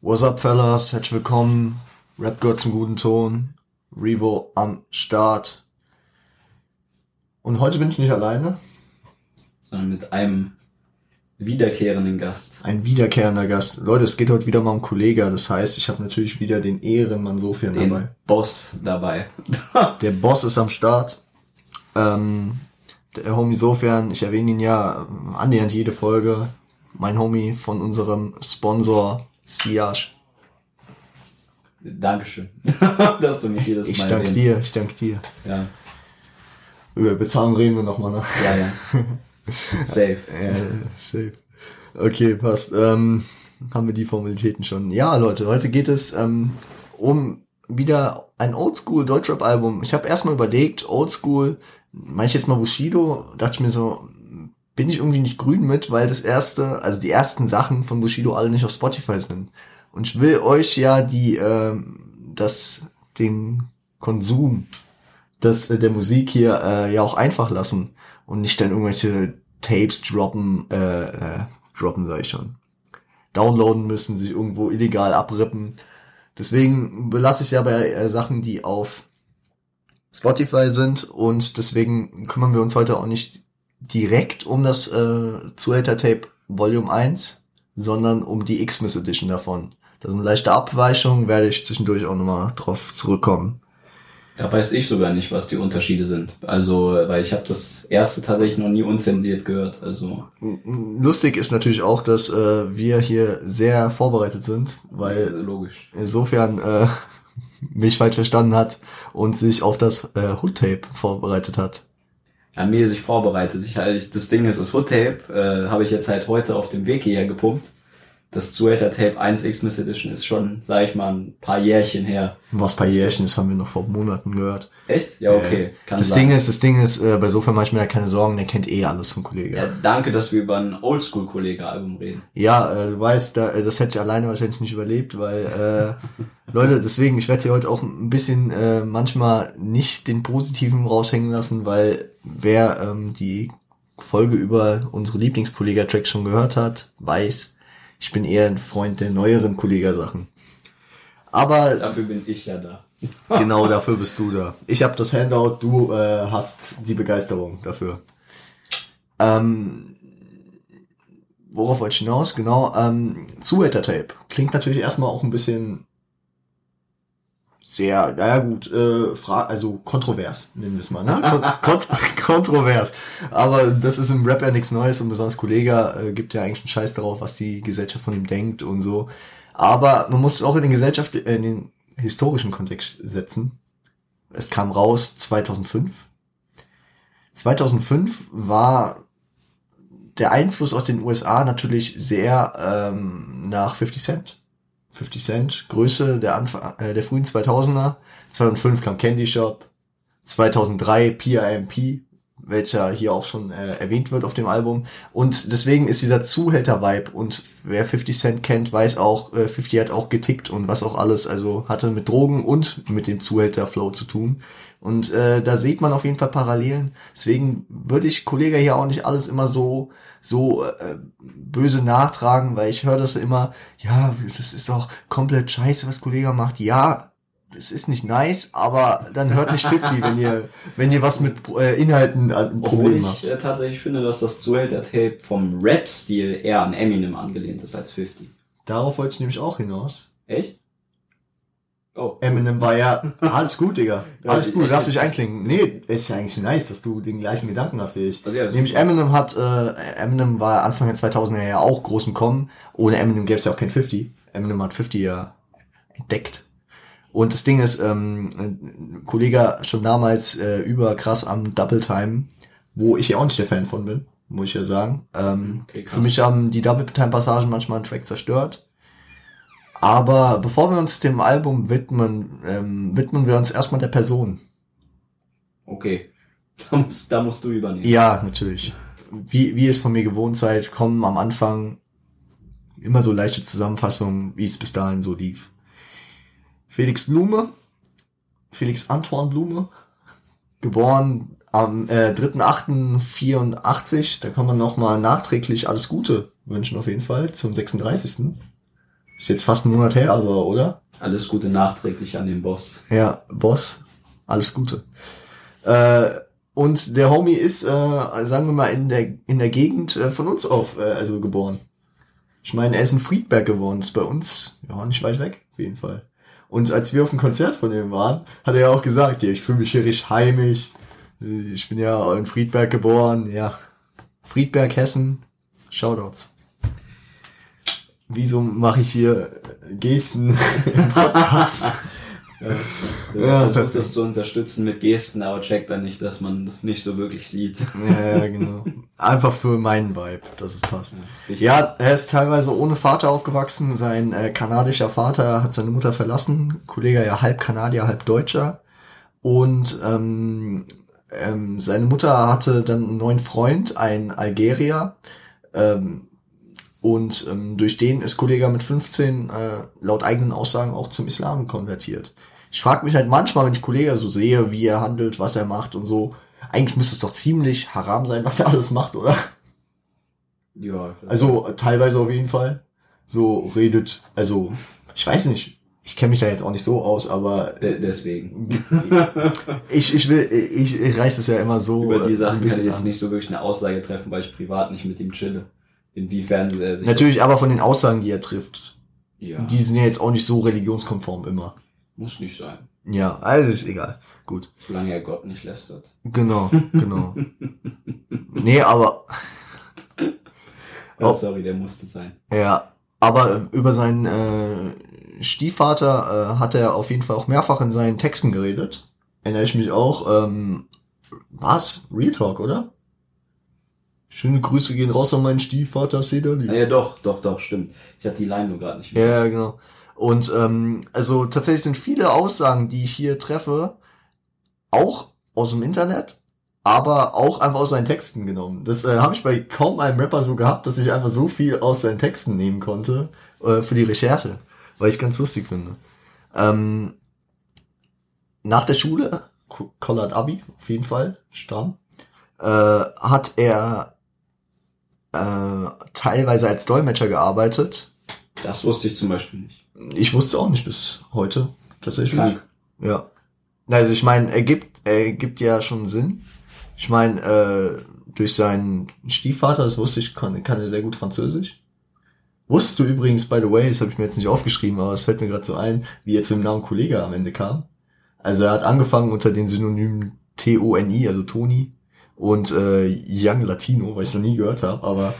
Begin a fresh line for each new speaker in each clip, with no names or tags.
What's up, fellas? Herzlich willkommen. Rap gehört zum guten Ton. Revo am Start. Und heute bin ich nicht alleine.
Sondern mit einem wiederkehrenden Gast.
Ein wiederkehrender Gast. Leute, es geht heute wieder mal um Kollege. Das heißt, ich habe natürlich wieder den Ehrenmann Sofian
Den
dabei.
Boss dabei.
Der Boss ist am Start. Ähm, der Homie Sofian, ich erwähne ihn ja ähm, annähernd jede Folge. Mein Homie von unserem Sponsor Siage.
Dankeschön, dass du mich jedes
Ich
Mal
danke
erwähnst.
dir, ich danke dir.
Ja,
Über Bezahlung reden wir nochmal, ne?
ja, ja. Safe.
Äh, safe. Okay, passt. Ähm, haben wir die Formalitäten schon. Ja, Leute, heute geht es ähm, um wieder ein Oldschool Deutschrap-Album. Ich habe erstmal überlegt, Oldschool, meine ich jetzt mal Bushido, dachte ich mir so, bin ich irgendwie nicht grün mit, weil das erste, also die ersten Sachen von Bushido alle nicht auf Spotify sind. Und ich will euch ja die, ähm, das, den Konsum das, äh, der Musik hier äh, ja auch einfach lassen und nicht dann irgendwelche Tapes droppen, äh, äh, droppen sag ich schon, downloaden müssen, sich irgendwo illegal abrippen. Deswegen belasse ich ja bei äh, Sachen, die auf Spotify sind und deswegen kümmern wir uns heute auch nicht direkt um das äh, Zuhälter Tape Volume 1, sondern um die Xmas Edition davon. Das sind leichte Abweichungen, werde ich zwischendurch auch nochmal drauf zurückkommen.
Da weiß ich sogar nicht, was die Unterschiede sind. Also, weil ich habe das erste tatsächlich noch nie unzensiert gehört. Also,
Lustig ist natürlich auch, dass äh, wir hier sehr vorbereitet sind, weil
logisch.
insofern äh, mich falsch verstanden hat und sich auf das äh, Hood-Tape vorbereitet hat.
Sich vorbereitet. Ich, halt, das Ding ist, das Hood-Tape äh, habe ich jetzt halt heute auf dem Weg hierher gepumpt. Das Zuhälter Tape 1 Xmas Edition ist schon, sag ich mal, ein paar Jährchen her.
Was paar Jährchen, das haben wir noch vor Monaten gehört.
Echt? Ja, okay.
Äh,
Kann
das
sein.
Ding ist, das Ding ist, äh, bei Sofern mache ich mir ja keine Sorgen, der kennt eh alles vom Kollegen.
Ja, danke, dass wir über ein Oldschool-Kollege-Album reden.
Ja, äh, du weißt, da, äh, das hätte ich alleine wahrscheinlich nicht überlebt, weil, äh, Leute, deswegen, ich werde hier heute auch ein bisschen äh, manchmal nicht den Positiven raushängen lassen, weil wer ähm, die Folge über unsere Lieblingskollega-Tracks schon gehört hat, weiß, ich bin eher ein Freund der neueren Kollega-Sachen. Aber
Dafür bin ich ja da.
genau dafür bist du da. Ich habe das Handout, du äh, hast die Begeisterung dafür. Ähm, worauf wollte ich hinaus? Genau, ähm, Zuhälter-Tape. Klingt natürlich erstmal auch ein bisschen sehr, naja gut, äh, fra also kontrovers, nennen wir es mal, ne? Kon kont kontrovers. Aber das ist im Rap ja nichts Neues und besonders Kollege äh, gibt ja eigentlich einen Scheiß darauf, was die Gesellschaft von ihm denkt und so. Aber man muss es auch in den Gesellschaft, äh, in den historischen Kontext setzen. Es kam raus 2005. 2005 war der Einfluss aus den USA natürlich sehr ähm, nach 50 Cent. 50 Cent, Größe der, Anfang, äh, der frühen 2000er. 2005 kam Candy Shop. 2003 PIMP, welcher hier auch schon äh, erwähnt wird auf dem Album. Und deswegen ist dieser Zuhälter-Vibe und wer 50 Cent kennt, weiß auch, äh, 50 hat auch getickt und was auch alles, also hatte mit Drogen und mit dem Zuhälter-Flow zu tun. Und äh, da sieht man auf jeden Fall Parallelen. Deswegen würde ich Kollege hier auch nicht alles immer so so äh, böse nachtragen, weil ich höre das immer, ja, das ist doch komplett scheiße, was Kollege macht. Ja, das ist nicht nice, aber dann hört nicht 50, wenn ihr wenn ihr was mit äh, Inhalten äh, ein Problem
ich
habt.
äh, tatsächlich finde, dass das Zuhälter-Tape vom Rap-Stil eher an Eminem angelehnt ist als 50.
Darauf wollte ich nämlich auch hinaus.
Echt? Oh.
Eminem war ja alles gut, Digga. Alles gut,
ich-
darfst dich einklingen. Nee, ist ja eigentlich nice, dass du den gleichen Gedanken hast wie ich.
Also ja,
Nämlich Eminem hat, äh, Eminem war Anfang der 2000er ja auch groß im Kommen. Ohne Eminem gäbe es ja auch kein 50. Eminem hat 50 ja entdeckt. Und das Ding ist, ähm, ein Kollege schon damals äh, über krass am Double Time, wo ich ja auch nicht der Fan von bin, muss ich ja sagen. Ähm,
Okay,
für mich haben die Double Time Passagen manchmal einen Track zerstört. Aber bevor wir uns dem Album widmen, ähm, widmen wir uns erstmal der Person.
Okay. Da musst, da musst du übernehmen.
Ja, natürlich. Wie, wie ihr es von mir gewohnt seid, kommen am Anfang immer so leichte Zusammenfassungen, wie es bis dahin so lief. Felix Blume, Felix Antoine Blume, geboren am äh, 3.8.84, da kann man nochmal nachträglich alles Gute wünschen auf jeden Fall, zum 36. Ist jetzt fast ein Monat her, aber, oder?
Alles Gute nachträglich an den Boss.
Ja, Boss, alles Gute. Äh, und der Homie ist, äh, sagen wir mal, in der, in der Gegend äh, von uns auf, äh, also geboren. Ich meine, er ist in Friedberg geworden, ist bei uns, ja, nicht weit weg, auf jeden Fall. Und als wir auf dem Konzert von ihm waren, hat er ja auch gesagt, ja, ich fühle mich hier richtig heimisch. Ich bin ja in Friedberg geboren, ja. Friedberg, Hessen, Shoutouts. Wieso mache ich hier Gesten im Podcast?
Ja, ja, versucht das zu unterstützen mit Gesten, aber checkt dann nicht, dass man das nicht so wirklich sieht.
Ja, ja, genau. Einfach für meinen Vibe, dass es passt.
Richtig.
Ja, er ist teilweise ohne Vater aufgewachsen. Sein äh, kanadischer Vater hat seine Mutter verlassen. Kollege ja halb Kanadier, halb Deutscher. Und ähm, ähm, seine Mutter hatte dann einen neuen Freund, ein Algerier. Ähm, und ähm, durch den ist Kollege mit 15 äh, laut eigenen Aussagen auch zum Islam konvertiert. Ich frage mich halt manchmal, wenn ich Kollege so sehe, wie er handelt, was er macht und so. Eigentlich müsste es doch ziemlich haram sein, was er alles macht, oder?
Ja,
Also teilweise auf jeden Fall. So redet, also ich weiß nicht, ich kenne mich da jetzt auch nicht so aus, aber
de deswegen.
ich, ich will, ich, ich reiß es ja immer so,
Über die
äh, so
Sachen
ein
kann ich jetzt nicht so wirklich eine Aussage treffen, weil ich privat nicht mit ihm chille. Inwiefern er sich...
Natürlich aber von den Aussagen, die er trifft.
Ja,
Die sind ja jetzt auch nicht so religionskonform immer.
muss nicht sein.
Ja, also ist egal. Gut.
Solange er Gott nicht lästert.
Genau, genau. nee, aber
Oh.
Oh.
Sorry, der musste sein.
Ja, aber über seinen äh, Stiefvater äh, hat er auf jeden Fall auch mehrfach in seinen Texten geredet. Erinnere ich mich auch. Ähm, was? Real Talk, oder? Schöne Grüße gehen raus an meinen Stiefvater, Sedali.
Naja, doch, doch, doch, stimmt. Ich hatte die Line nur gerade nicht mehr.
Ja, genau. Und ähm, also tatsächlich sind viele Aussagen, die ich hier treffe, auch aus dem Internet, aber auch einfach aus seinen Texten genommen. Das äh, habe ich bei kaum einem Rapper so gehabt, dass ich einfach so viel aus seinen Texten nehmen konnte äh, für die Recherche, weil ich ganz lustig finde. Ähm, nach der Schule, Collard Abi, auf jeden Fall, Stamm, äh, hat er äh, teilweise als Dolmetscher gearbeitet
Das wusste ich zum Beispiel nicht.
ich wusste es auch nicht bis heute, tatsächlich.
Krank.
Ja. Also ich meine, er gibt, er gibt ja schon Sinn. Ich meine, äh, durch seinen Stiefvater, das wusste ich, kann, kann er sehr gut Französisch. Wusstest du übrigens, by the way, das habe ich mir jetzt nicht aufgeschrieben, aber es fällt mir gerade so ein, wie er zu dem Namen Kollege am Ende kam. Also er hat angefangen unter den Synonymen T-O-N-I, also Toni, und äh, Young Latino, was ich noch nie gehört habe, aber,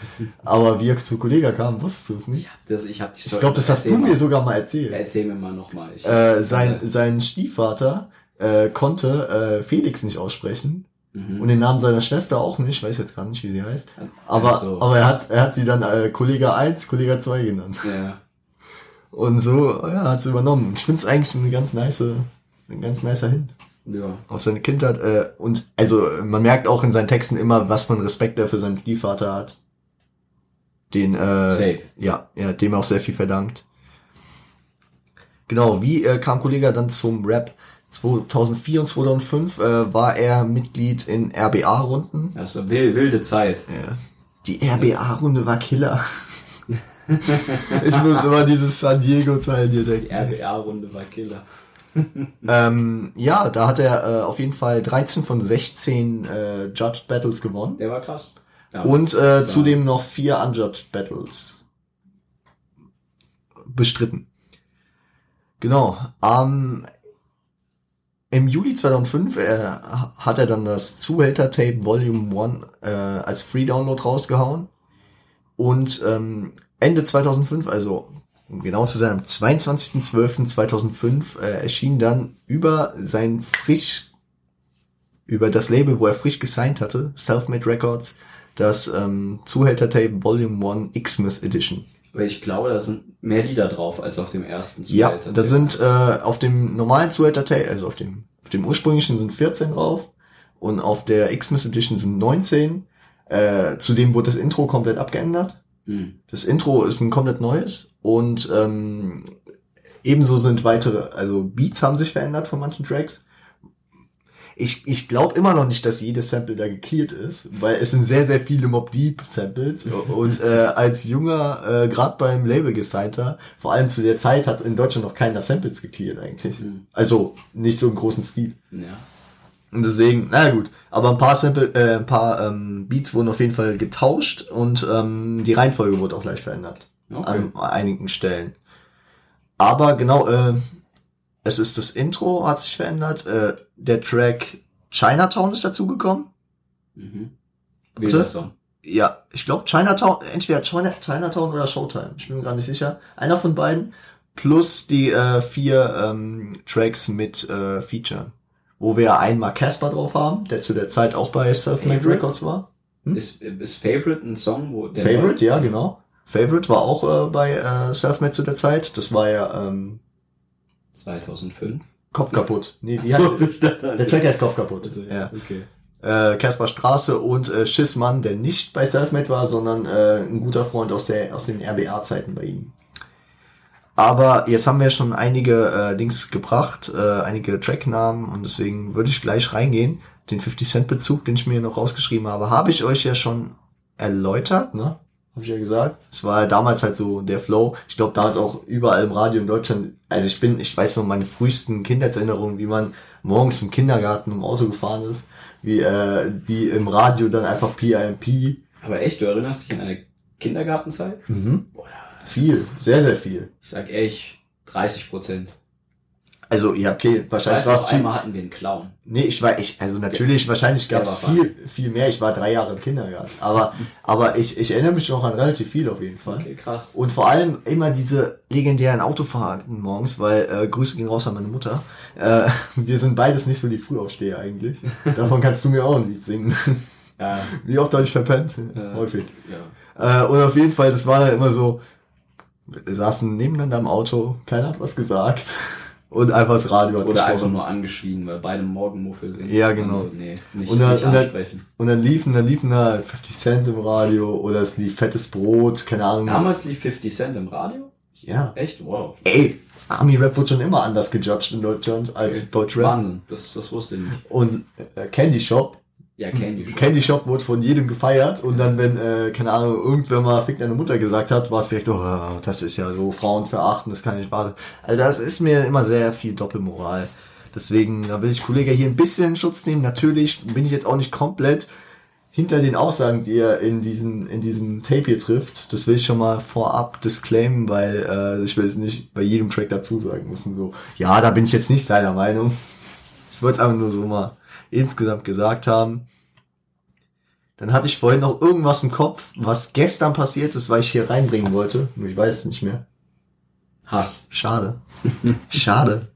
aber wie er zu Kollege kam, wusstest du es nicht?
Ich hab das, ich hab die
Ich glaube, das hast du
mal.
mir sogar mal erzählt.
Erzähl mir mal nochmal.
Äh, sein, sein Stiefvater äh, konnte äh, Felix nicht aussprechen
mhm.
und den Namen seiner Schwester auch nicht, ich weiß jetzt gar nicht, wie sie heißt. Aber,
Also,
aber er hat, er hat sie dann äh, Kollege 1, Kollege 2 genannt.
ja.
Und so, ja, hat sie übernommen. Ich finde es eigentlich eine ganz nice, ein ganz nicer Hint
ja.
auf seine Kindheit. Äh, und also man merkt auch in seinen Texten immer, was für einen Respekt er für seinen Stiefvater hat. Den, äh,
Safe.
ja, ja, dem auch sehr viel verdankt. Genau, wie äh, kam Kollege dann zum Rap? 2004 und 2005 äh, war er Mitglied in RBA-Runden.
Das war wild, wilde Zeit.
Ja. Die RBA-Runde war Killer. ich muss immer dieses San Diego-Teil dir
Die
denken.
RBA-Runde war Killer.
Ähm, ja, da hat er äh, auf jeden Fall 13 von 16 äh, Judged Battles gewonnen.
Der war krass. Ja,
Und äh, zudem noch vier Unjudged Battles bestritten. Genau. Ähm, Im Juli 2005 äh, hat er dann das Zuhälter-Tape Volume 1 äh, als Free-Download rausgehauen. Und ähm, Ende 2005, also um genau zu sein, am 22.12.2005 äh, erschien dann über sein frisch, über das Label, wo er frisch gesigned hatte, Selfmade Records, das ähm, Zuhälter-Tape Volume 1 Xmas Edition.
Aber ich glaube, da sind mehr Lieder drauf als auf dem ersten
Ja,
Zuhälter.
da sind äh, auf dem normalen Zuhälter-Tape, also auf dem, auf dem ursprünglichen sind 14 drauf und auf der Xmas Edition sind 19. Äh, zudem wurde das Intro komplett abgeändert.
Hm.
Das Intro ist ein komplett neues und ähm, ebenso sind weitere, also Beats haben sich verändert von manchen Tracks. Ich, ich glaube immer noch nicht, dass jedes Sample da gecleared ist, weil es sind sehr, sehr viele Mob Deep Samples. Und äh, als junger, äh, gerade beim Label gesignter, vor allem zu der Zeit hat in Deutschland noch keiner Samples gecleared eigentlich.
Mhm.
Also nicht so im großen Stil.
Ja.
Und deswegen, na gut, aber ein paar Sample, äh, ein paar ähm, Beats wurden auf jeden Fall getauscht und ähm, die Reihenfolge wurde auch leicht verändert
Okay.
an einigen Stellen. Aber genau, äh, es ist das Intro hat sich verändert. Äh, der Track Chinatown ist dazugekommen.
Mhm.
Bitte?
Song.
Ja, ich glaube Chinatown, entweder China, Chinatown oder Showtime. Ich bin mir gar nicht sicher. Einer von beiden. Plus die äh, vier ähm, Tracks mit äh, Feature. Wo wir einmal Casper drauf haben, der zu der Zeit auch bei Selfmade? Records war. Hm?
Ist, ist Favorite ein Song, wo der
Favorite, ja, genau. Favorite war auch äh, bei äh, Selfmade zu der Zeit. Das war ja ähm,
2005.
Kopf kaputt. Nee, wie heißt
so,
der? Track heißt Kopf kaputt.
Also,
ja.
ja, okay.
Äh, Kaspar Straße und äh, Schissmann, der nicht bei Selfmade war, sondern äh, ein guter Freund aus, der, aus den RBA-Zeiten bei ihm. Aber jetzt haben wir schon einige äh, Dings gebracht, äh, einige Tracknamen und deswegen würde ich gleich reingehen. Den 50 Cent Bezug, den ich mir noch rausgeschrieben habe, habe ich euch ja schon erläutert, ne? Habe ich ja gesagt. Es war ja damals halt so der Flow. Ich glaube damals auch überall im Radio in Deutschland. Also ich bin, ich weiß noch meine frühesten Kindheitserinnerungen, wie man morgens im Kindergarten im Auto gefahren ist, wie äh, wie im Radio dann einfach PIMP.
Aber echt, du erinnerst dich an eine Kindergartenzeit?
Mhm. Viel, sehr sehr viel.
Ich sag echt 30 Prozent.
Also ja okay, wahrscheinlich war es
auf
viel.
einmal hatten wir einen Clown.
Nee, ich war ich also natürlich wahrscheinlich
Der
gab es viel viel mehr. Ich war drei Jahre im Kindergarten, aber aber ich ich erinnere mich noch an relativ viel auf jeden Fall.
Okay, krass.
Und vor allem immer diese legendären Autofahrten morgens, weil äh, Grüße gehen raus an meine Mutter. Äh, wir sind beides nicht so die Frühaufsteher eigentlich. Davon kannst du mir auch ein Lied singen.
Ja,
Wie oft habe ich verpennt?
Ja.
Häufig.
ja.
Äh, und auf jeden Fall, das war dann immer so, wir saßen nebeneinander im Auto, keiner hat was gesagt. Und einfach das Radio
Es
hat
wurde einfach nur angeschrien, weil beide Morgenmuffel sind.
Ja, genau.
Also, nee, nicht,
Und dann-
nicht
und dann-. Und dann liefen, dann liefen da 50 Cent im Radio oder es lief fettes Brot, keine Ahnung.
Damals lief 50 Cent im Radio?
Ja.
Echt? Wow.
Ey, Army Rap wurde schon immer anders gejudged in Deutschland als
Okay.
Deutschrap.
Wahnsinn, das, das wusste ich nicht.
Und äh, Candy Shop,
Ja, Candy schon.
Candy Shop wurde von jedem gefeiert und dann, wenn, äh, keine Ahnung, irgendwer mal Fick deine Mutter gesagt hat, war es direkt, oh, das ist ja so Frauen verachten, das kann ich wahr. Also das ist mir immer sehr viel Doppelmoral. Deswegen, da will ich Kollege hier ein bisschen Schutz nehmen. Natürlich bin ich jetzt auch nicht komplett hinter den Aussagen, die er in diesen, in diesem Tape hier trifft. Das will ich schon mal vorab disclaimen, weil äh, ich will es nicht bei jedem Track dazu sagen müssen. So, ja, da bin ich jetzt nicht seiner Meinung. Ich wollte es einfach nur so mal insgesamt gesagt haben. Dann hatte ich vorhin noch irgendwas im Kopf, was gestern passiert ist, weil ich hier reinbringen wollte. Ich weiß es nicht mehr.
Hass.
Schade. Schade.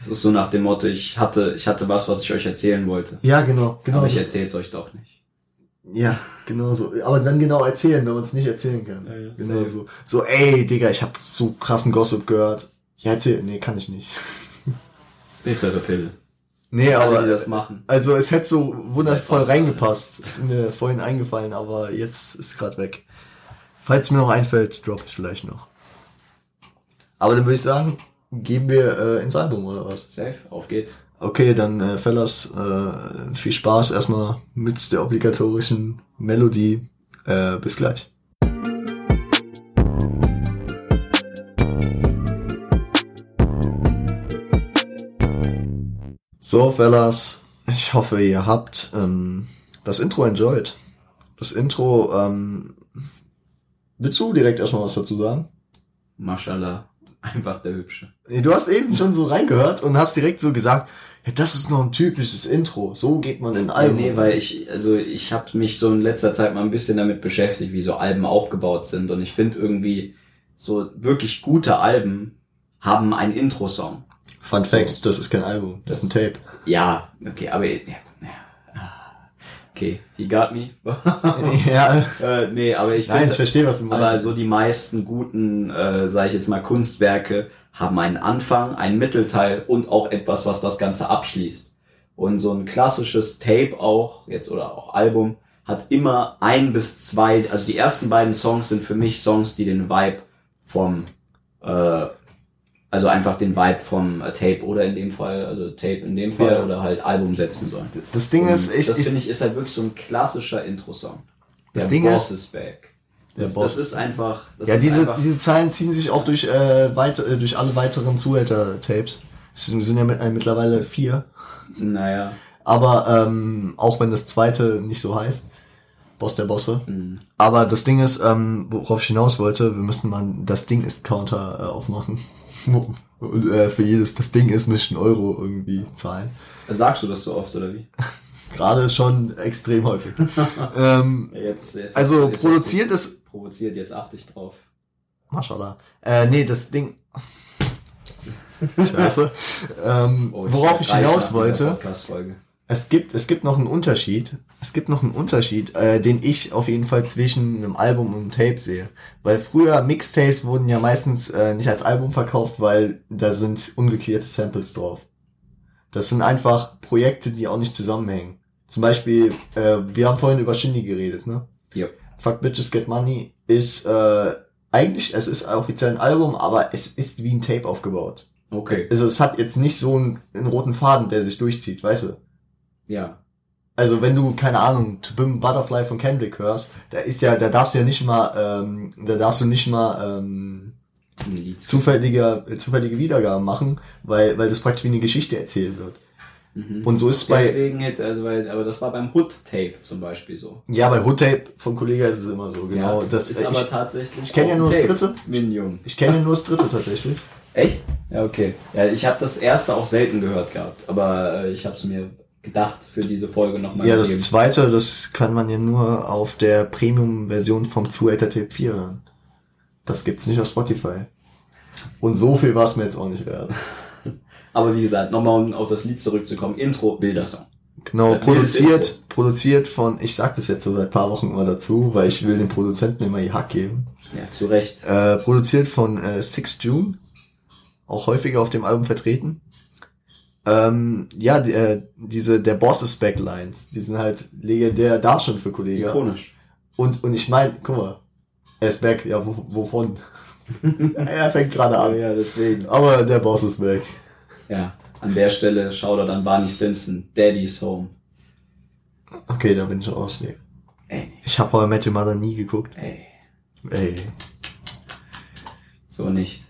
Das ist so nach dem Motto, ich hatte, ich hatte was, was ich euch erzählen wollte.
Ja, genau. genau
aber ich
das-
erzähl's euch doch nicht.
Ja, genau so. Aber dann genau erzählen, wenn man es nicht erzählen kann.
Ja, ja,
genau
safe.
so. So, ey, Digga, ich hab so krassen Gossip gehört. Ja, erzähl. Nee, kann ich nicht.
Bittere Pille.
Nee,
Alle,
aber
die das machen.
also es hätte so wundervoll reingepasst. Ist mir vorhin eingefallen, aber jetzt ist gerade weg. Falls mir noch einfällt, drop ich vielleicht noch. Aber dann würde ich sagen, gehen wir äh, ins Album oder was?
Safe, auf geht's.
Okay, dann äh, Fellas, äh, viel Spaß erstmal mit der obligatorischen Melodie. Äh, bis gleich. So, Fellas, ich hoffe, ihr habt ähm, das Intro enjoyed. Das Intro, ähm, willst du direkt erstmal was dazu sagen?
Mashallah. Einfach der Hübsche.
Nee, Du hast eben schon so reingehört und hast direkt so gesagt, ja, das ist noch ein typisches Intro. So geht man in
Nee,
Album.
nee, weil ich, also ich habe mich so in letzter Zeit mal ein bisschen damit beschäftigt, wie so Alben aufgebaut sind. Und ich finde irgendwie, so wirklich gute Alben haben einen Intro-Song.
Fun Fact, das ist kein Album, das ist ein Tape.
Ja, okay, aber ja, okay, he got me.
ja,
äh, nee, aber ich
nein, ich verstehe, was du meinst.
aber so die meisten guten, äh, sage ich jetzt mal, Kunstwerke haben einen Anfang, einen Mittelteil und auch etwas, was das Ganze abschließt. Und so ein klassisches Tape auch, jetzt oder auch Album, hat immer ein bis zwei, also die ersten beiden Songs sind für mich Songs, die den Vibe vom, äh, Also einfach den Vibe vom äh, Tape oder in dem Fall, also Tape in dem Fall
Ja.
oder halt Album setzen sollen.
Das Ding
Und
ist, ich,
das finde ich ist halt wirklich so ein klassischer Intro-Song.
Das
Der
Ding
Boss
ist-
is back.
Der
Das,
Boss
das ist einfach. Das
ja,
ist
diese,
einfach,
diese Zahlen ziehen sich auch durch, äh, weiter, äh, durch alle weiteren Zuhälter-Tapes. Es sind, sind ja mit, äh, mittlerweile vier.
Naja.
Aber ähm, auch wenn das zweite nicht so heißt, Boss der Bosse.
Mhm.
Aber das Ding ist, ähm, worauf ich hinaus wollte, wir müssen mal das Ding ist Counter äh, aufmachen. Äh, für jedes das Ding ist, müsste ein Euro irgendwie zahlen.
Sagst du das so oft oder wie?
Gerade schon extrem häufig. ähm,
Jetzt, jetzt
also
jetzt
produziert
du provoziert, jetzt achte ich drauf.
Mashallah. Äh, nee, das Ding. Scheiße. ähm,
Oh, ich
worauf ich hinaus wollte. Es gibt, es gibt noch einen Unterschied. Es gibt noch einen Unterschied, äh, den ich auf jeden Fall zwischen einem Album und einem Tape sehe. Weil früher Mixtapes wurden ja meistens äh, nicht als Album verkauft, weil da sind ungeklärte Samples drauf. Das sind einfach Projekte, die auch nicht zusammenhängen. Zum Beispiel, äh, wir haben vorhin über Shindy geredet, ne?
Ja.
Fuck Bitches Get Money ist äh, eigentlich, es ist offiziell ein Album, aber es ist wie ein Tape aufgebaut.
Okay.
Also es hat jetzt nicht so einen, einen roten Faden, der sich durchzieht, weißt du?
Ja.
Also wenn du, keine Ahnung, To Bim Butterfly von Kendrick hörst, da ist ja, da darfst du ja nicht mal, ähm, da darfst du nicht mal ähm, zufällige, zufällige Wiedergaben machen, weil, weil das praktisch wie eine Geschichte erzählt wird.
Mhm.
Und so ist es bei,
Deswegen hätte, also weil, aber das war beim Hood-Tape zum Beispiel so.
ja, bei Hood Tape von Kollega ist es immer so, genau.
Ja,
das,
ist
äh,
aber
ich,
tatsächlich.
ich kenn ja nur
ein
das
Tape.
dritte.
Minion.
ich kenne ja nur das dritte tatsächlich.
Echt? Ja, okay. Ja, ich habe das erste auch selten gehört gehabt, aber äh, ich habe es mir gedacht für diese Folge nochmal
Ja, das zweite, das kann man ja nur auf der Premium-Version vom Zuhälter Tape 4 hören. Das gibt's nicht auf Spotify. Und so viel war es mir jetzt auch nicht wert.
Aber wie gesagt, nochmal um auf das Lied zurückzukommen. Intro, Bildersong.
Genau,
Ja,
produziert, produziert von, ich sag das jetzt so seit paar Wochen immer dazu, weil ich will den Produzenten immer die Hack geben.
Ja, zu Recht.
Äh, produziert von äh, Six June, auch häufiger auf dem Album vertreten. Ähm, ja, die, äh, diese, der Boss is Backlines, die sind halt legendär da schon für Kollegen.
Ikonisch.
Und, und ich mein, guck mal, er ist back, ja, wo, wovon? er fängt gerade an.
ja, deswegen.
Aber der Boss ist back.
Ja, an der Stelle Shoutout an Barney Stinson. Daddy's Home.
Okay, da bin ich raus. Nee.
Ey,
Ich habe aber Matthew Mother nie geguckt.
ey,
Ey.
so nicht.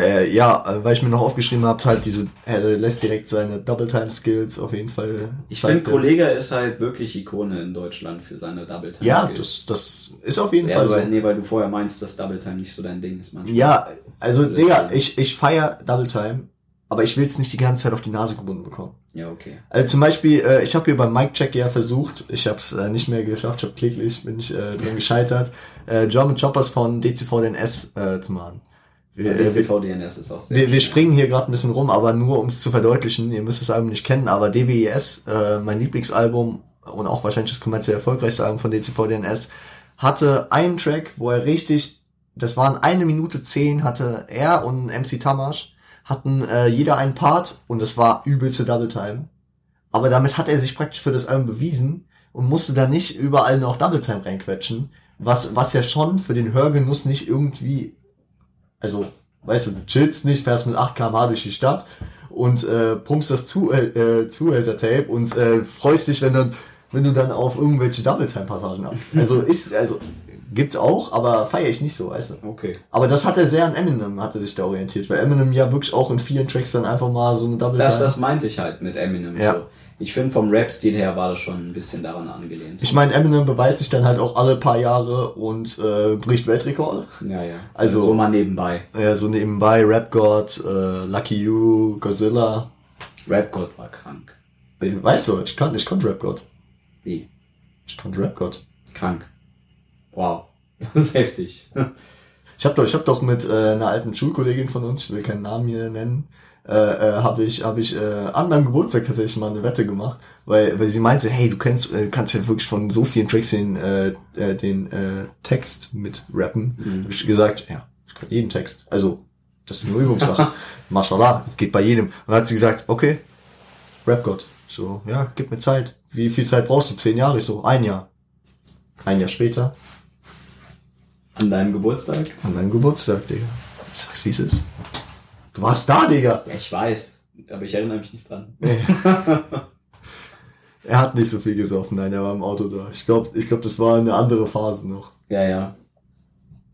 Äh, ja, äh, weil ich mir noch aufgeschrieben habe, halt diese, er lässt direkt seine Double-Time-Skills auf jeden Fall.
Ich finde. Kollega ist halt wirklich Ikone in Deutschland für seine Double Time.
Ja, das, das ist auf jeden
ja,
Fall so.
weil, nee, weil du vorher meinst, dass Double Time nicht so dein Ding ist manchmal.
Ja, also, Digga, ich, ich feier Double Time, aber ich will es nicht die ganze Zeit auf die Nase gebunden bekommen.
Ja, okay.
Also zum Beispiel, äh, ich habe hier beim Mic Check ja versucht, ich habe es äh, nicht mehr geschafft, ich habe kläglich, bin ich äh, dran gescheitert, äh, German Choppers von DCVDNS äh, zu machen. Wir, äh,
DCV-DNS ist auch sehr
wir, wir springen hier gerade ein bisschen rum, aber nur um es zu verdeutlichen, ihr müsst das Album nicht kennen, aber DWES, äh, mein Lieblingsalbum und auch wahrscheinlich das kommerziell erfolgreichste Album von DCVDNS, hatte einen Track, wo er richtig, das waren eine Minute zehn, hatte er und MC Tamash, hatten äh, jeder einen Part und das war übelste Double Time. Aber damit hat er sich praktisch für das Album bewiesen und musste da nicht überall noch Double Time reinquetschen, was, was ja schon für den Hörgenuss nicht irgendwie, also, weißt du, du chillst nicht, fährst mit 8 km durch die Stadt und äh, pumpst das zu, äh, Zuhälter-Tape und äh, freust dich, wenn dann, wenn du dann auf irgendwelche Double Time Passagen ab. Also ist, also gibt's auch, aber feiere ich nicht so, weißt du.
Okay.
Aber das hat er sehr an Eminem, hat er sich da orientiert, weil Eminem ja wirklich auch in vielen Tracks dann einfach mal so eine Double
Das, das meinte ich halt mit Eminem.
Ja.
So. Ich finde, vom Rap-Stil her war das schon ein bisschen daran angelehnt.
Ich meine, Eminem beweist sich dann halt auch alle paar Jahre und äh, bricht Weltrekorde.
ja, ja.
Also-
so mal nebenbei.
Ja, so nebenbei Rap God, äh, Lucky You, Godzilla.
Rap-God war krank.
Weißt du, ich kann, ich konnte Rap God.
Wie?
Ich konnte Rap God.
Krank. Wow. Das ist heftig.
Ich habe doch, ich hab doch mit äh, einer alten Schulkollegin von uns, ich will keinen Namen hier nennen, äh, äh, habe ich, hab ich äh, an meinem Geburtstag tatsächlich mal eine Wette gemacht, weil, weil sie meinte, hey, du kennst, äh, kannst ja wirklich von so vielen Tracks den, äh, äh, den äh, Text mit rappen.
Mhm.
Hab ich gesagt, ja, ich kann jeden Text. Also, das ist eine Übungssache. Mashallah, das geht bei jedem. Und dann hat sie gesagt, okay, Rap Gott. So, ja, gib mir Zeit. Wie viel Zeit brauchst du? Zehn Jahre? Ich so, ein Jahr. Ein Jahr später,
An deinem Geburtstag?
an deinem Geburtstag, Digga. Ich sag's, wie es ist. Du warst da, Digga.
Ja, ich weiß, aber ich erinnere mich nicht dran.
Er hat nicht so viel gesoffen, nein, er war im Auto da. Ich glaube, ich glaub, das war eine andere Phase noch.
Ja, ja.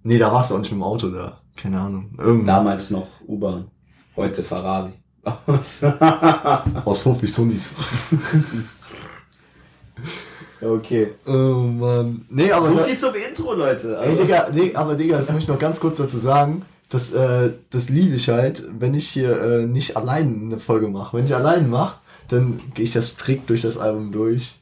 Nee, da warst du auch nicht mit dem Auto da. Keine Ahnung. Irgendwann.
Damals noch U-Bahn, heute Ferrari. Aus-
Aus Hof Sunnis.
okay.
Oh Mann. Nee, aber.
So viel zum Intro, Leute. Also,
Digga, nee, aber Digga, das muss ich noch ganz kurz dazu sagen. Das, äh, das liebe ich halt, wenn ich hier äh, nicht allein eine Folge mache. Wenn ich allein mache, dann gehe ich das strikt durch das Album durch.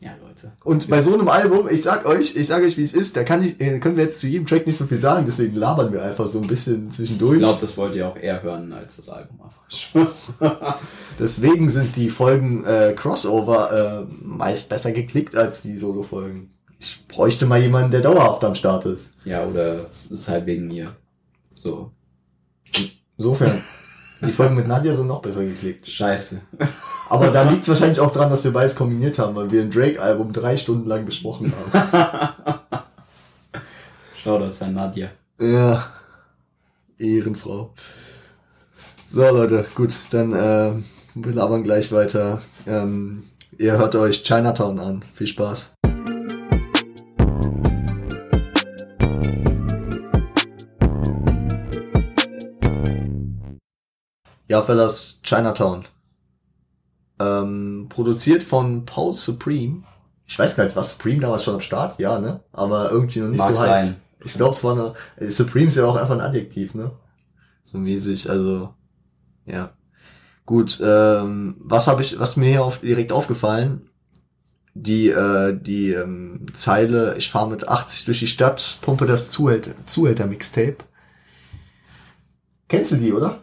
ja, Leute.
Und bei so einem Album, ich sag euch, ich sag euch, wie es ist, da kann ich, äh, können wir jetzt zu jedem Track nicht so viel sagen, deswegen labern wir einfach so ein bisschen zwischendurch.
Ich glaube, das wollt ihr auch eher hören als das Album. einfach. Spaß.
Deswegen sind die Folgen äh, Crossover äh, meist besser geklickt als die Solo-Folgen. Ich bräuchte mal jemanden, der dauerhaft am Start ist.
ja, oder es ist halt wegen mir. So.
Insofern, die Folgen mit Nadja sind noch besser geklickt.
Scheiße.
Aber da liegt es wahrscheinlich auch dran, dass wir beides kombiniert haben, weil wir ein Drake-Album drei Stunden lang besprochen haben.
Shoutouts an Nadja.
ja. Ehrenfrau. So, Leute, gut, dann äh, wir labern gleich weiter. Ähm, ihr hört euch Chinatown an. Viel Spaß. Ja, Fellas, Chinatown. Ähm, produziert von Paul Supreme. Ich weiß gar nicht, war Supreme damals schon am Start? Ja, ne? Aber irgendwie noch nicht
Mag
so hyped.
sein.
Ich glaube, es war eine. Supreme ist ja auch einfach ein Adjektiv, ne? So mäßig, also. Ja. Gut, ähm, was habe ich, was mir hier auf, direkt aufgefallen? Die, äh, die ähm, Zeile, ich fahre mit 80 durch die Stadt, pumpe das Zuhälter, Zuhälter-Mixtape. Kennst du die, oder?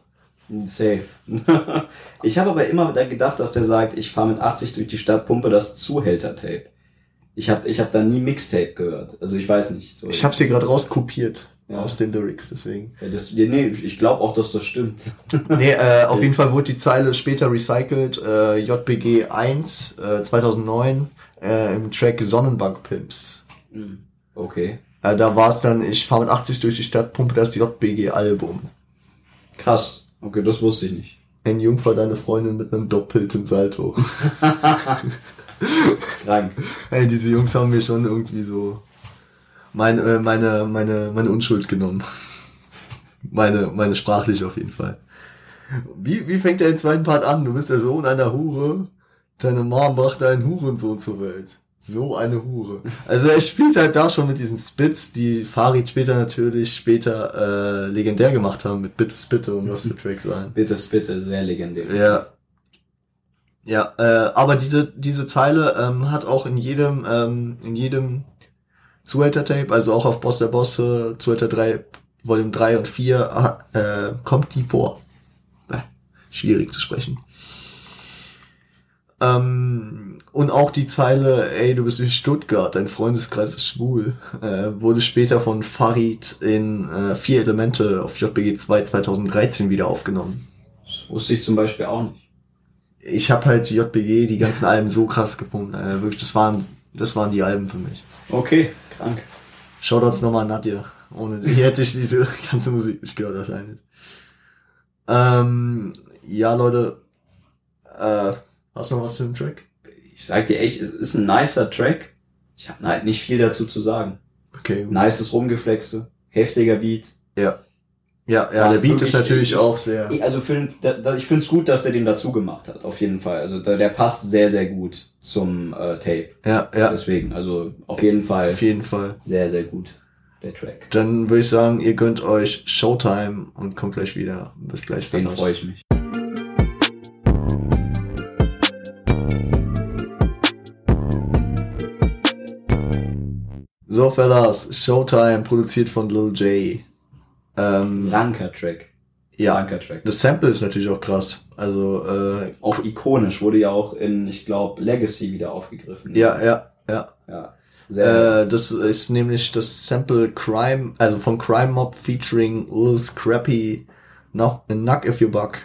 Safe. ich habe aber immer da gedacht, dass der sagt, ich fahre mit 80 durch die Stadt, pumpe das Zuhälter-Tape. Ich habe ich hab da nie Mixtape gehört. Also ich weiß nicht. So,
Ich habe sie gerade rauskopiert
Ja.
aus den Lyrics, deswegen.
Ja, das, nee, ich glaube auch, dass das stimmt.
Nee, äh, auf jeden Fall wurde die Zeile später recycelt. Äh, JBG 1 äh, 2009 äh, im Track Sonnenbank Pimps.
Hm. Okay.
Äh, da war es dann, ich fahre mit 80 durch die Stadt, pumpe das JBG Album.
Krass. Okay, das wusste ich nicht.
Ein Jungfer deine Freundin mit einem doppelten Salto.
Krank.
Ey, diese Jungs haben mir schon irgendwie so meine, äh, meine, meine, meine Unschuld genommen. Meine, meine sprachlich auf jeden Fall. Wie, wie fängt der den zweiten Part an? Du bist der Sohn einer Hure. Deine Mom brachte einen Hurensohn zur Welt. So eine Hure. Also er spielt halt da schon mit diesen Spits, die Farid später natürlich später äh, legendär gemacht haben mit Bitte Spitte und was für Tracks sein.
Bitte, bitte, sehr legendär.
Ja. Ja, äh, aber diese, diese Zeile ähm, hat auch in jedem, ähm, in jedem Zuhälter-Tape, also auch auf Boss der Bosse, Zuhälter 3, Volume 3 und 4, ah, äh, kommt die vor. Äh, schwierig zu sprechen. Ähm, und auch die Zeile, ey, du bist in Stuttgart, dein Freundeskreis ist schwul, äh, wurde später von Farid in äh, Vier Elemente auf JBG 2 2013 wieder aufgenommen.
Das wusste ich zum Beispiel auch nicht.
ich habe halt die JBG, die ganzen Alben so krass gepumpt. Äh, wirklich, das waren, das waren die Alben für mich.
Okay, krank.
Shoutouts nochmal an Nadja. Ohne die hätte ich diese ganze Musik nicht gehört wahrscheinlich. Ähm, ja, Leute. Äh, hast du noch was für einen Track?
Ich sag dir echt, es ist ein nicer Track. Ich habe halt nicht viel dazu zu sagen.
Okay.
Nices Rumgeflexe, heftiger Beat.
Ja. Ja, ja,
Ja,
der Beat ist natürlich
ich-
auch sehr.
Also für, da, da, ich finde es gut, dass er den dazu gemacht hat, auf jeden Fall. Also da, der passt sehr, sehr gut zum äh, Tape.
Ja, ja,
Deswegen, also auf jeden Fall
auf jeden Fall.
sehr, sehr gut, der Track.
Dann würde ich sagen, ihr gönnt euch Showtime und kommt gleich wieder. Bis gleich.
Den
Fellas.
freue ich mich.
So, Fellas, Showtime, produziert von Lil J. Ähm,
Ranker Track.
ja,
Ranker Track.
das Sample ist natürlich auch krass. Also, äh,
Auch ikonisch, wurde ja auch in, ich glaube, Legacy wieder aufgegriffen.
ja, ja, ja.
ja.
Äh, das ist nämlich das Sample Crime, also von Crime Mob featuring Lil Scrappy, Knock If You Buck.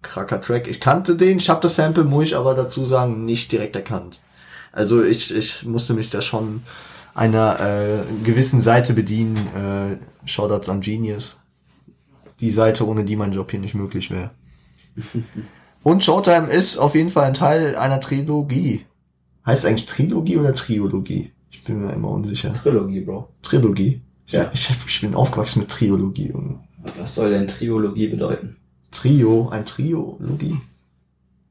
Kracker Track. Ich kannte den, ich habe das Sample, muss ich aber dazu sagen, nicht direkt erkannt. Also ich, ich musste mich da schon einer äh, gewissen Seite bedienen. Äh, Shoutouts an Genius. die Seite, ohne die mein Job hier nicht möglich wäre. Und Showtime ist auf jeden Fall ein Teil einer Trilogie. Heißt es eigentlich Trilogie oder Triologie? Ich bin mir immer unsicher.
Trilogie, Bro.
Trilogie?
Ja.
Ich, ich bin aufgewachsen mit Triologie.
Was soll denn Triologie bedeuten?
Trio, ein Triologie.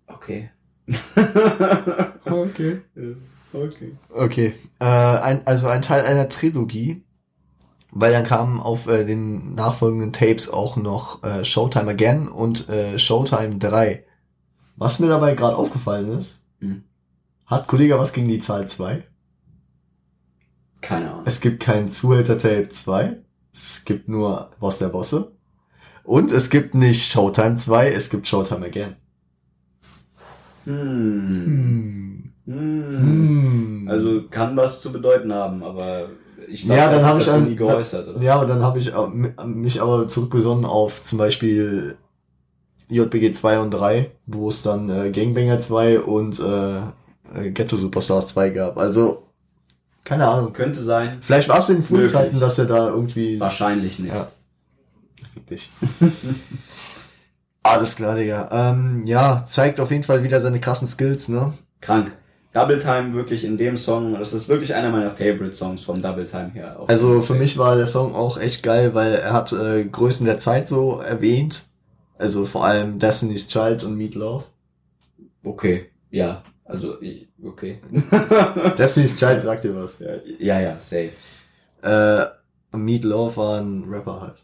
Okay.
Okay.
Okay.
Okay. Äh, ein, also ein Teil einer Trilogie. Weil dann kamen auf äh, den nachfolgenden Tapes auch noch äh, Showtime Again und äh, Showtime 3. Was mir dabei gerade aufgefallen ist,
Hm.
hat Kollege was gegen die Zahl 2?
Keine Ahnung.
Es gibt kein Zuhälter-Tape 2. Es gibt nur Boss der Bosse. Und es gibt nicht Showtime 2, es gibt Showtime Again.
Hm.
Hm.
Hm. Also kann was zu bedeuten haben, aber ich glaube,
Ja, dann habe ich an,
nie geäußert, oder?
Ja, aber dann habe ich mich aber zurückbesonnen auf zum Beispiel JBG 2 und 3, wo es dann äh, Gangbanger 2 und äh, äh, Ghetto Superstars 2 gab. Also, keine Ahnung.
Könnte sein.
Vielleicht war es in den frühen. Zeiten, dass er da irgendwie...
Wahrscheinlich nicht.
Ja. Dich. Alles klar, Digga. Ähm, ja, zeigt auf jeden Fall wieder seine krassen Skills, ne?
Krank. Double Time wirklich in dem Song, das ist wirklich einer meiner Favorite Songs vom Double Time her.
Also für mich war der Song auch echt geil, weil er hat äh, Größen der Zeit so erwähnt. Also vor allem Destiny's Child und Meat Love.
Okay, ja. Also, ich, okay.
Destiny's Child sagt dir was.
ja, ja, ja, safe.
Äh, Meat Love war ein Rapper halt.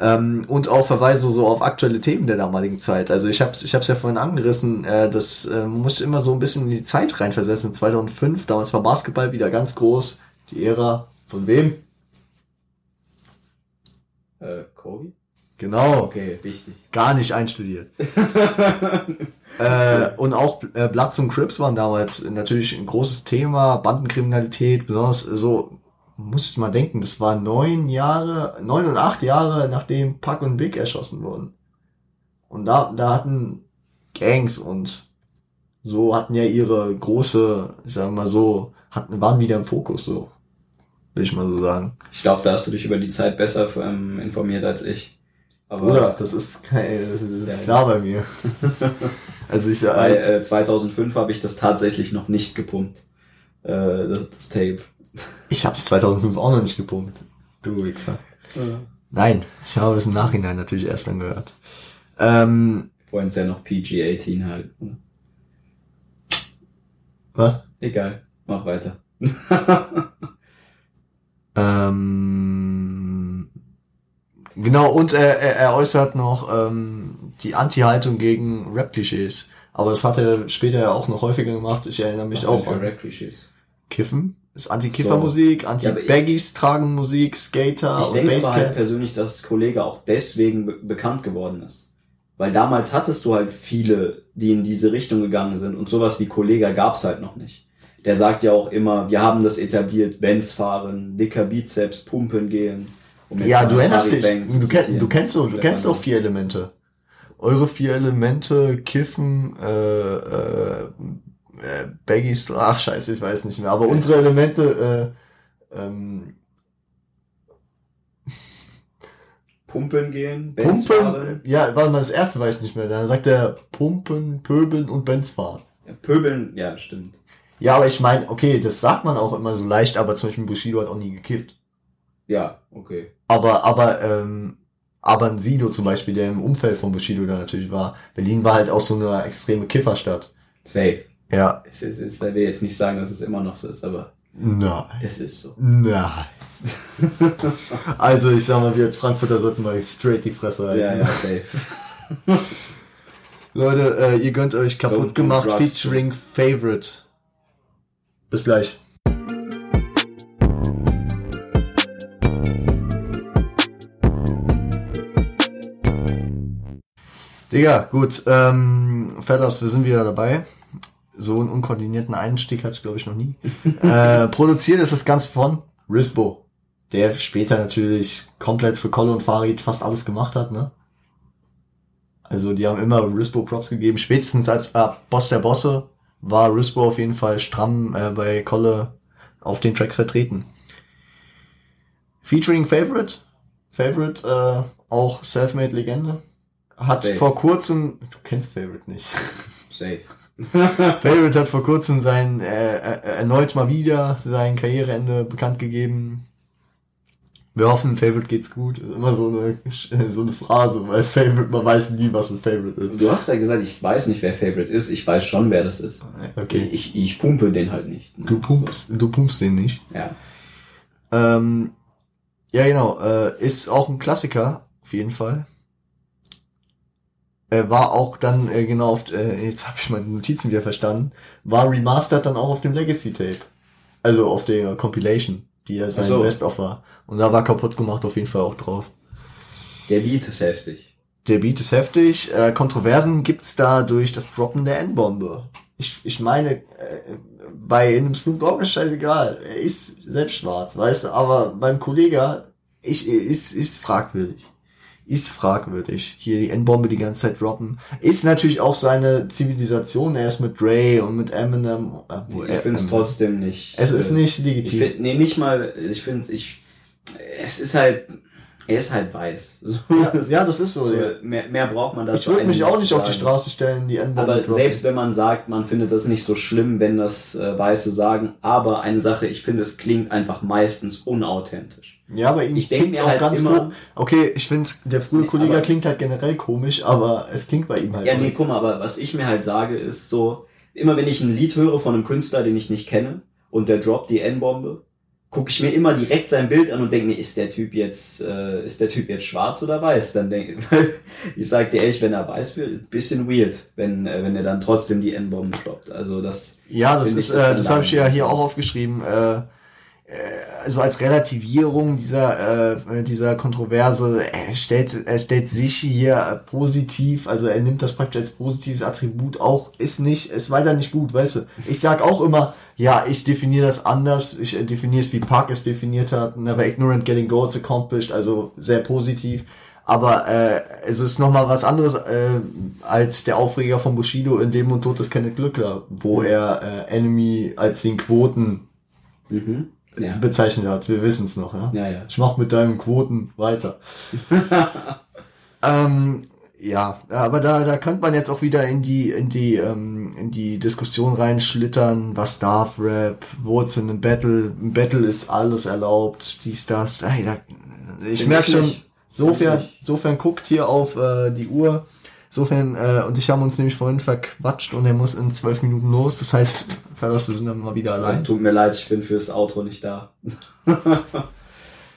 Ähm, und auch Verweise so auf aktuelle Themen der damaligen Zeit. Also ich hab's, ich hab's ja vorhin angerissen, äh, das äh, man muss immer so ein bisschen in die Zeit reinversetzen. 2005, damals war Basketball wieder ganz groß. Die Ära von wem?
Äh, Kobe?
Genau.
Okay, wichtig.
Gar nicht einstudiert. äh, und auch äh, Bloods und Crips waren damals natürlich ein großes Thema, Bandenkriminalität, besonders so, muss ich mal denken, das war neun Jahre, neun und acht Jahre, nachdem Puck und Big erschossen wurden. Und da, da hatten Gangs und so hatten ja ihre große, ich sag mal so, hatten, waren wieder im Fokus, so. Will ich mal so sagen.
Ich glaube, da hast du dich über die Zeit besser ähm, informiert als ich. Aber
Bruder, das ist, kein, das ist
Ja,
klar bei mir. also ich
bei
sag,
äh, 2005 habe ich das tatsächlich noch nicht gepumpt. Äh, das, das Tape.
Ich hab's 2005 auch noch nicht gepumpt. Du Wichser. Nein, ich habe es im Nachhinein natürlich erst dann gehört. Ähm,
Wollen es ja noch PG-18 halt.
was?
Egal, mach weiter.
Ähm, genau, und er, er, er äußert noch ähm, die Anti-Haltung gegen Rap-Klischees. Aber das hat er später ja auch noch häufiger gemacht. Ich erinnere mich
Was
auch
sind für
an
Rap-Klischees?
Kiffen. Ist Anti-Kiffer-Musik, Anti-Baggies tragen Musik, Skater
Ich
und
denke aber halt persönlich, dass Kollege auch deswegen be bekannt geworden ist. Weil damals hattest du halt viele, die in diese Richtung gegangen sind und sowas wie Kollega gab's halt noch nicht. Der sagt ja auch immer, wir haben das etabliert, Benz fahren, dicker Bizeps, pumpen gehen. um
Ja, du erinnerst dich. Du, kenn, du kennst so, du kennst doch
Bang.
vier Elemente. Eure vier Elemente, Kiffen, äh, äh, äh, Baggies, ach scheiße, ich weiß nicht mehr. Aber unsere Elemente, äh, ähm,
Pumpen gehen, Benz
Pumpen,
fahren,
ja, warte mal, das erste weiß ich nicht mehr. Dann sagt er Pumpen, Pöbeln und Benz fahren.
ja, Pöbeln, ja, stimmt.
Ja, aber ich meine, okay, das sagt man auch immer so leicht, aber zum Beispiel Bushido hat auch nie gekifft.
Ja, okay.
Aber, aber, ähm, aber ein Sido zum Beispiel, der im Umfeld von Bushido da natürlich war. Berlin war halt auch so eine extreme Kifferstadt.
Safe.
Ja.
Es ist, es, er will jetzt nicht sagen, dass es immer noch so ist, aber
Nein.
es ist so.
Nein. also ich sag mal, wir als Frankfurter sollten mal straight die Fresse halten.
Ja, ja, safe.
Leute, äh, ihr gönnt euch kaputt gemacht featuring Favorite. Bis gleich. Digga, gut, ähm, Feathers, wir sind wieder dabei. So einen unkoordinierten Einstieg hatte ich, glaube ich, noch nie. äh, produziert ist das Ganze von Risbo, der später natürlich komplett für Kolle und Farid fast alles gemacht hat, ne? Also die haben immer Rispo Props gegeben. Spätestens als äh, Boss der Bosse war Rispo auf jeden Fall stramm äh, bei Kolle auf den Tracks vertreten. Featuring Favorite. Favorite, äh, auch Selfmade Legende. Hat
Safe.
vor kurzem, du kennst Favorite nicht.
Safe.
Favorite hat vor kurzem sein, äh, äh, erneut mal wieder sein Karriereende bekannt gegeben. Wir hoffen, Favorite geht's gut. Ist immer so eine, so eine Phrase, weil Favorite, man weiß nie, was mit Favorite ist.
Du hast ja gesagt, ich weiß nicht, wer Favorite ist. Ich weiß schon, wer das ist.
Okay.
Ich, ich pumpe den halt nicht.
Du pumpst, du pumpst den nicht.
Ja.
Ähm, ja, genau. Äh, ist auch ein Klassiker, auf jeden Fall. Äh, war auch dann äh, genau auf, äh, jetzt habe ich meine Notizen wieder verstanden, war remastered dann auch auf dem Legacy Tape. Also auf der Compilation, die ja sein
so.
Best-of war. Und da war kaputt gemacht auf jeden Fall auch drauf.
Der Beat ist heftig.
Der Beat ist heftig. Äh, Kontroversen gibt's da durch das Droppen der N-Bombe. Ich, ich meine, äh, bei einem Snoop Dogg ist scheißegal. Er ist selbst schwarz, weißt du, aber beim Kollegen ich, ist, ist fragwürdig. Ist fragwürdig. Hier die N-Bombe die ganze Zeit droppen. Ist natürlich auch seine Zivilisation. Er ist mit Dre und mit Eminem. obwohl
Ich finde es trotzdem nicht.
Es ist
äh,
nicht
Ich
legitim.
find, nee, nicht mal, ich finde es, ich, es ist halt, er ist halt weiß. So,
ja, ja, das ist so.
so,
ja.
mehr, mehr braucht man dazu
Ich würde mich auch nicht auf die. Straße stellen, die N-Bombe
Aber
droppen.
selbst wenn man sagt, man findet das nicht so schlimm, wenn das äh, Weiße sagen, aber eine Sache, ich finde, es klingt einfach meistens unauthentisch.
Ja, bei ihm
Ich
klingt's
mir
auch
halt
ganz
immer-
gut. Okay, ich finde, der frühe
Nee,
Kollege
aber-
klingt halt generell komisch, aber es klingt bei ihm halt
Ja, nee, guck mal, aber was ich mir halt sage, ist so, immer wenn ich ein Lied höre von einem Künstler, den ich nicht kenne, und der droppt die N-Bombe, gucke ich mir immer direkt sein Bild an und denke mir, ist der Typ jetzt, äh, ist der Typ jetzt schwarz oder weiß? Dann denke ich sag dir echt, wenn er weiß wird, bisschen weird, wenn, äh, wenn er dann trotzdem die N-Bomben droppt. Also das,
Ja, das ist,
ich das
äh, das habe ich ja hier auch aufgeschrieben. Äh, also als Relativierung dieser äh, dieser Kontroverse, er stellt er stellt sich hier äh, positiv, also er nimmt das praktisch als positives Attribut auch, ist nicht, ist weiter nicht gut, weißt du. Ich sag auch immer, ja, ich definiere das anders, ich äh, definiere es wie Park es definiert hat, never ignorant getting goals accomplished, also sehr positiv. Aber äh, es ist nochmal was anderes äh, als der Aufreger von Bushido in Leben und Tod des Kenneth Glückler, wo er äh, Enemy als den Quoten
mhm. Ja.
bezeichnet hat. Wir wissen es noch, ja?
Ja, ja.
Ich mach mit deinen Quoten weiter. ähm, ja, aber da, da könnte man jetzt auch wieder in die, in die, ähm, in die Diskussion reinschlittern, was darf Rap, in einem Battle, im Battle ist alles erlaubt, dies, das, ey, da, ich merke schon, sofern, sofern guckt hier auf äh, die Uhr, Insofern, äh, und ich haben uns nämlich vorhin verquatscht und er muss in zwölf Minuten los. Das heißt, Ferris, wir sind dann mal wieder allein.
Tut mir leid, ich bin fürs Outro nicht da.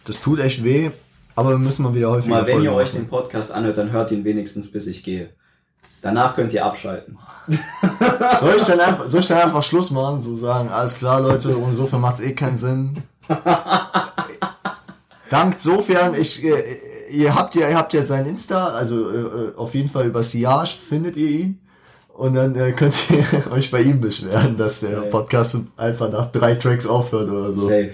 Das tut echt weh, aber wir müssen mal wieder häufiger
Mal, wenn ihr
Folgen
euch
machen.
den Podcast anhört, dann hört ihn wenigstens, bis ich gehe. Danach könnt ihr abschalten.
Soll ich dann einfach, soll ich dann einfach Schluss machen, so sagen, alles klar, Leute, und insofern macht's eh keinen Sinn. Dank sofern, ich, äh, ihr habt ja, ihr habt ja sein Insta, also äh, auf jeden Fall über Siage findet ihr ihn. Und dann äh, könnt ihr euch bei ihm beschweren, dass der
Ja.
Podcast einfach nach drei Tracks aufhört oder so.
Safe.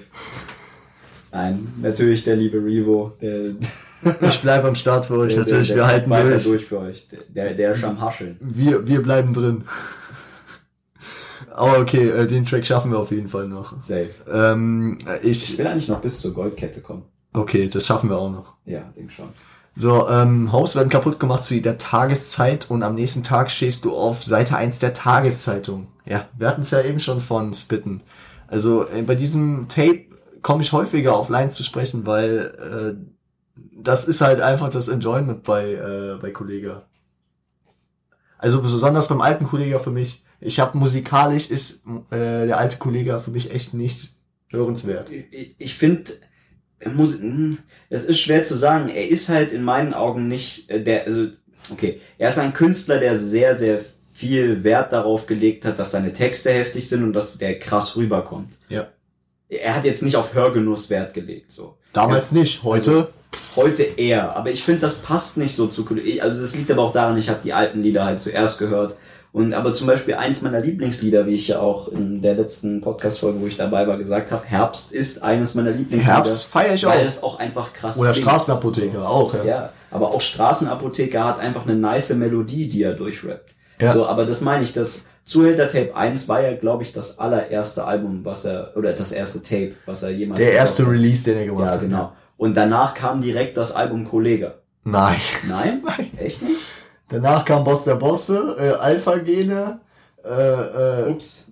Nein, natürlich der liebe Revo, der,
Ich bleib am Start für euch,
der,
natürlich,
der,
wir
der
halten
weiter
durch.
durch für euch. Der, der ist am Hascheln.
Wir, wir bleiben drin. Aber okay, äh, den Track schaffen wir auf jeden Fall noch.
Safe.
Ähm,
Ich
ich,
will eigentlich noch bis zur Goldkette kommen.
Okay, das schaffen wir auch noch.
Ja, denk schon.
So, ähm, Hosts werden kaputt gemacht zu der Tageszeit und am nächsten Tag stehst du auf Seite 1 der Tageszeitung. Ja, wir hatten es ja eben schon von Spitten. Also äh, bei diesem Tape komme ich häufiger auf Lines zu sprechen, weil äh, das ist halt einfach das Enjoyment bei, äh, bei Kollega. Also besonders beim alten Kollega für mich. Ich habe musikalisch ist äh, der alte Kollega für mich echt nicht hörenswert.
Ich, ich finde, es ist schwer zu sagen. Er ist halt in meinen Augen nicht äh, der, also, okay, er ist ein Künstler, der sehr, sehr viel Wert darauf gelegt hat, dass seine Texte heftig sind und dass der krass rüberkommt.
Ja.
Er hat jetzt nicht auf Hörgenuss Wert gelegt, so.
Damals nicht, heute.
Heute eher, aber ich finde, das passt nicht so zu Also das liegt aber auch daran, ich habe die alten Lieder halt zuerst gehört. Und aber zum Beispiel eins meiner Lieblingslieder, wie ich ja auch in der letzten Podcast-Folge, wo ich dabei war, gesagt habe, Herbst ist eines meiner Lieblingslieder.
Herbst feiere ich
weil
auch.
es auch einfach krass
Oder
klingt.
Straßenapotheker auch, ja.
Ja, aber auch Straßenapotheker hat einfach eine nice Melodie, die er durchrappt.
Ja.
So, aber das meine ich, das Zuhälter Tape 1 war ja, glaube ich, das allererste Album, was er, oder das erste Tape, was er jemals
Der erste
hat.
Release, den er gemacht
Ja,
hat.
genau. Und danach kam direkt das Album Kollega.
Nein.
Nein?
Nein.
Echt nicht?
Danach kam Boss der Bosse, äh, Alpha-Gene, äh, äh,
Ups.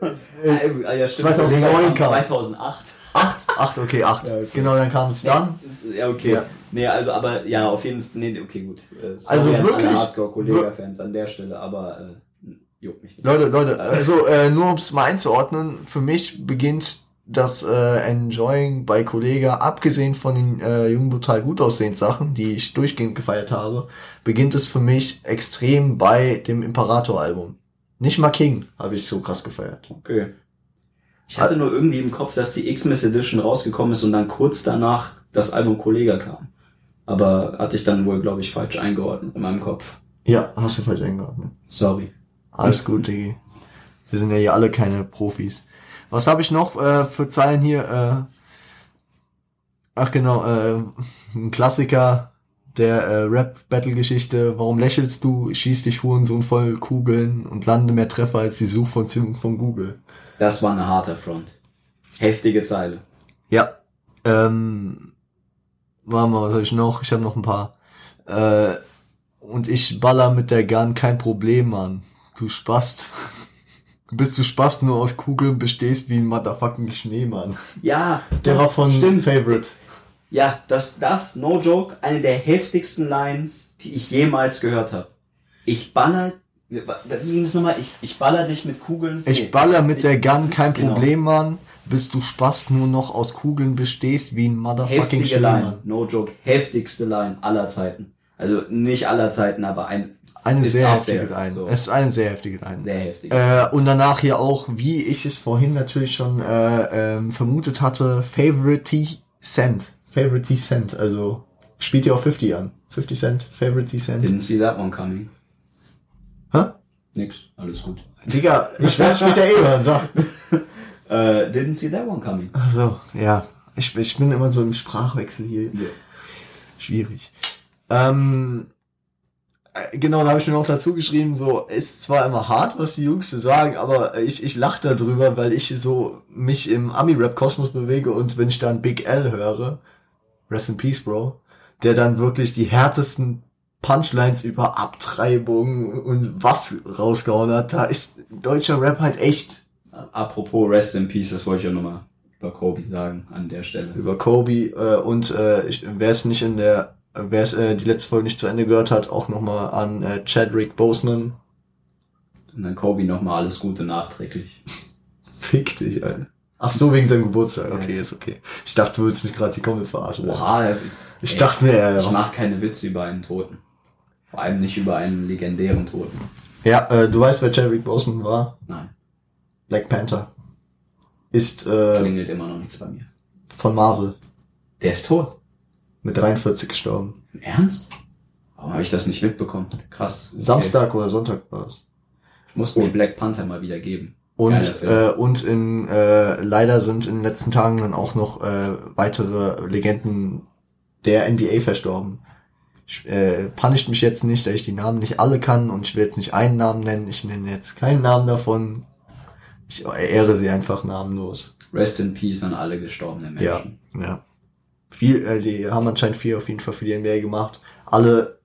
äh,
Ah, ja, stimmt.
2009
Kollega kam
kam.
2008.
acht, acht, okay, acht.
Ja, okay.
Genau, dann kam es dann.
Ja, okay.
Ja.
Nee, also, aber ja, auf jeden Fall. Nee, okay, gut. Äh, sorry
Also wirklich-
Hardcore-Kollega-Fans an der Stelle, aber äh, juckt mich nicht.
Leute, Leute, also äh, nur um es mal einzuordnen, für mich beginnt das äh, Enjoying bei Kollega, abgesehen von den äh, jungen brutal gut aussehenden Sachen, die ich durchgehend gefeiert habe, beginnt es für mich extrem bei dem Imperator-Album. Nicht mal King habe ich so krass gefeiert.
Okay. Ich hatte nur irgendwie im Kopf, dass die Xmas Edition rausgekommen ist und dann kurz danach das Album Kollega kam. Aber hatte ich dann wohl, glaube ich, falsch eingeordnet in meinem Kopf.
Ja, hast du falsch eingeordnet.
Sorry.
Alles gut, Diggi. Wir sind ja hier alle keine Profis. Was habe ich noch äh, für Zeilen hier? Äh, ach genau, äh, ein Klassiker der äh, Rap-Battle-Geschichte. Warum lächelst du? Schieß dich Hurensohn voll Kugeln und lande mehr Treffer als die Suchfunktion von Google.
Das war eine harte Front. Heftige Zeile.
Ja. Ähm, warte mal, was habe ich noch? Ich habe noch ein paar. Äh, und ich baller mit der Gun, kein Problem, Mann. Du Spast. Bist du Spast nur aus Kugeln bestehst wie ein motherfucking Schneemann.
Ja,
Der war von
Stimmt.
Favorite.
Ja, das, das, no joke, eine der heftigsten Lines, die ich jemals gehört habe. Ich baller, wie ging das nochmal? Ich, ich baller dich mit Kugeln.
Ich
Nee.
baller mit der Gun, kein
Genau.
Problem, Mann. Bis du Spast nur noch aus Kugeln bestehst wie ein motherfucking
Heftige Line,
Schneemann.
no joke, heftigste Line aller Zeiten. Also nicht aller Zeiten, aber ein
Eine
It's
sehr heftige
there,
Line.
so.
Es ist eine sehr heftige Line.
sehr heftig.
Äh, und danach hier auch, wie ich es vorhin natürlich schon äh, ähm, vermutet hatte, Favorite Cent. Favorite Cent, also spielt ja auch 50 an. 50 Cent, Favorite Cent.
Didn't see that one coming.
Hä?
Nix, alles gut.
Digga, ich werde später eh hören, sag.
Äh, didn't see that one coming.
Ach so, ja. Ich, ich bin immer so im Sprachwechsel hier.
Ja.
Schwierig. Ähm, äh, genau, da habe ich mir noch dazu geschrieben, so, ist zwar immer hart, was die Jungs sagen, aber ich, ich lache darüber, weil ich so mich im Ami-Rap-Kosmos bewege und wenn ich dann Big L höre, Rest in Peace, Bro, der dann wirklich die härtesten Punchlines über Abtreibung und was rausgehauen hat, da ist deutscher Rap halt echt
Apropos Rest in Peace, das wollte ich ja nochmal über Kobe sagen an der Stelle.
über Kobe äh, und äh, ich, wer es nicht in der wer es äh, die letzte Folge nicht zu Ende gehört hat, auch nochmal an äh, Chadwick Boseman.
Und dann Kobe nochmal alles Gute nachträglich.
Fick dich, Alter. Ach so, wegen seinem Geburtstag. Okay,
Ja.
ist okay. Ich dachte, du willst mich gerade die Kommen verarschen.
Oha,
Ich
ey,
dachte mir, äh,
ich
was?
mache keine Witze über einen Toten. Vor allem nicht über einen legendären Toten.
Ja, äh, du weißt, wer Chadwick Boseman war?
Nein,
Black Panther. Ist äh,
klingelt immer noch nichts bei mir.
von Marvel.
Der ist tot.
Mit 43 gestorben.
Im Ernst? Warum habe ich das nicht mitbekommen? Krass. Okay.
Samstag oder Sonntag war es.
Muss mir Black Panther mal wieder geben.
Und, äh, und in, äh, leider sind in den letzten Tagen dann auch noch äh, weitere Legenden der NBA verstorben. Ich, äh, punisht mich jetzt nicht, da ich die Namen nicht alle kann und ich will jetzt nicht einen Namen nennen. Ich nenne jetzt keinen Namen davon. Ich ehre sie einfach namenlos.
Rest in Peace an alle gestorbenen
Ja,
Menschen.
ja. Viel, äh, die haben anscheinend viel auf jeden Fall für die NBA gemacht. Alle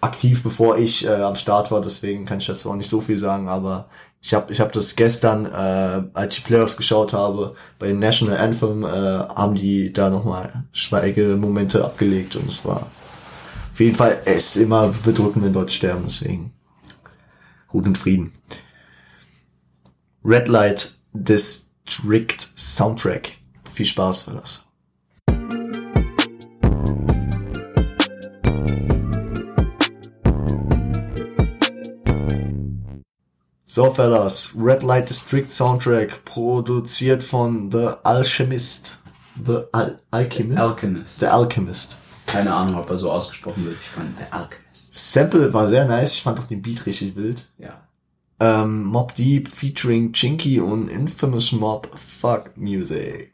aktiv, bevor ich äh, am Start war, deswegen kann ich dazu auch nicht so viel sagen, aber ich habe ich hab das gestern, äh, als ich Playoffs geschaut habe, bei den National Anthem, äh, haben die da nochmal Schweigemomente abgelegt und es war auf jeden Fall, es ist immer bedrückend, wenn Leute sterben, deswegen Ruhe und Frieden. Red Light District Soundtrack. Viel Spaß für das. So, Fellas, Red Light District Soundtrack, produziert von The Alchemist. The Al Alchemist?
Alchemist.
The Alchemist.
Keine Ahnung, ob er so ausgesprochen wird. Ich fand der Alchemist.
Sample war sehr nice, ich fand auch den Beat richtig wild.
Ja.
Ähm, Mob Deep featuring Chinky und Infamous Mob Fuck Music.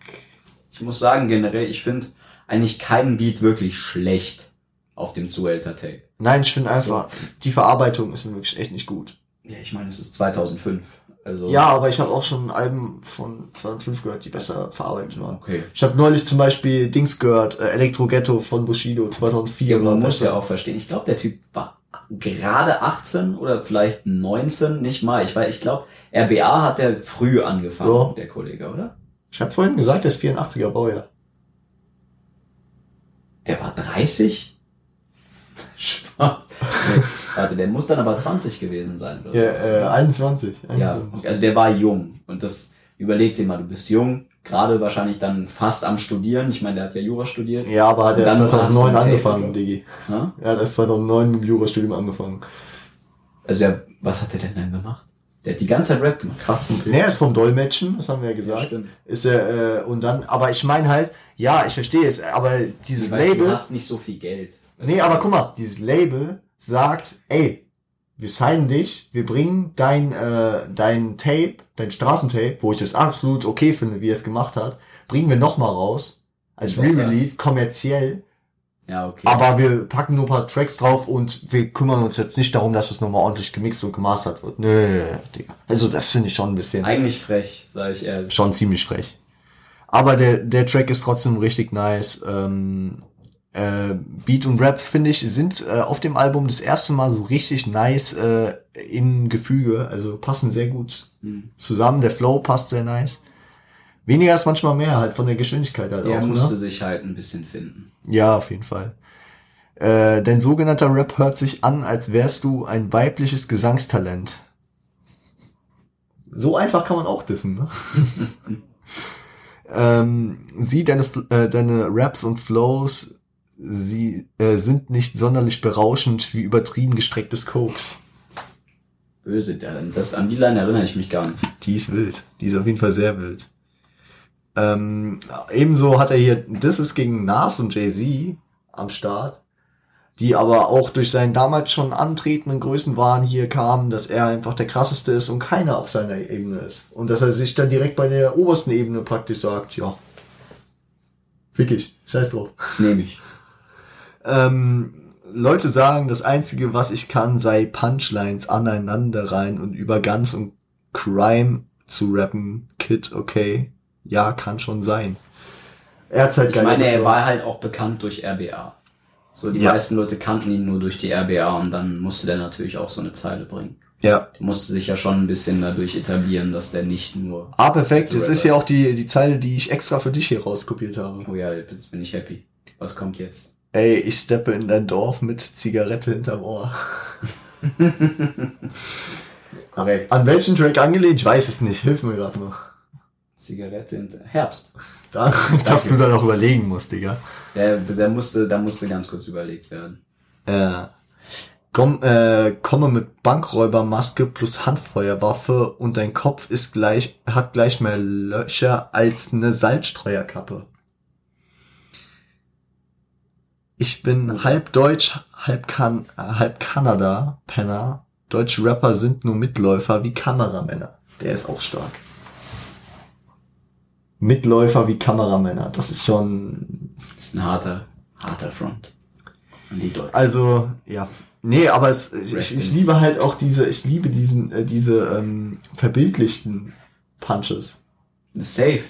Ich muss sagen, generell, ich finde eigentlich keinen Beat wirklich schlecht auf dem Zuhälter-Tape.
Nein, ich finde einfach, die Verarbeitung ist wirklich echt nicht gut.
Ja, ich meine, es ist 2005. Also,
Ja, aber ich habe auch schon Alben von 2005 gehört, die besser verarbeitet waren.
okay.
Ich habe neulich zum Beispiel Dings gehört, äh, Elektro Ghetto von Bushido 2004.
Ja, man muss ja auch verstehen. Ich glaube, der Typ war gerade 18 oder vielleicht 19, nicht mal. Ich weiß, ich glaube, RBA hat der früh angefangen,
Ja.
der Kollege, oder?
Ich habe vorhin gesagt, der ist 84er Baujahr.
Der war 30? Spaß. Warte, der muss dann aber 20 gewesen sein. Oder
Ja,
sowas,
äh,
oder?
21.
ja,
21.
also der war jung. Und das, überleg dir mal, du bist jung, gerade wahrscheinlich dann fast am Studieren. Ich meine, der hat ja Jura studiert.
Ja, aber hat erst
du
2009
ein Tape
angefangen,
gedroppt.
Digi.
Ne?
Er hat erst 2009 mit dem Jurastudium angefangen.
Also der, was hat der denn dann gemacht? Der hat die ganze Zeit Rap gemacht. Krass.
Nee, er ist vom Dolmetschen, das haben wir ja
Ja,
gesagt.
stimmt.
ist er, äh, und dann, aber ich meine halt, ja, ich verstehe es, aber dieses
Ich weiß, du
Label,
hast nicht so viel Geld.
nee, aber guck mal, dieses Label sagt, ey, wir signen dich, wir bringen dein, äh, dein Tape, dein Straßentape, wo ich das absolut okay finde, wie er es gemacht hat, bringen wir nochmal raus, als. Re-Release, kommerziell,
Ja, okay.
aber wir packen nur ein paar Tracks drauf und wir kümmern uns jetzt nicht darum, dass es nochmal ordentlich gemixt und gemastert wird. Nö, Digga. Also das finde ich schon ein bisschen
Eigentlich frech, sage ich ehrlich.
schon ziemlich frech. Aber der, der Track ist trotzdem richtig nice. Ähm, äh, Beat und Rap, finde ich, sind äh, auf dem Album das erste Mal so richtig nice äh, in Gefüge. Also passen sehr gut
Hm.
zusammen. Der Flow passt sehr nice. Weniger ist manchmal mehr, halt von der Geschwindigkeit halt
Der
auch.
musste
Ne?
sich halt ein bisschen finden.
Ja, auf jeden Fall. Äh, dein sogenannter Rap hört sich an, als wärst du ein weibliches Gesangstalent. So einfach kann man auch dissen, ne? ähm, sieh deine, äh, deine Raps und Flows, sie äh, sind nicht sonderlich berauschend wie übertrieben gestrecktes Koks.
Böse, das, an die Line erinnere ich mich gar nicht.
Die ist wild. Die ist auf jeden Fall sehr wild. Ähm, ebenso hat er hier This ist gegen Nas und Jay-Z am Start, die aber auch durch seinen damals schon antretenden Größenwahn hier kamen, dass er einfach der krasseste ist und keiner auf seiner Ebene ist. Und dass er sich dann direkt bei der obersten Ebene praktisch sagt, ja, fick ich, scheiß drauf.
Nehme ich.
Ähm, Leute sagen, das Einzige, was ich kann, sei Punchlines aneinander rein und über Guns und Crime zu rappen. Kid, okay. Ja, kann schon sein. Er hat's halt
Ich meine, er war halt auch bekannt durch RBA. So, die
Ja.
meisten Leute kannten ihn nur durch die RBA und dann musste der natürlich auch so eine Zeile bringen.
Ja.
Der musste sich ja schon ein bisschen dadurch etablieren, dass der nicht nur,
Ah, perfekt. Das ist ja auch die, die Zeile, die ich extra für dich hier rauskopiert habe.
oh ja, jetzt bin ich happy. Was kommt jetzt?
Ey, ich steppe in dein Dorf mit Zigarette hinterm Ohr.
Korrekt.
An welchen Track angelehnt? Ich weiß es nicht. Hilf mir gerade noch.
Zigarette in Herbst.
Da, dass du da noch überlegen musst, Digga.
Der, der musste, da musste ganz kurz überlegt werden.
Äh, komm, äh, komme mit Bankräubermaske plus Handfeuerwaffe und dein Kopf ist gleich, hat gleich mehr Löcher als eine Salzstreuerkappe. Ich bin halb Deutsch, halb, kan halb Kanada, Penner. Deutsche Rapper sind nur Mitläufer wie Kameramänner. Der ist auch stark. Mitläufer wie Kameramänner. Das ist schon
Das ist ein harter, harter Front. An die Deutschen.
Also, ja. Nee, aber es, ich, ich, ich liebe halt auch diese, ich liebe diesen, äh, diese ähm, verbildlichten Punches.
Safe.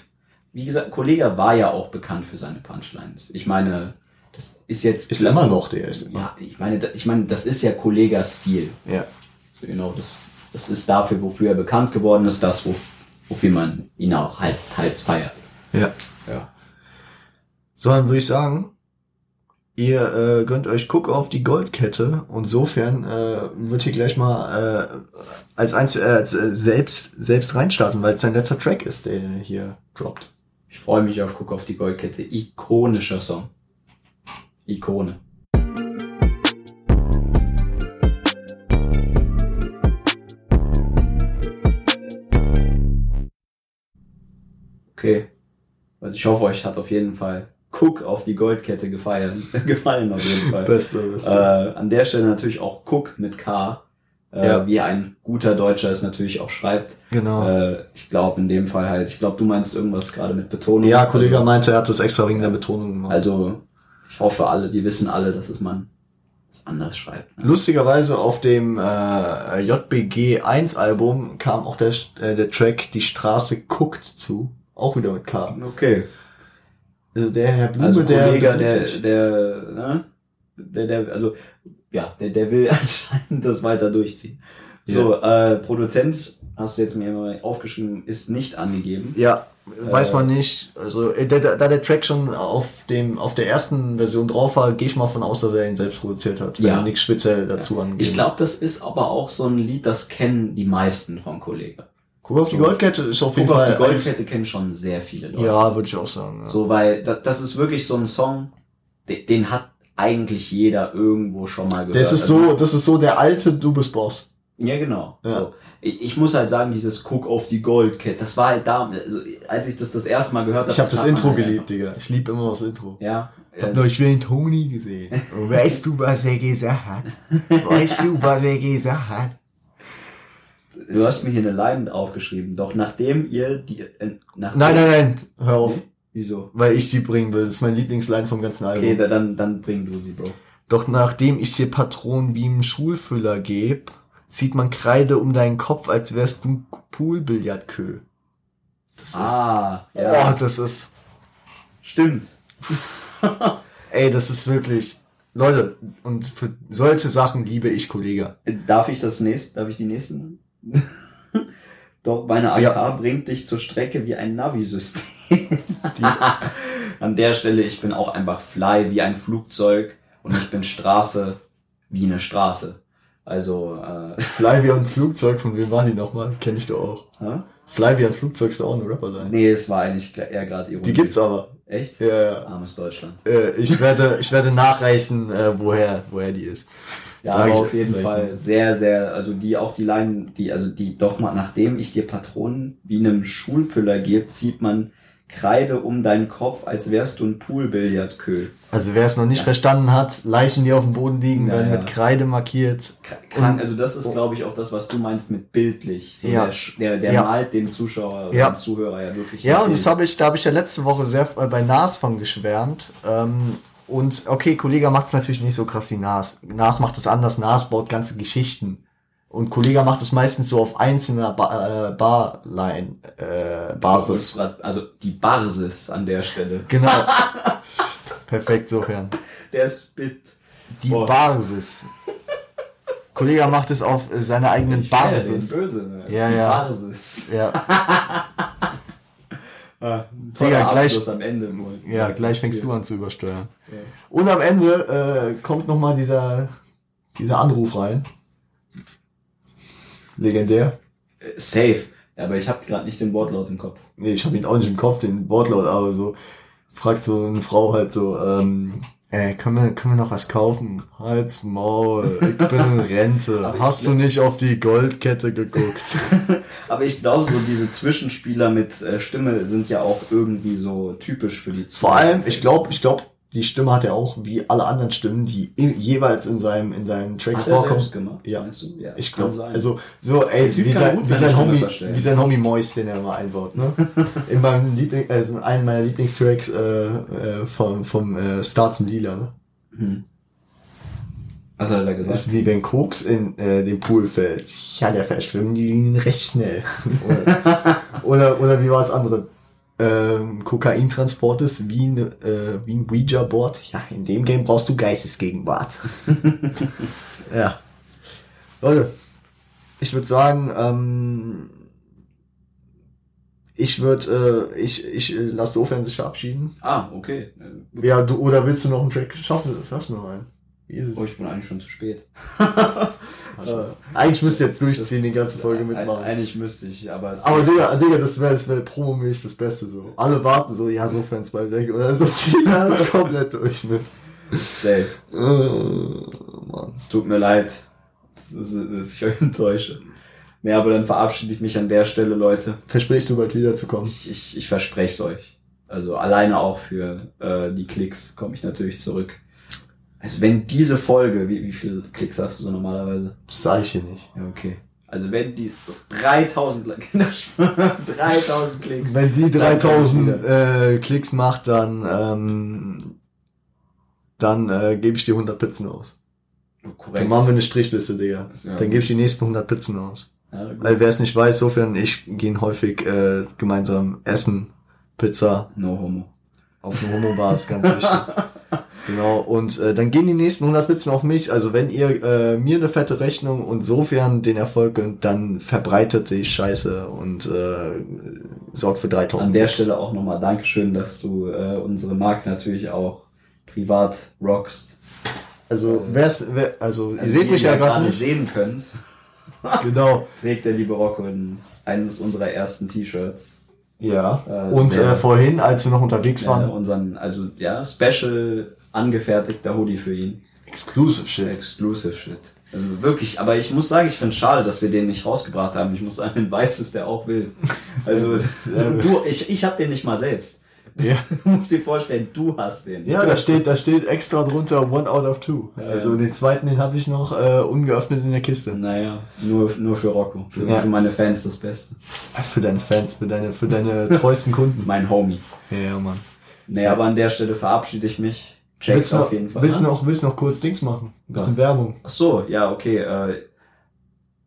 Wie gesagt, Kollege war ja auch bekannt für seine Punchlines. Ich meine, das ist jetzt.
Ist immer noch der. Ist immer.
Ja, ich meine, ich meine, das ist ja Kollegas Stil.
Ja.
So, Genau, das, das ist dafür, wofür er bekannt geworden ist, das, wo, wofür man ihn auch halt teils feiert.
ja.
Ja.
So, dann würde ich sagen, ihr äh, gönnt euch Guck auf die Goldkette. Und insofern äh, wird hier gleich mal äh, als, eins, äh, als äh, selbst, selbst reinstarten, weil es sein letzter Track ist, der hier droppt.
Ich freue mich auf Guck auf die Goldkette. Ikonischer Song. Ikone. Okay. Also ich hoffe, euch hat auf jeden Fall Cook auf die Goldkette gefallen. gefallen auf jeden Fall.
Beste,
Äh,
beste.
an der Stelle natürlich auch Cook mit K. Äh,
Ja.
Wie ein guter Deutscher es natürlich auch schreibt.
genau.
Äh, ich glaube in dem Fall halt, ich glaube, du meinst irgendwas gerade mit Betonung.
ja, Kollege meinte, er hat das extra wegen der Betonung gemacht.
Also, ich hoffe alle, die wissen alle, dass es man es anders schreibt. Ne?
Lustigerweise auf dem äh, JBG 1 Album kam auch der, äh, der Track Die Straße guckt zu. Auch wieder mit K.
Okay.
Also der Herr Blume,
Also
der,
Kollege, der,
sich-
der, ne? der, der, also, ja, der, der will anscheinend das weiter durchziehen. So, äh, Produzent, hast du jetzt mir mal aufgeschrieben, ist nicht angegeben.
Ja, weiß
Äh,
man nicht. Also äh, da, da der Track schon auf dem auf der ersten Version drauf war, gehe ich mal von aus, dass er ihn selbst produziert hat.
Ja.
nichts speziell dazu angegeben.
Ich glaube, das ist aber auch so ein Lied, das kennen die meisten von Kollege.
Guck auf die. Goldkette ist auf jeden
Guck auf
Fall.
die Goldkette kennen schon sehr viele Leute.
Ja, würde ich auch sagen. Ja.
So, weil da, das ist wirklich so ein Song, den, den hat eigentlich jeder irgendwo schon mal gehört.
das ist so, das ist so der alte Du bist Boss.
Ja, genau.
Ja.
So. Ich, ich muss halt sagen, dieses Guck auf die Goldkette, das war halt da, also, als ich das das erste Mal gehört habe.
Ich habe das
man
Intro geliebt, Digga. Ich liebe immer das Intro.
Ja.
Ich hab
ja,
neulich den Toni gesehen. Weißt du, was er gesagt hat? Weißt du, was er gesagt hat?
du hast mir hier eine Line aufgeschrieben, doch nachdem ihr die, äh, nachdem,
Nein, nein, nein, hör auf.
Wieso?
Weil ich die bringen will. Das ist mein Lieblingsline vom ganzen Album.
Okay, da, dann, dann bring du sie, Bro.
Doch nachdem ich dir Patronen wie im Schulfüller geb, zieht man Kreide um deinen Kopf, als wärst du ein Poolbillardkö. Das ist,
Ah,
oh, das ist,
stimmt.
ey, das ist wirklich, Leute, und für solche Sachen liebe ich Kollege.
Darf ich das nächste, darf ich die nächsten? Doch meine AK
Ja.
bringt dich zur Strecke wie ein Navi-System. An der Stelle, ich bin auch einfach fly wie ein Flugzeug und ich bin Straße wie eine Straße. Also, äh,
Fly wie ein Flugzeug, von wem war die nochmal? Kenn ich doch auch.
hä?
Fly wie ein Flugzeug ist doch auch eine Rapperline.
nee, es war eigentlich eher gerade Ironie.
Die gibt's aber.
Echt?
Ja, ja.
Armes Deutschland.
Äh, ich werde, ich werde nachreichen, äh, woher, woher die ist.
Ja,
Sag
aber
ich-
auf jeden Fall sehr, sehr, also die auch die Line, die, also die doch mal, nachdem ich dir Patronen wie einem Schulfüller gebe, zieht man Kreide um deinen Kopf, als wärst du ein Poolbillardkö.
Also wer es noch nicht
Das-
verstanden hat, Leichen, die auf dem Boden liegen,
Ja,
werden mit Kreide markiert.
Krank, also das ist, glaube ich, auch das, was du meinst mit bildlich. So
Ja.
Der, der, der
Ja.
malt dem Zuschauer oder
Ja.
dem Zuhörer ja wirklich.
Ja, und das habe ich, da habe ich ja letzte Woche sehr äh, bei Nas von geschwärmt. Ähm, und okay, Kollege macht es natürlich nicht so krass wie Nas. Nas macht es anders. Nas baut ganze Geschichten. Und Kollege macht es meistens so auf einzelner ba äh, Barline äh, Basis.
Also die Basis an der Stelle.
Genau. Perfekt, sofern.
Der Spit.
Die
Boah.
Basis. Kollege macht es auf äh, seiner eigenen
Ich
Basis.
Böse, ne?
Ja,
die
ja.
Basis.
Ja,
Ah,
Digga, gleich-
am Ende.
Ja, gleich fängst du an zu übersteuern.
Ja.
Und am Ende äh, kommt noch mal dieser, dieser Anruf rein. Legendär.
Äh, Safe. Aber ich habe gerade nicht den Wortlaut im Kopf.
Nee, ich habe ihn auch nicht im Kopf, den Wortlaut, aber so fragt so eine Frau halt so, ähm, äh, können wir, können wir noch was kaufen? Halt's Maul, ich bin in Rente. Hast du
glaub-
nicht auf die Goldkette geguckt?
Aber ich glaube, so diese Zwischenspieler mit äh, Stimme sind ja auch irgendwie so typisch für die
Vor allem, ich glaube, ich glaube, die Stimme hat er auch wie alle anderen Stimmen, die jeweils in seinem in seinen Tracks
Hat er
vorkommen.
gemacht,
Ja.
meinst du? Ja,
Ich glaube, also so, ey, wie sein, wie sein Homie,
verstellen.
wie sein Homie Mois, den er immer einbaut, ne? In meinem Liebling, also einem meiner Lieblingstracks äh, äh, vom vom äh, Star zum Lila, ne?
Hm. Was hat er da
Das
gesagt?
ist wie wenn Koks in äh, den Pool fällt. Ja, der verschwimmen die Linien recht schnell. oder, oder oder wie war das andere? Ähm, Kokaintransport ist wie, ein, äh, wie ein Ouija-Board. Ja, in dem Game brauchst du Geistesgegenwart. ja. Leute, ich würde sagen, ähm, ich würde, äh, ich, ich äh, lass sofern sich verabschieden.
Ah, okay. Äh,
Ja, du, oder willst du noch einen Track schaffen? Schaffst du noch einen? Wie ist es?
Oh, ich bin eigentlich schon zu spät.
Äh, eigentlich müsst ihr jetzt durchziehen, die ganze Folge mitmachen.
Eigentlich müsste ich, aber es
Aber Digga, Digga, das wäre das wär promomäßig das Beste so. Alle warten so, ja, so Fans bald weg. Oder so ziehen alle komplett durch mit.
safe.
Äh, Mann.
Es tut mir leid, dass, dass ich euch enttäusche. Ja, aber dann verabschiede ich mich an der Stelle, Leute.
Versprichst du bald wiederzukommen?
Ich, ich, ich verspreche es euch. Also alleine auch für äh, die Klicks komme ich natürlich zurück. Also wenn diese Folge, wie, wie viele Klicks hast du so normalerweise?
Das sag ich hier nicht.
Ja, okay. Also wenn die so 3000, Like- 3000 Klicks.
Wenn die
Dann komm ich
3000 äh, Klicks macht, dann, ähm, dann äh, gebe ich dir 100 Pizzen aus. Dann
Korrekt.
machen wir eine Strichliste, Digga.
Ja,
Dann gebe ich die nächsten 100 Pizzen aus.
Ja.
Weil wer es nicht weiß, sofern ich gehen häufig äh, gemeinsam essen, Pizza,
No homo.
auf eine Homo-Bar ist ganz wichtig. Genau, und äh, dann gehen die nächsten 100 Pizzen auf mich. Also wenn ihr äh, mir eine fette Rechnung und sofern den Erfolg gönnt, dann verbreitet die Scheiße und äh, sorgt für 3000
An der. Stelle auch nochmal Dankeschön, dass du äh, unsere Marke natürlich auch privat rockst.
Also, wer's, wer, also, ihr
Also
seht
wie
mich
ihr
ja gerade
gerade
nicht.
sehen könnt,
Genau.
trägt der liebe Rocco in eines unserer ersten T-Shirts.
Ja.
Äh,
und
sehr-
äh, vorhin, als wir noch unterwegs
Äh,
waren,
unseren, also ja, special angefertigter Hoodie für ihn.
Exclusive Shit.
Exclusive Shit. Also wirklich, aber ich muss sagen, ich finde es schade, dass wir den nicht rausgebracht haben. Ich muss sagen, in Weiß ist der auch wild. Also du, ich, ich hab den nicht mal selbst.
Ja.
Du musst dir vorstellen, du hast den.
Ja, da steht, da steht extra drunter One out of two.
Ja,
also
ja.
den zweiten, den habe ich noch äh, ungeöffnet in der Kiste.
Naja, nur, nur für Rocco. Für,
Ja.
für meine Fans das Beste.
Für deine Fans, für deine, für deine treuesten Kunden.
Mein Homie.
Ja, Mann. So.
aber an der Stelle verabschiede ich mich. Checks
Willst
auf jeden Fall.
willst, du
ne?
noch, willst noch kurz Dings machen? Ein bisschen
Ja.
Werbung.
Ach so, ja, okay. Äh,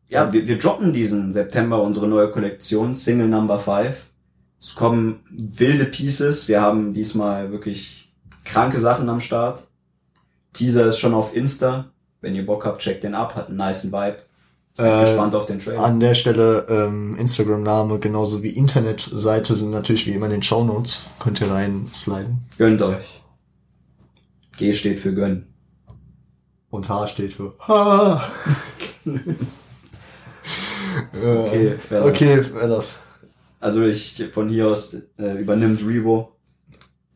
ja, wir, wir droppen diesen September unsere neue Kollektion, Single Number 5. Es kommen wilde Pieces. Wir haben diesmal wirklich kranke Sachen am Start. Teaser ist schon auf Insta. Wenn ihr Bock habt, checkt den ab. Hat einen nice Vibe. Seid
Äh,
gespannt auf den Trailer.
An der Stelle ähm, Instagram-Name genauso wie Internetseite sind natürlich wie immer in den Shownotes. Könnt ihr reinsliden.
Gönnt euch. G steht für gönnen.
Und H steht für Ha.
Okay,
okay, okay, das.
Also ich, von hier aus äh, übernimmt Revo.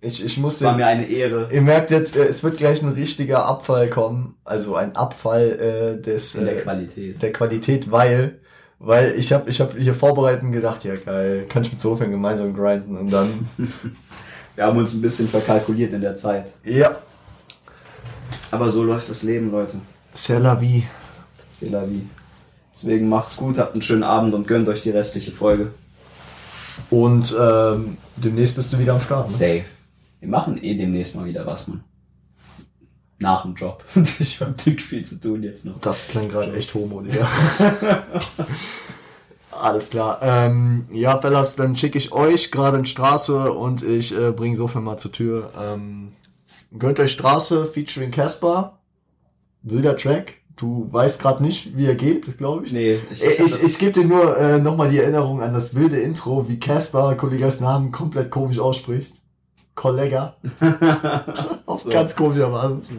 Ich, ich muss
war
den,
mir eine Ehre.
Ihr merkt jetzt, äh, es wird gleich ein richtiger Abfall kommen. Also ein Abfall äh, des
In der
äh,
Qualität.
der Qualität, weil weil ich habe ich hab hier vorbereiten gedacht, ja geil, kann ich mit Sofern gemeinsam grinden und dann
Wir haben uns ein bisschen verkalkuliert in der Zeit.
ja,
Aber so läuft das Leben, Leute.
c'est la vie.
C'est la vie. Deswegen macht's gut, habt einen schönen Abend und gönnt euch die restliche Folge.
Und ähm, demnächst bist du wieder am Start. Ne?
Safe. Wir machen eh demnächst mal wieder was, Mann. Nach dem Job. ich hab dick viel zu tun jetzt noch.
Das klang gerade echt homo, Digga. Alles klar. Ähm, ja, Fellas, dann schicke ich euch gerade in Straße und ich äh, bringe Sofern mal zur Tür. Ähm, gönnt euch Straße featuring Casper. Wilder Track. Du weißt gerade nicht, wie er geht, glaube ich.
Nee, ich,
Ich,
hab
ich,
das-
ich gebe dir nur äh, nochmal die Erinnerung an das wilde Intro, wie Caspar Kollegas Namen komplett komisch ausspricht. Kollega. Auf
So.
ganz komischer Basis.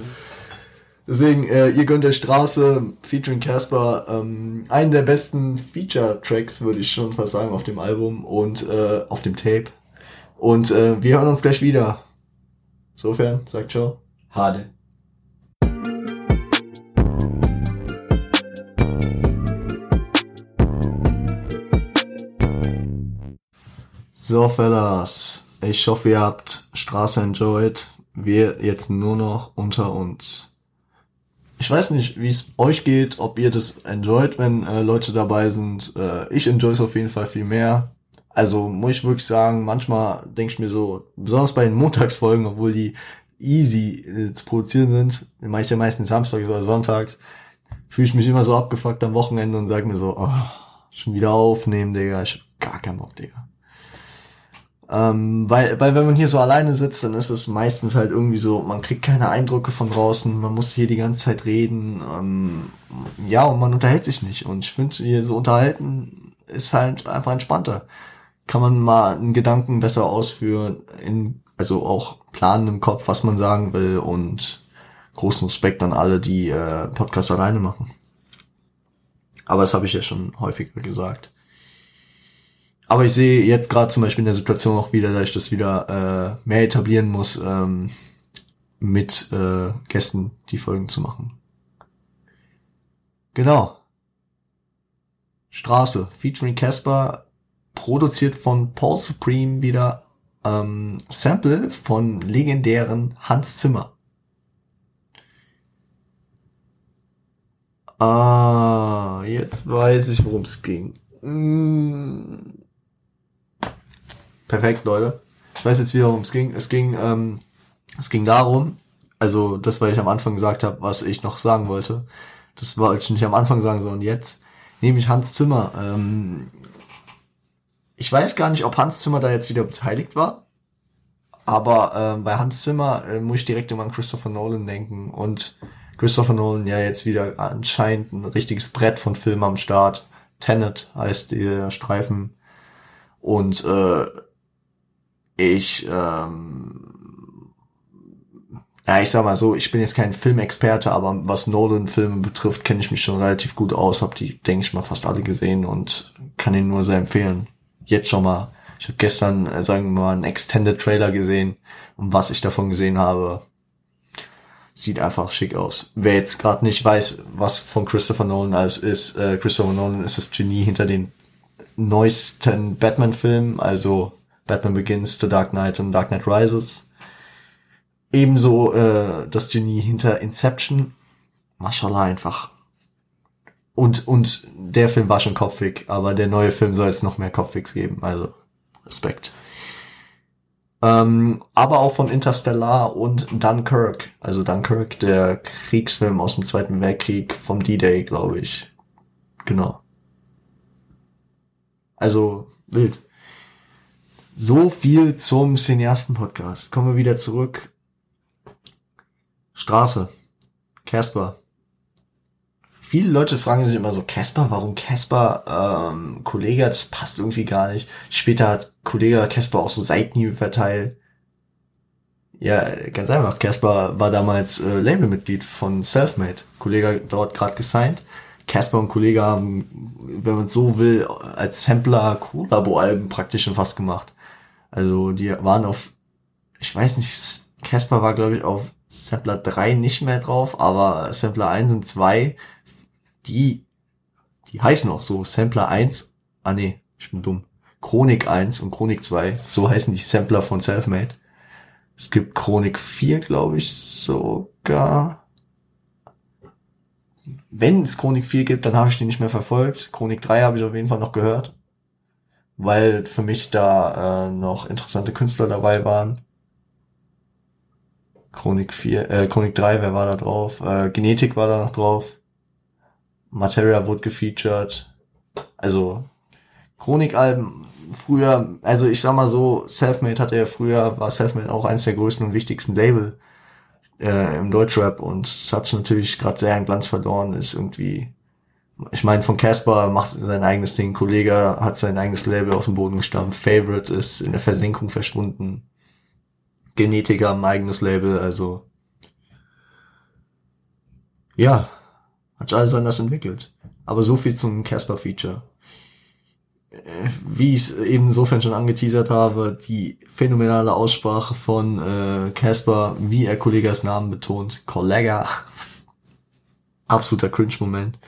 Deswegen, äh, ihr gönnt der Straße, featuring Casper, ähm, einen der besten Feature-Tracks, würde ich schon fast sagen, auf dem Album und äh, auf dem Tape. Und äh, wir hören uns gleich wieder. Insofern, sagt ciao.
Hade.
So, Fellas, ich hoffe, ihr habt Straße enjoyed. Wir jetzt nur noch unter uns. Ich weiß nicht, wie es euch geht, ob ihr das enjoyt, wenn äh, Leute dabei sind. Äh, ich enjoy es auf jeden Fall viel mehr. Also muss ich wirklich sagen, manchmal denke ich mir so, besonders bei den Montagsfolgen, obwohl die easy äh, zu produzieren sind, mache ich ja meistens samstags oder sonntags, fühle ich mich immer so abgefuckt am Wochenende und sage mir so, oh, schon wieder aufnehmen, Digga, ich hab gar keinen Bock, Digga. Ähm, weil, weil wenn man hier so alleine sitzt, dann ist es meistens halt irgendwie so, man kriegt keine Eindrücke von draußen, man muss hier die ganze Zeit reden, ähm, ja, und man unterhält sich nicht. Und ich finde, hier so unterhalten ist halt einfach entspannter. Kann man mal einen Gedanken besser ausführen, in, also auch planen im Kopf, was man sagen will und großen Respekt an alle, die äh, Podcasts alleine machen. Aber das habe ich ja schon häufiger gesagt. Aber ich sehe jetzt gerade zum Beispiel in der Situation auch wieder, dass ich das wieder äh, mehr etablieren muss, ähm, mit äh, Gästen die Folgen zu machen. Genau. Straße, featuring Casper, produziert von Paul Supreme wieder, ähm, Sample von legendären Hans Zimmer. Ah, jetzt weiß ich, worum es ging. Mm. Perfekt, Leute. Ich weiß jetzt wieder, worum es ging. Es ging, ähm, es ging darum, Also das, was ich am Anfang gesagt habe, was ich noch sagen wollte. Das wollte ich nicht am Anfang sagen, sondern jetzt. Nämlich Hans Zimmer. Ähm, ich weiß gar nicht, ob Hans Zimmer da jetzt wieder beteiligt war. Aber äh, bei Hans Zimmer äh, muss ich direkt immer an Christopher Nolan denken. Und Christopher Nolan ja jetzt wieder anscheinend ein richtiges Brett von Filmen am Start. Tenet heißt der Streifen. Und äh, ich, ähm, ja, ich sag mal so, ich bin jetzt kein Filmexperte, aber was Nolan-Filme betrifft, kenne ich mich schon relativ gut aus, habe die, denke ich mal, fast alle gesehen und kann ihn nur sehr empfehlen. Jetzt schon mal. Ich habe gestern, äh, sagen wir mal, einen Extended Trailer gesehen und was ich davon gesehen habe, sieht einfach schick aus. Wer jetzt gerade nicht weiß, was von Christopher Nolan alles ist, äh, Christopher Nolan ist das Genie hinter den neuesten Batman-Filmen, also Batman Begins, The Dark Knight und Dark Knight Rises. Ebenso äh, das Genie hinter Inception. Mashallah einfach. Und, und der Film war schon kopfig, aber der neue Film soll es noch mehr Kopfwigs geben, also Respekt. Ähm, aber auch von Interstellar und Dunkirk. Also Dunkirk, der Kriegsfilm aus dem Zweiten Weltkrieg vom D-Day, glaube ich. Genau. Also wild. So viel zum Cineasten-Podcast. Kommen wir wieder zurück. Straße. Casper. Viele Leute fragen sich immer so, Casper, warum Casper, ähm, Kollege, das passt irgendwie gar nicht. Später hat Kollege Casper auch so Seitenhiebe verteilt. Ja, ganz einfach. Casper war damals äh, Labelmitglied von Selfmade. Kollege dort gerade gesigned. Casper und Kollege haben, wenn man so will, als Sampler Collabo-Alben praktisch schon fast gemacht. Also die waren auf, ich weiß nicht, Casper war glaube ich auf Sampler 3 nicht mehr drauf, aber Sampler 1 und 2 die, die heißen auch so, Sampler 1, ah nee, ich bin dumm. Chronik 1 und Chronik 2, so heißen die Sampler von Selfmade. Es gibt Chronik 4, glaube ich, sogar. Wenn es Chronik 4 gibt, dann habe ich die nicht mehr verfolgt. Chronik 3 habe ich auf jeden Fall noch gehört. Weil für mich da äh, noch interessante Künstler dabei waren. Chronik 4, äh, Chronik 3, wer war da drauf? Äh, Genetik war da noch drauf. Materia wurde gefeatured. Also Chronikalben früher, also ich sag mal so, Selfmade hatte ja früher, war Selfmade auch eines der größten und wichtigsten Label äh, im Deutschrap und es hat natürlich gerade sehr an Glanz verloren, ist irgendwie, ich meine, von Casper macht sein eigenes Ding, Kollege hat sein eigenes Label auf den Boden gestampft, Favorite ist in der Versenkung verschwunden, Genetiker ein eigenes Label, also ja, hat sich alles anders entwickelt. Aber so viel zum Casper-Feature. Äh, wie ich es eben insofern schon angeteasert habe, die phänomenale Aussprache von Casper, äh, wie er Kollegas Namen betont, Kollega. Absoluter Cringe-Moment.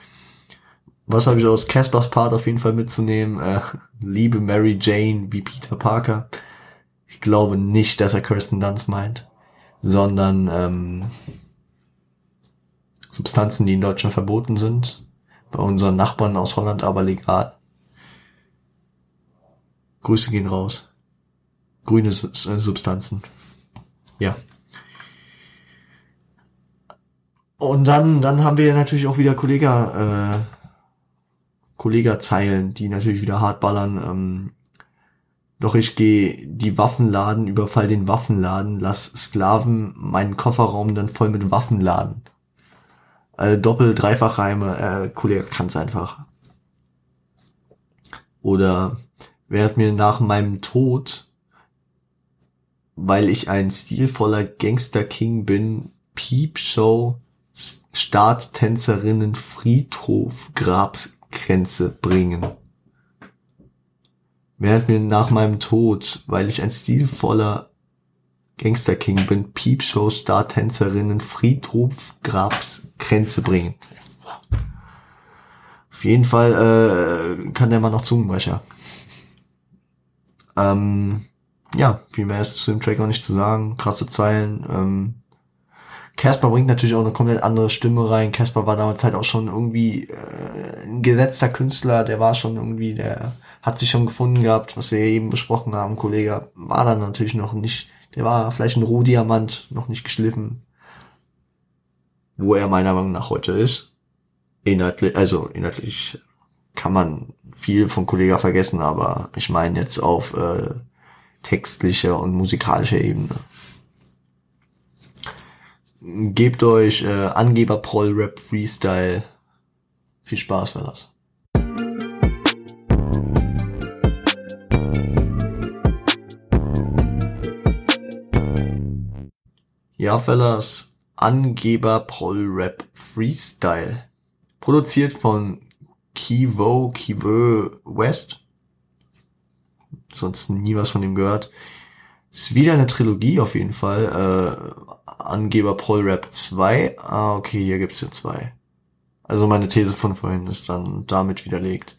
Was habe ich aus Caspers Part auf jeden Fall mitzunehmen? Äh, liebe Mary Jane wie Peter Parker. Ich glaube nicht, dass er Kirsten Dunst meint, sondern ähm, Substanzen, die in Deutschland verboten sind, bei unseren Nachbarn aus Holland aber legal. Grüße gehen raus. Grüne äh, Substanzen. Ja. Und dann, dann haben wir natürlich auch wieder Kollega, äh, Kollega-Zeilen, die natürlich wieder hart ballern. Ähm, doch ich gehe die Waffen laden, überfall den Waffenladen, lass Sklaven meinen Kofferraum dann voll mit Waffen laden. Also Doppel-, Dreifachreime, äh, Kollege kann's einfach. Oder wer mir nach meinem Tod, weil ich ein stilvoller Gangster-King bin, Piepshow, Starttänzerinnen, Friedhof, Grabgrenze bringen. Hat mir nach meinem Tod, weil ich ein stilvoller Gangster King bin, Piepshow, Star-Tänzerinnen, Friedhof, Grabsgrenze bringen. Auf jeden Fall äh, kann der Mann noch Zungenbrecher. Ähm, ja, viel mehr ist zu dem Track auch nicht zu sagen. Krasse Zeilen. Ähm, Casper bringt natürlich auch eine komplett andere Stimme rein. Casper war damals halt auch schon irgendwie äh, ein gesetzter Künstler, der war schon irgendwie, der hat sich schon gefunden gehabt, was wir eben besprochen haben. Kollege war dann natürlich noch nicht der war vielleicht ein Rohdiamant, noch nicht geschliffen. wo er meiner Meinung nach heute ist. Inhaltlich, also inhaltlich kann man viel von Kollega vergessen, aber ich meine jetzt auf äh, textlicher und musikalischer Ebene. Gebt euch äh, Angeber Proll Rap Freestyle. Viel Spaß für das. Ja, Fellas, Angeber Proll Rap Freestyle. Produziert von Kivo, Kivo West. Sonst nie was von ihm gehört. Ist wieder eine Trilogie auf jeden Fall. Äh, Angeber Paul Rap 2. Ah, okay, hier gibt's ja zwei. Also meine These von vorhin ist dann damit widerlegt.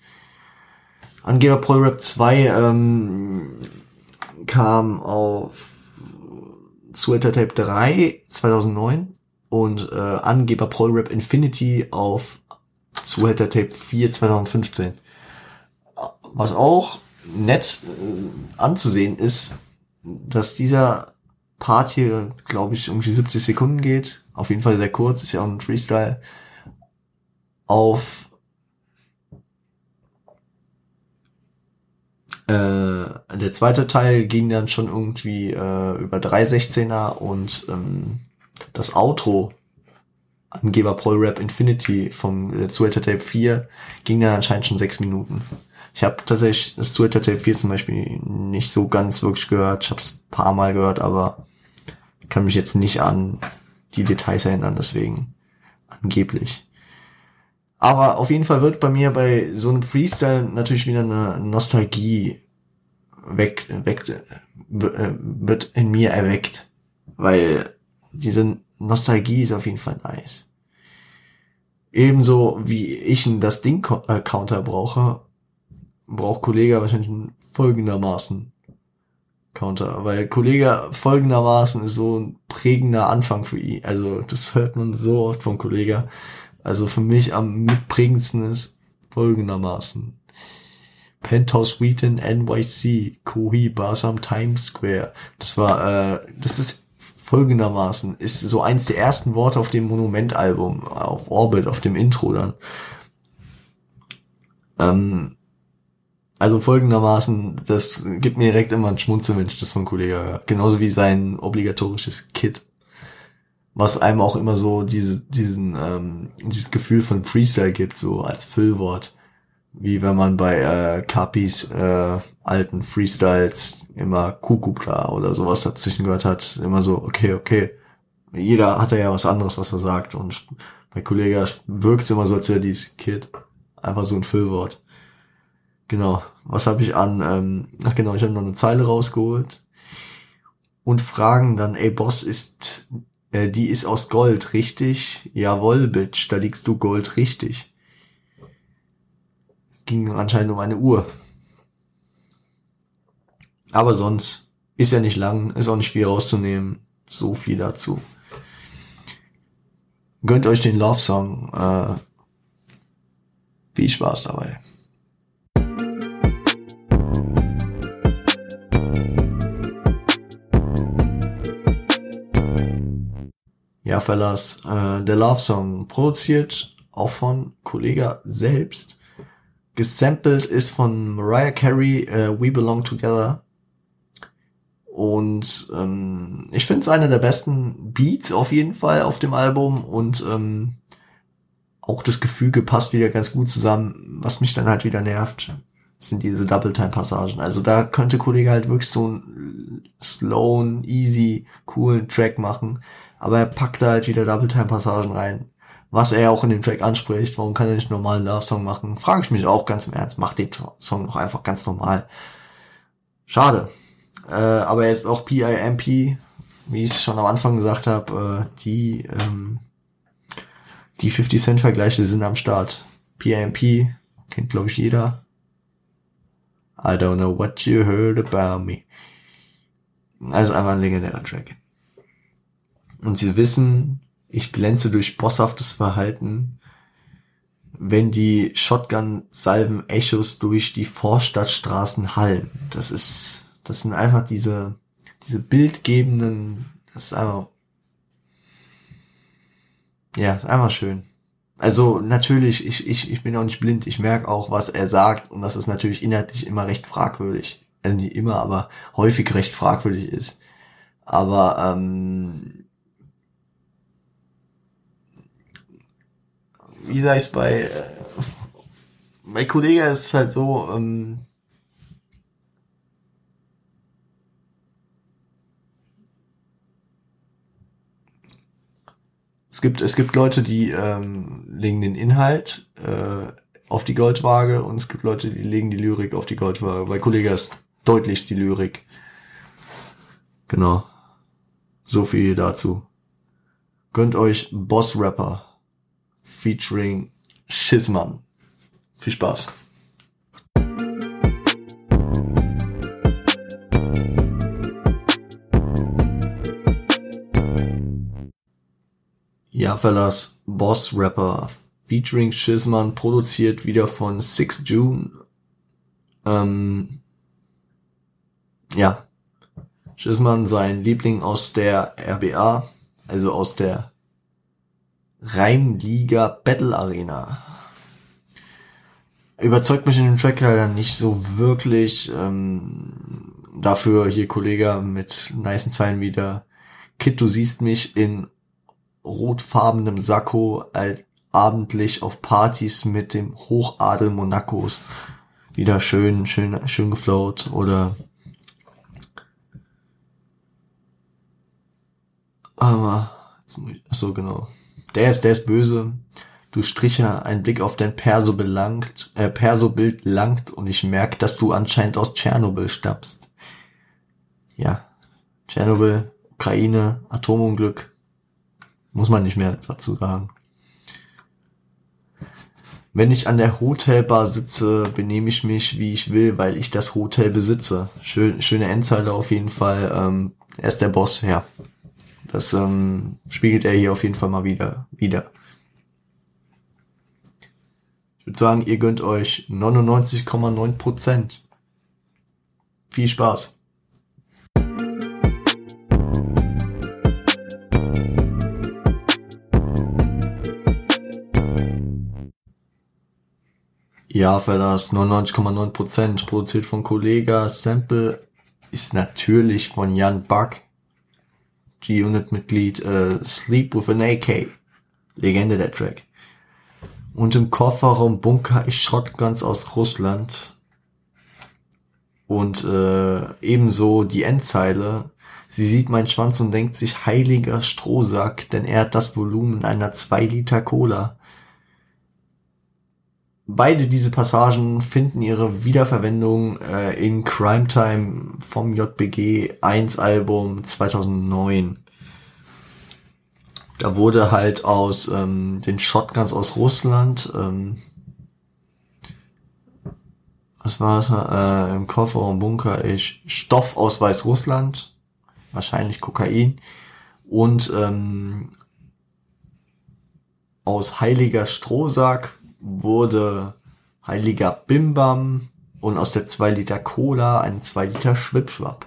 Angeber Paul Rap 2 ähm, kam auf Sweater Tape 3 2009 und äh, Angeber Paul Rap Infinity auf Sweater Tape 4 2015. Was auch nett äh, anzusehen ist, dass dieser Part hier, glaube ich, irgendwie 70 Sekunden geht. Auf jeden Fall sehr kurz, ist ja auch ein Freestyle. Auf Äh, der zweite Teil ging dann schon irgendwie äh, über 316er und ähm, das Outro Angeber Paul Rap Infinity vom äh, Tape 4 ging dann anscheinend schon sechs Minuten. Ich habe tatsächlich das Twitter Tape 4 zum Beispiel nicht so ganz wirklich gehört. Ich habe es paar Mal gehört, aber kann mich jetzt nicht an die Details erinnern, deswegen angeblich. Aber auf jeden Fall wird bei mir bei so einem Freestyle natürlich wieder eine Nostalgie weg, weg wird in mir erweckt, weil diese Nostalgie ist auf jeden Fall nice. Ebenso wie ich das Ding-Counter brauche, braucht Kollege wahrscheinlich folgendermaßen Counter, weil Kollege folgendermaßen ist so ein prägender Anfang für ihn. Also das hört man so oft von Kollege. Also für mich am mitprägendsten ist folgendermaßen. Penthouse in NYC, Kohi Basam Times Square. Das war, äh, das ist folgendermaßen, ist so eins der ersten Worte auf dem Monumentalbum, auf Orbit, auf dem Intro dann. Ähm, also folgendermaßen, das gibt mir direkt immer ein Schmunzel, wenn ich das von Kollege höre. Genauso wie sein obligatorisches Kit. Was einem auch immer so diese, diesen, ähm, dieses Gefühl von Freestyle gibt, so als Füllwort. Wie wenn man bei äh, Capis äh, alten Freestyles immer Kukupla oder sowas dazwischen gehört hat. Immer so, okay, okay. Jeder hat ja was anderes, was er sagt. Und bei Kollega wirkt es immer so, als wäre dieses Kid einfach so ein Füllwort. Genau. Was habe ich an? Ähm, ach genau, ich habe noch eine Zeile rausgeholt. Und fragen dann, ey Boss, ist äh, die ist aus Gold, richtig? Jawoll, Bitch, da liegst du Gold richtig. Ging anscheinend um eine Uhr. Aber sonst ist ja nicht lang, ist auch nicht viel rauszunehmen. So viel dazu. Gönnt euch den Love Song. Äh, viel Spaß dabei. Ja, Fellas, äh, der Love Song produziert auch von Kollega selbst. Gesampelt ist von Mariah Carey, äh, We Belong Together. Und ähm, ich finde es einer der besten Beats auf jeden Fall auf dem Album und ähm, auch das Gefüge passt wieder ganz gut zusammen. Was mich dann halt wieder nervt, sind diese Double-Time-Passagen. Also da könnte Kollege halt wirklich so einen slowen, easy, coolen Track machen. Aber er packt da halt wieder Double-Time-Passagen rein. Was er auch in dem Track anspricht. Warum kann er nicht normalen Love-Song machen? Frage ich mich auch ganz im Ernst. Macht den Song doch einfach ganz normal. Schade. Äh, aber er ist auch PIMP, wie ich es schon am Anfang gesagt habe, äh, die, ähm, die 50 Cent Vergleiche sind am Start. PIMP kennt glaube ich jeder. I don't know what you heard about me. Also einfach ein legendärer Track. Und sie wissen, ich glänze durch bosshaftes Verhalten, wenn die Shotgun-Salven-Echos durch die Vorstadtstraßen hallen. Das ist das sind einfach diese, diese bildgebenden, das ist einfach, ja, ist einfach schön. Also natürlich, ich, ich, ich bin auch nicht blind, ich merke auch, was er sagt und das ist natürlich inhaltlich immer recht fragwürdig. Also nicht immer, aber häufig recht fragwürdig ist. Aber ähm, wie sag ich's bei äh, bei Kollege ist es halt so, ähm, es gibt es gibt Leute, die ähm, legen den Inhalt äh, auf die Goldwaage und es gibt Leute, die legen die Lyrik auf die Goldwaage. Bei Kollege ist deutlich die Lyrik. Genau. So viel dazu. Gönnt euch Boss Rapper featuring Schissmann. Viel Spaß. Ja, Fellas, Boss Rapper featuring Schissmann, produziert wieder von Six June. Ähm, ja, Schissmann, sein Liebling aus der RBA, also aus der Reimliga Battle Arena. Überzeugt mich in dem Track leider nicht so wirklich. Ähm, dafür hier Kollege mit nicen Zeilen wieder. Kid, du siehst mich in rotfarbenem Sakko all, abendlich auf Partys mit dem Hochadel Monacos. Wieder schön, schön, schön geflowt oder aber so genau. Der ist, der ist böse. Du Stricher, ein Blick auf dein Perso belangt, äh, Perso-Bild langt und ich merk, dass du anscheinend aus Tschernobyl stammst. Ja. Tschernobyl, Ukraine, Atomunglück. Muss man nicht mehr dazu sagen. Wenn ich an der Hotelbar sitze, benehme ich mich, wie ich will, weil ich das Hotel besitze. Schön, schöne Endzeile auf jeden Fall. Ähm, er ist der Boss, ja. Das ähm, spiegelt er hier auf jeden Fall mal wieder. wieder. Ich würde sagen, ihr gönnt euch 99,9 Prozent. Viel Spaß. Ja, Fellas, 99,9 Prozent produziert von Kollega. Sample ist natürlich von Jan Buck. G-Unit-Mitglied äh, Sleep with an AK. Legende der Track. Und im Kofferraum Bunker ist Shotguns aus Russland. Und äh, ebenso die Endzeile. Sie sieht meinen Schwanz und denkt sich heiliger Strohsack, denn er hat das Volumen einer 2 Liter Cola. Beide diese Passagen finden ihre Wiederverwendung äh, in Crime Time vom JBG 1 Album 2009. Da wurde halt aus ähm, den Shotguns aus Russland, ähm, was war es, äh, im Kofferraum Bunker ich Stoff aus Weißrussland, wahrscheinlich Kokain und ähm, aus Heiliger Strohsack wurde heiliger Bimbam und aus der 2 Liter Cola ein 2 Liter Schwipschwapp.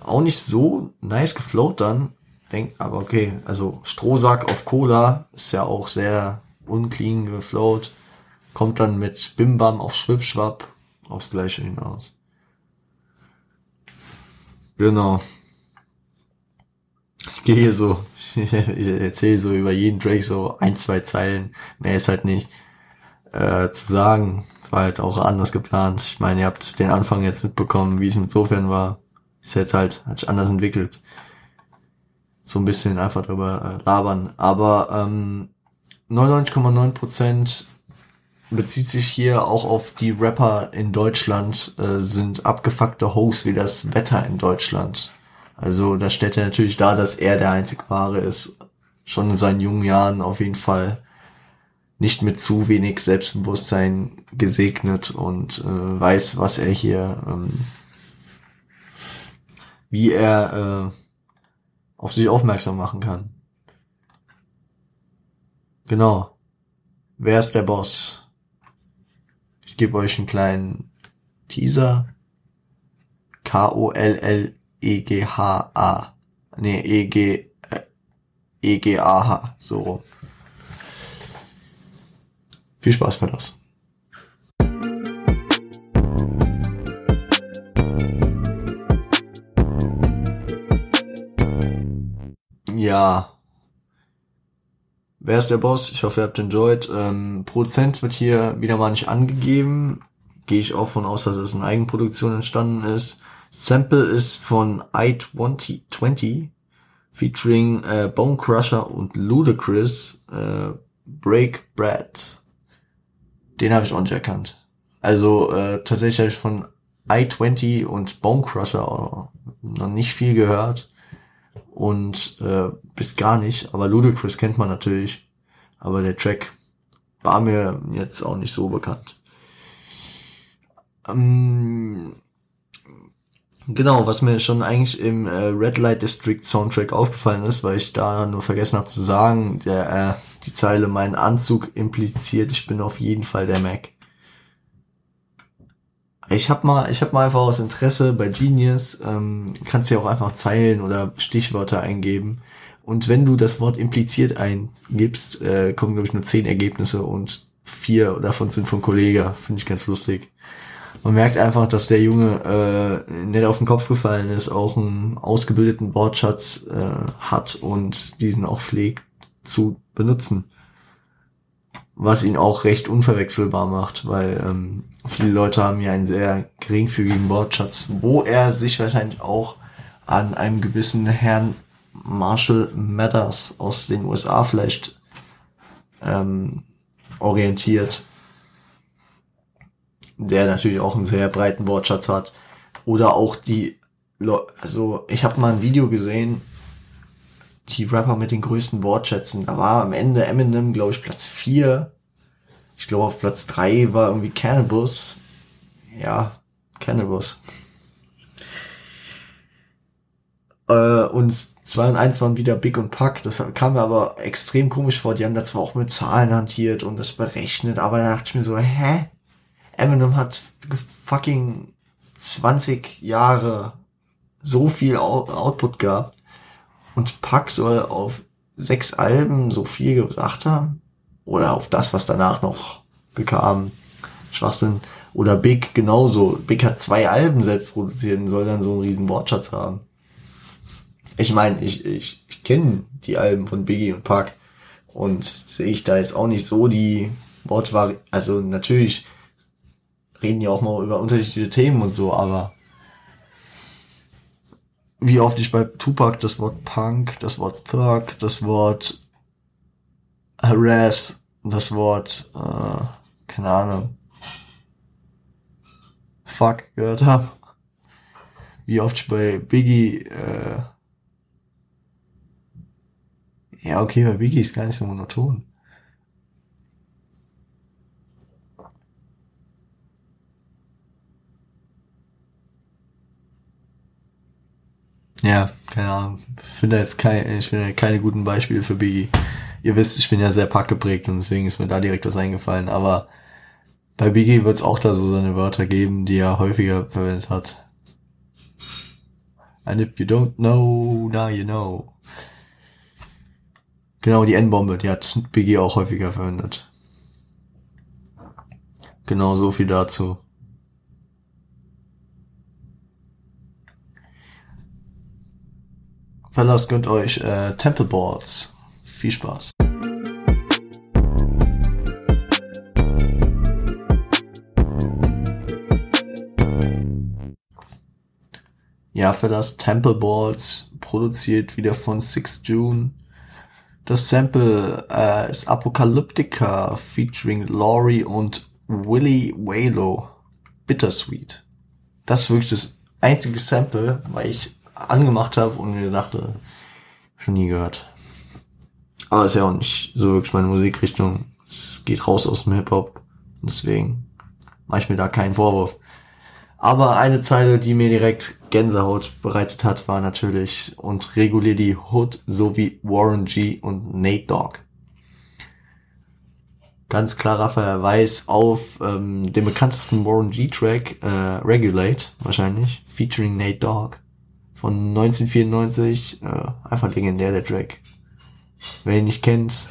Auch nicht so nice geflowt dann. Denk, aber okay, also Strohsack auf Cola ist ja auch sehr unclean geflowt. Kommt dann mit Bimbam auf Schwipschwapp aufs gleiche hinaus. Genau. Ich gehe hier so ich, erzähle so über jeden Drake so ein, zwei Zeilen. Mehr ist halt nicht äh, zu sagen. Es war halt auch anders geplant. Ich meine, ihr habt den Anfang jetzt mitbekommen, wie es insofern war. Ist jetzt halt, hat sich anders entwickelt. So ein bisschen einfach drüber äh, labern. Aber ähm, 99,9% bezieht sich hier auch auf die Rapper in Deutschland, äh, sind abgefuckte Hosts wie das Wetter in Deutschland. Also da stellt er natürlich dar, dass er der einzig wahre ist. Schon in seinen jungen Jahren auf jeden Fall nicht mit zu wenig Selbstbewusstsein gesegnet und äh, weiß, was er hier, ähm, wie er äh, auf sich aufmerksam machen kann. Genau. Wer ist der Boss? Ich gebe euch einen kleinen Teaser. K-O-L-L E-G-H-A. Nee, E-G, E-G-A-H, so rum. Viel Spaß bei das. Ja. Wer ist der Boss? Ich hoffe, ihr habt enjoyed. Ähm, Prozent wird hier wieder mal nicht angegeben. Gehe ich auch von aus, dass es in Eigenproduktion entstanden ist. Sample ist von i2020 featuring äh, Bone Crusher und Ludacris. Äh, Break Bread. Den habe ich auch nicht erkannt. Also äh, tatsächlich habe ich von i20 und Bone Crusher noch nicht viel gehört und äh, bis gar nicht. Aber Ludacris kennt man natürlich. Aber der Track war mir jetzt auch nicht so bekannt. Ähm, genau, was mir schon eigentlich im äh, Red Light District Soundtrack aufgefallen ist, weil ich da nur vergessen habe zu sagen, der äh, die Zeile mein Anzug impliziert, ich bin auf jeden Fall der Mac. Ich habe mal, ich habe mal einfach aus Interesse bei Genius, ähm, kannst ja auch einfach Zeilen oder Stichwörter eingeben. Und wenn du das Wort impliziert eingibst, äh, kommen glaube ich nur zehn Ergebnisse und vier davon sind von Kollege. Finde ich ganz lustig. Man merkt einfach, dass der Junge äh, nicht auf den Kopf gefallen ist, auch einen ausgebildeten Wortschatz äh, hat und diesen auch pflegt zu benutzen. Was ihn auch recht unverwechselbar macht, weil ähm, viele Leute haben ja einen sehr geringfügigen Wortschatz, wo er sich wahrscheinlich auch an einem gewissen Herrn Marshall Mathers aus den USA vielleicht ähm, orientiert, der natürlich auch einen sehr breiten Wortschatz hat. Oder auch die, Le also ich habe mal ein Video gesehen, die Rapper mit den größten Wortschätzen. Da war am Ende Eminem, glaube ich, Platz 4. Ich glaube, auf Platz 3 war irgendwie Cannabis. Ja, Cannabis. Äh, und 2 und 1 waren wieder Big und Pack. Das kam mir aber extrem komisch vor. Die haben da zwar auch mit Zahlen hantiert und das berechnet, aber da dachte ich mir so, hä? Eminem hat fucking 20 Jahre so viel Output gehabt und Pack soll auf sechs Alben so viel gebracht haben. Oder auf das, was danach noch bekam. Schwachsinn. Oder Big genauso. Big hat zwei Alben selbst produziert und soll dann so einen riesen Wortschatz haben. Ich meine, ich, ich, ich kenne die Alben von Biggie und Pack und sehe ich da jetzt auch nicht so die Wortwahl. Also natürlich reden die auch mal über unterschiedliche Themen und so, aber wie oft ich bei Tupac das Wort Punk, das Wort Thug, das Wort Harass, das Wort, äh, keine Ahnung, Fuck gehört habe. Wie oft ich bei Biggie, äh, ja okay, bei Biggie ist gar nicht so monoton. Ja, keine Ahnung. Ich finde jetzt kein, ich finde keine guten Beispiele für Biggie. Ihr wisst, ich bin ja sehr packgeprägt und deswegen ist mir da direkt was eingefallen. Aber bei Biggie wird es auch da so seine Wörter geben, die er häufiger verwendet hat. And if you don't know, now you know. Genau, die N-Bombe, die hat Biggie auch häufiger verwendet. Genau, so viel dazu. Fellas, gönnt euch äh, Temple Balls. Viel Spaß. Ja, für das Temple Balls produziert wieder von 6 June. Das Sample äh, ist Apocalyptica featuring Laurie und Willy Walo. Bittersweet. Das ist wirklich das einzige Sample, weil ich angemacht habe und mir dachte, schon nie gehört. Aber ist ja auch nicht so wirklich meine Musikrichtung. Es geht raus aus dem Hip-Hop. Deswegen mache ich mir da keinen Vorwurf. Aber eine Zeile, die mir direkt Gänsehaut bereitet hat, war natürlich und regulier die Hood sowie Warren G und Nate Dogg. Ganz klar Raphael Weiß auf ähm, dem bekanntesten Warren G Track, äh, Regulate wahrscheinlich, featuring Nate Dogg von 1994. Äh, einfach legendär, der Track. Wer ihn nicht kennt,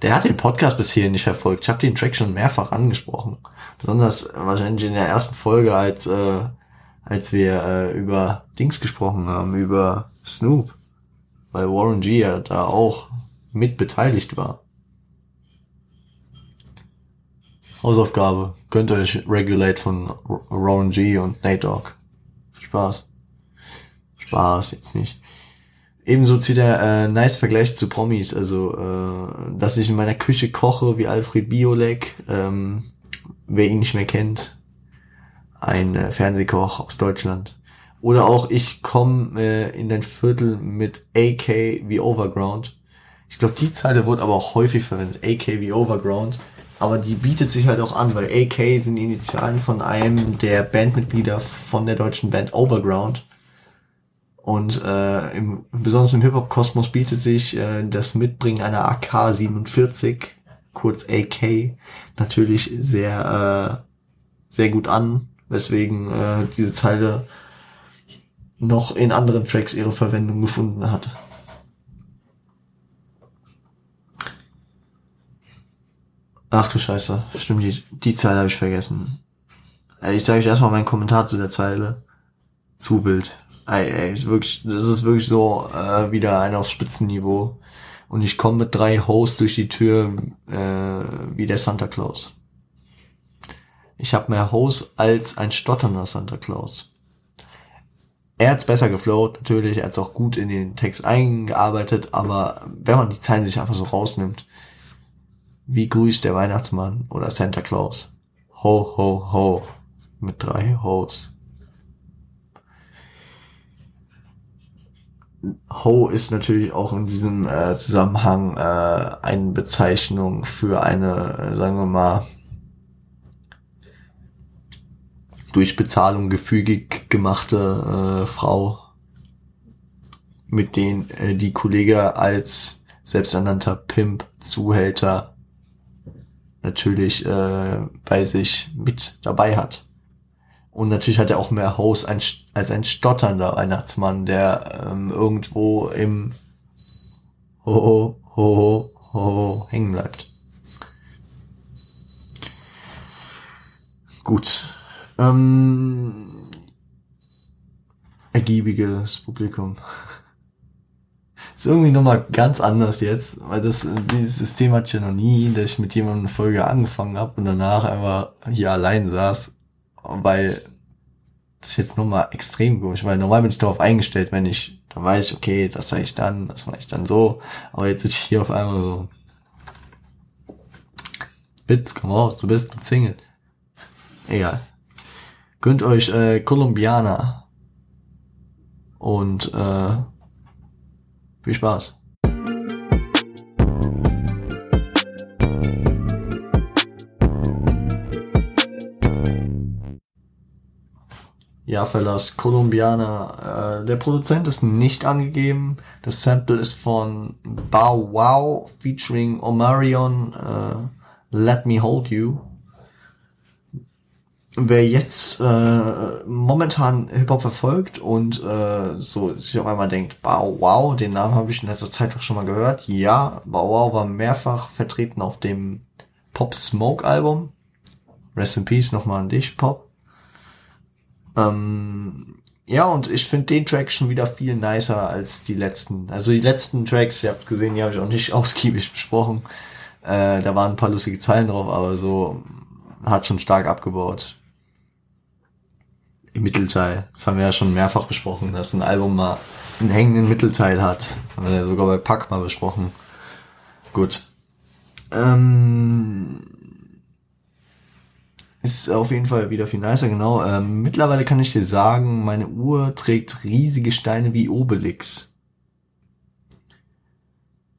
der hat den Podcast bisher nicht verfolgt. Ich habe den Track schon mehrfach angesprochen. Besonders wahrscheinlich in der ersten Folge, als, äh, als wir äh, über Dings gesprochen haben, über Snoop. Weil Warren G ja da auch mit beteiligt war. Hausaufgabe. Könnt euch Regulate von Warren G und Nate Dogg. Spaß. Spaß, jetzt nicht. Ebenso zieht er äh, nice Vergleich zu Promis, also äh, dass ich in meiner Küche koche wie Alfred Biolek, ähm, wer ihn nicht mehr kennt, ein äh, Fernsehkoch aus Deutschland. Oder auch ich komme äh, in dein Viertel mit AK wie Overground. Ich glaube, die Zeile wurde aber auch häufig verwendet, AK wie Overground. Aber die bietet sich halt auch an, weil AK sind die Initialen von einem der Bandmitglieder von der deutschen Band Overground. Und äh, im, besonders im Hip-Hop-Kosmos bietet sich äh, das Mitbringen einer AK-47, kurz AK, natürlich sehr, äh, sehr gut an, weswegen äh, diese Zeile noch in anderen Tracks ihre Verwendung gefunden hat. Ach du Scheiße, stimmt, die, die Zeile habe ich vergessen. Äh, ich sage euch erstmal meinen Kommentar zu der Zeile. Zu wild. Ey, ey, ist wirklich, das ist wirklich so äh, wieder ein auf Spitzenniveau. Und ich komme mit drei Hosts durch die Tür äh, wie der Santa Claus. Ich habe mehr Hosts als ein stotternder Santa Claus. Er hat's besser geflowt, natürlich, er hat's auch gut in den Text eingearbeitet, aber wenn man die Zeilen sich einfach so rausnimmt, wie grüßt der Weihnachtsmann oder Santa Claus? Ho, ho, ho. Mit drei Ho's. Ho ist natürlich auch in diesem äh, Zusammenhang äh, eine Bezeichnung für eine, äh, sagen wir mal, durch Bezahlung gefügig gemachte äh, Frau, mit denen äh, die Kollege als selbsternannter Pimp, Zuhälter natürlich äh, bei sich mit dabei hat. Und natürlich hat er auch mehr Host als ein stotternder Weihnachtsmann, der ähm, irgendwo im ho ho ho ho hängen bleibt. Gut. Ähm, ergiebiges Publikum. Ist irgendwie nochmal ganz anders jetzt, weil das, dieses System hatte ich ja noch nie, dass ich mit jemandem eine Folge angefangen habe und danach einfach hier allein saß weil das ist jetzt nochmal extrem komisch, weil normal bin ich darauf eingestellt, wenn ich, dann weiß ich, okay, das sage ich dann, das mache ich dann so, aber jetzt sitze ich hier auf einmal so, Witz, komm raus, du bist umzingelt. Egal. Gönnt euch äh, Colombiana und äh, viel Spaß. Ja, Fellas, Colombiana. Äh, der Produzent ist nicht angegeben. Das Sample ist von Bow Wow featuring Omarion äh, Let Me Hold You. Wer jetzt äh, momentan Hip-Hop verfolgt und äh, so sich auf einmal denkt, Bow Wow, den Namen habe ich in letzter Zeit doch schon mal gehört. Ja, Bow Wow war mehrfach vertreten auf dem Pop Smoke Album. Rest in Peace nochmal an dich, Pop. Ähm, ja, und ich finde den Track schon wieder viel nicer als die letzten. Also die letzten Tracks, ihr habt gesehen, die habe ich auch nicht ausgiebig besprochen. Äh, da waren ein paar lustige Zeilen drauf, aber so hat schon stark abgebaut. Im Mittelteil. Das haben wir ja schon mehrfach besprochen, dass ein Album mal einen hängenden Mittelteil hat. Haben wir ja sogar bei Pack mal besprochen. Gut. Ähm, ist auf jeden Fall wieder viel nicer, genau. Ähm, mittlerweile kann ich dir sagen, meine Uhr trägt riesige Steine wie Obelix.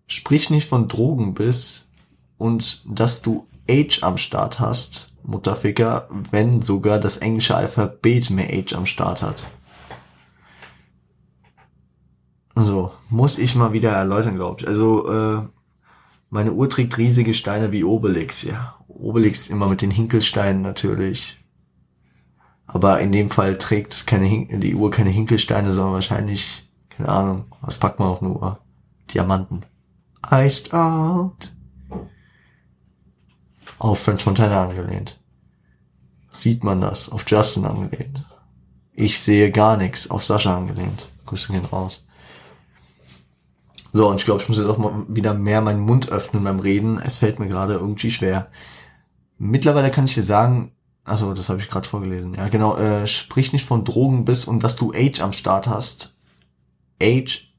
Sprich nicht von Drogenbiss und dass du Age am Start hast, Mutterficker, wenn sogar das englische Alphabet mehr Age am Start hat. So, muss ich mal wieder erläutern, glaube ich. Also, äh, meine Uhr trägt riesige Steine wie Obelix, ja. Obelix immer mit den Hinkelsteinen natürlich. Aber in dem Fall trägt es keine Hin die Uhr keine Hinkelsteine, sondern wahrscheinlich, keine Ahnung, was packt man auf eine Uhr? Diamanten. Iced out. Auf French Montana angelehnt. Sieht man das? Auf Justin angelehnt. Ich sehe gar nichts. Auf Sascha angelehnt. Grüße gehen raus. So, und ich glaube, ich muss jetzt auch mal wieder mehr meinen Mund öffnen beim Reden. Es fällt mir gerade irgendwie schwer. Mittlerweile kann ich dir sagen, also das habe ich gerade vorgelesen. Ja, genau, äh, sprich nicht von Drogen bis und dass du Age am Start hast. Age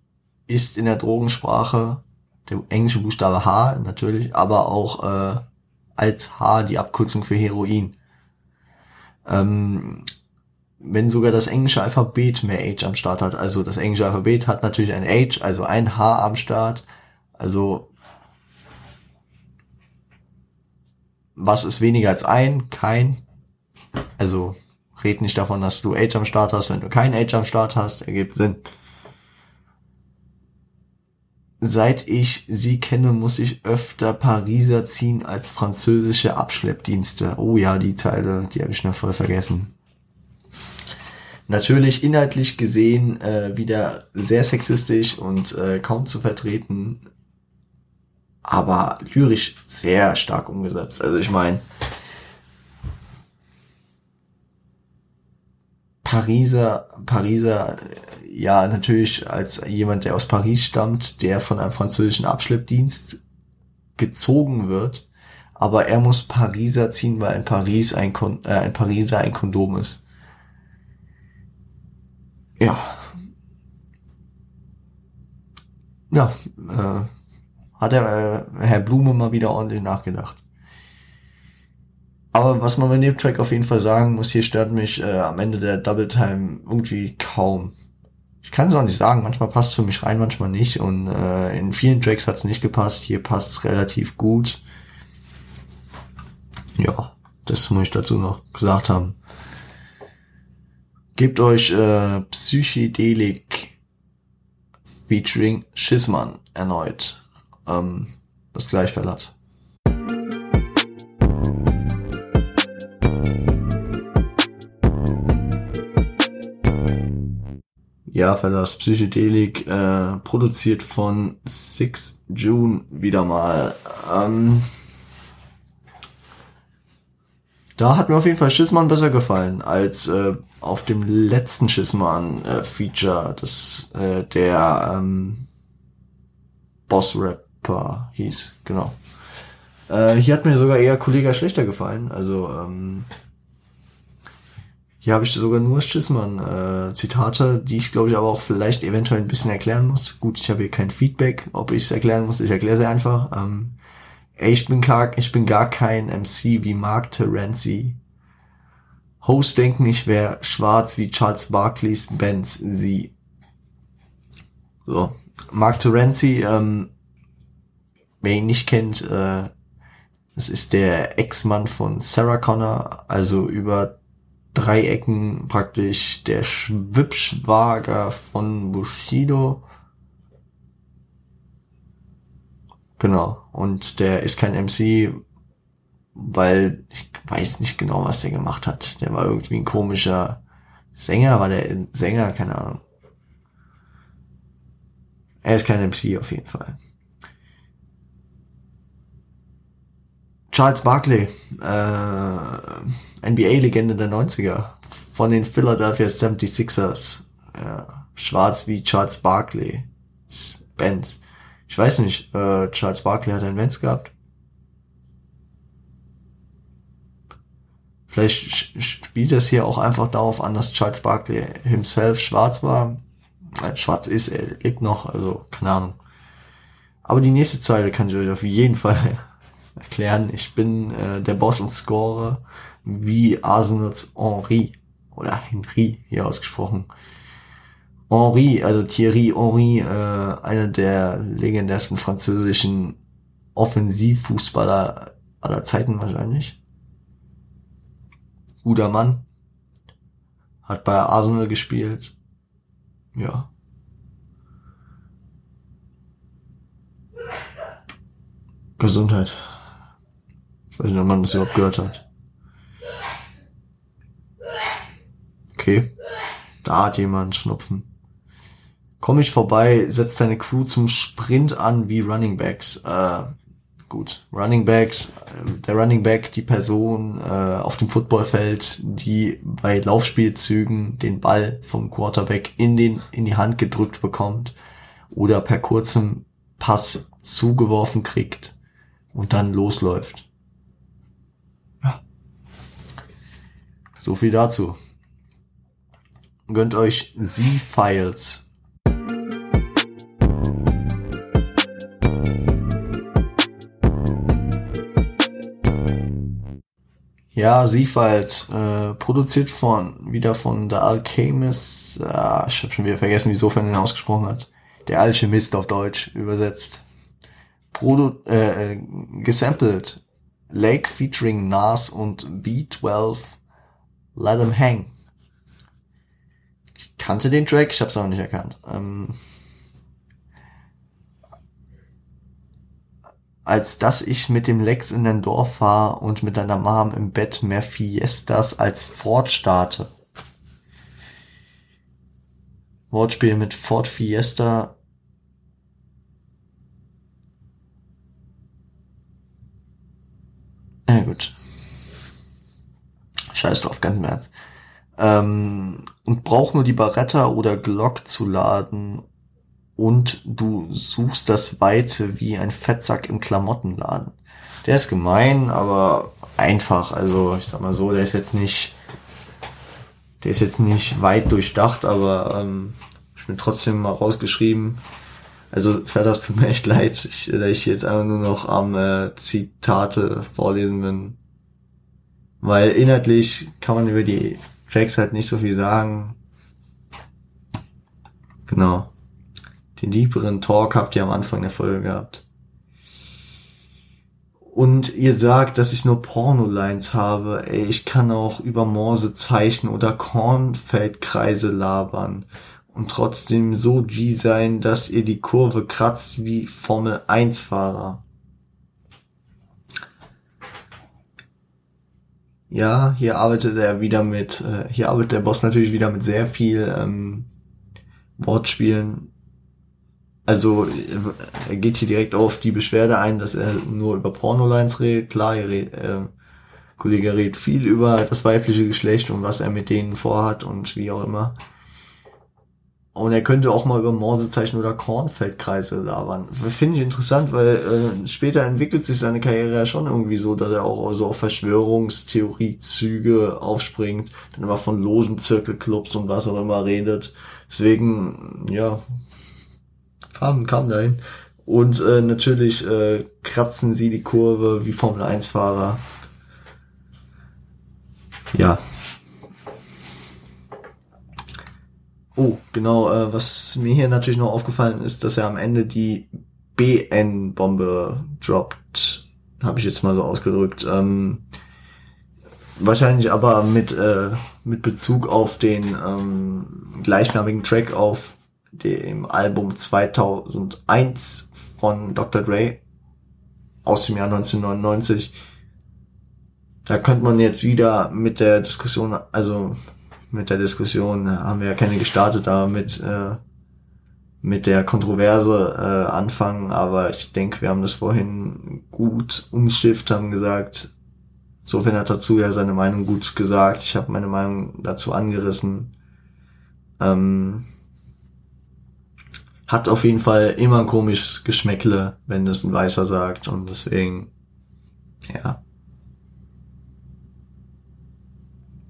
ist in der Drogensprache der englische Buchstabe H natürlich, aber auch äh, als H die Abkürzung für Heroin. Ähm, wenn sogar das englische Alphabet mehr H am Start hat, also das englische Alphabet hat natürlich ein H, also ein H am Start, also was ist weniger als ein? Kein. Also red nicht davon, dass du H am Start hast, wenn du kein H am Start hast, ergibt Sinn. Seit ich sie kenne, muss ich öfter Pariser ziehen als französische Abschleppdienste. Oh ja, die Zeile, die habe ich noch voll vergessen. Natürlich inhaltlich gesehen äh, wieder sehr sexistisch und äh, kaum zu vertreten, aber lyrisch sehr stark umgesetzt. Also ich meine, Pariser, Pariser, ja, natürlich als jemand, der aus Paris stammt, der von einem französischen Abschleppdienst gezogen wird, aber er muss Pariser ziehen, weil in Paris ein, Kon äh, ein Pariser ein Kondom ist. Ja. Ja, äh, hat der äh, Herr Blume mal wieder ordentlich nachgedacht. Aber was man bei dem Track auf jeden Fall sagen muss, hier stört mich äh, am Ende der Double Time irgendwie kaum. Ich kann es auch nicht sagen, manchmal passt es für mich rein, manchmal nicht. Und äh, in vielen Tracks hat es nicht gepasst, hier passt es relativ gut. Ja, das muss ich dazu noch gesagt haben. Gebt euch äh, Psychedelik featuring Schissmann erneut. Ähm, bis gleich, Fellas. Ja, Fellas, Psychedelik, äh, produziert von Six June wieder mal. Ähm, da hat mir auf jeden Fall Schissmann besser gefallen als äh, auf dem letzten Schissmann-Feature, äh, das äh, der ähm, Boss-Rapper hieß, genau. Äh, hier hat mir sogar eher Kollega schlechter gefallen, also ähm, hier habe ich sogar nur Schissmann-Zitate, äh, die ich glaube ich aber auch vielleicht eventuell ein bisschen erklären muss. Gut, ich habe hier kein Feedback, ob ich es erklären muss, ich erkläre sie einfach. Ähm, ey, ich bin, gar, ich bin gar kein MC wie Mark Terenzi. Hosts denken, ich wäre schwarz wie Charles Barkleys Benz, sie. So, Mark Terenzi, ähm, wer ihn nicht kennt, äh, das ist der Ex-Mann von Sarah Connor, also über Dreiecken praktisch der Schwibschwager von Bushido. Genau. Und der ist kein MC, weil ich weiß nicht genau, was der gemacht hat. Der war irgendwie ein komischer Sänger, war der Sänger, keine Ahnung. Er ist kein MC auf jeden Fall. Charles Barkley, äh, NBA-Legende der 90er, von den Philadelphia 76ers. Ja, schwarz wie Charles Barkley. Benz. Ich weiß nicht, äh, Charles Barkley hat einen Benz gehabt. Vielleicht spielt das hier auch einfach darauf an, dass Charles Barkley himself schwarz war. Schwarz ist, er lebt noch, also keine Ahnung. Aber die nächste Zeile kann ich euch auf jeden Fall erklären. Ich bin äh, der Boss und Scorer wie Arsenals Henri oder Henri hier ausgesprochen. Henri, also Thierry Henri, äh, einer der legendärsten französischen Offensivfußballer aller Zeiten wahrscheinlich. Guter Mann. Hat bei Arsenal gespielt. Ja. Gesundheit. Ich weiß nicht, ob man das überhaupt gehört hat. Okay. Da hat jemand Schnupfen. Komm ich vorbei, setz deine Crew zum Sprint an wie Running Backs. Äh, gut, Running Backs, äh, der Running Back, die Person äh, auf dem Footballfeld, die bei Laufspielzügen den Ball vom Quarterback in den in die Hand gedrückt bekommt oder per kurzem Pass zugeworfen kriegt und dann losläuft. Ja. So viel dazu. Gönnt euch Z-Files Ja, Seafiles, äh, produziert von, wieder von The Alchemist, ah, ich habe schon wieder vergessen, wie Sofern ihn ausgesprochen hat. Der Alchemist auf Deutsch übersetzt. Produ äh, äh gesampelt. Lake featuring Nas und B12 Let 'em Hang. Ich kannte den Track, ich hab's aber nicht erkannt. Ähm, als dass ich mit dem Lex in dein Dorf fahre und mit deiner Mom im Bett mehr Fiestas als Ford starte. Wortspiel mit Ford Fiesta. Ja gut. Scheiß drauf, ganz im Ernst. Ähm, und braucht nur die Barretta oder Glock zu laden und du suchst das Weite wie ein Fettsack im Klamottenladen. Der ist gemein, aber einfach. Also ich sag mal so, der ist jetzt nicht, der ist jetzt nicht weit durchdacht, aber ähm, ich bin trotzdem mal rausgeschrieben. Also Fetters tut mir echt leid, ich, da ich jetzt einfach nur noch am äh, Zitate vorlesen bin. Weil inhaltlich kann man über die Tracks halt nicht so viel sagen. Genau. Den lieberen Talk habt ihr am Anfang der Folge gehabt. Und ihr sagt, dass ich nur Pornolines habe. Ey, ich kann auch über Morse zeichnen oder Kornfeldkreise labern. Und trotzdem so G sein, dass ihr die Kurve kratzt wie Formel 1 Fahrer. Ja, hier arbeitet er wieder mit, äh, hier arbeitet der Boss natürlich wieder mit sehr viel ähm, Wortspielen also er geht hier direkt auf die Beschwerde ein, dass er nur über Pornolines redet. Klar, er redet, äh, Kollege redet viel über das weibliche Geschlecht und was er mit denen vorhat und wie auch immer. Und er könnte auch mal über Morsezeichen oder Kornfeldkreise labern. Finde ich interessant, weil äh, später entwickelt sich seine Karriere ja schon irgendwie so, dass er auch so auf Verschwörungstheoriezüge aufspringt, dann immer von Logenzirkelclubs und was auch immer redet. Deswegen, ja, kam, kam dahin. Und äh, natürlich äh, kratzen sie die Kurve wie Formel 1 Fahrer. Ja. Oh, genau, äh, was mir hier natürlich noch aufgefallen ist, dass er am Ende die BN-Bombe droppt. Habe ich jetzt mal so ausgedrückt. Ähm, wahrscheinlich aber mit, äh, mit Bezug auf den ähm, gleichnamigen Track auf dem Album 2001 von Dr. Dre aus dem Jahr 1999. Da könnte man jetzt wieder mit der Diskussion, also mit der Diskussion haben wir ja keine gestartet, aber mit, äh, mit der Kontroverse äh, anfangen, aber ich denke, wir haben das vorhin gut umschifft, haben gesagt, sofern hat dazu ja seine Meinung gut gesagt, ich habe meine Meinung dazu angerissen. Ähm, hat auf jeden Fall immer ein komisches Geschmäckle, wenn es ein Weißer sagt und deswegen, ja.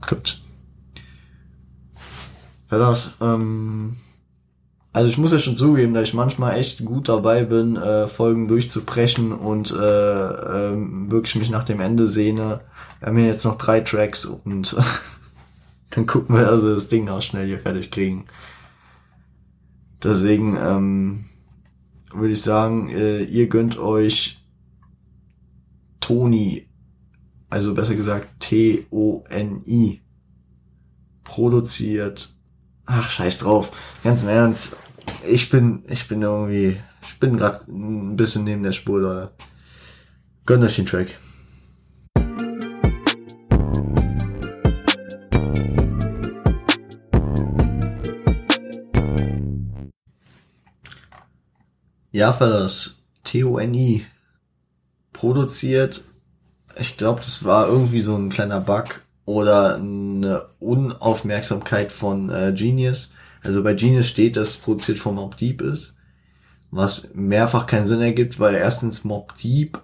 Gut. Verlass, ähm, also ich muss ja schon zugeben, dass ich manchmal echt gut dabei bin, äh, Folgen durchzubrechen und äh, äh, wirklich mich nach dem Ende sehne. Wir haben hier jetzt noch drei Tracks und dann gucken wir, also das Ding auch schnell hier fertig kriegen. Deswegen ähm, würde ich sagen, äh, ihr gönnt euch Toni, also besser gesagt T-O-N-I, produziert. Ach, scheiß drauf. Ganz im Ernst. Ich bin, ich bin irgendwie, ich bin gerade ein bisschen neben der Spur, Leute. Gönnt euch den Track. Ja, für das TONI produziert. Ich glaube, das war irgendwie so ein kleiner Bug oder eine Unaufmerksamkeit von äh, Genius. Also bei Genius steht, dass es produziert von Mob Deep ist, was mehrfach keinen Sinn ergibt, weil erstens Mob Deep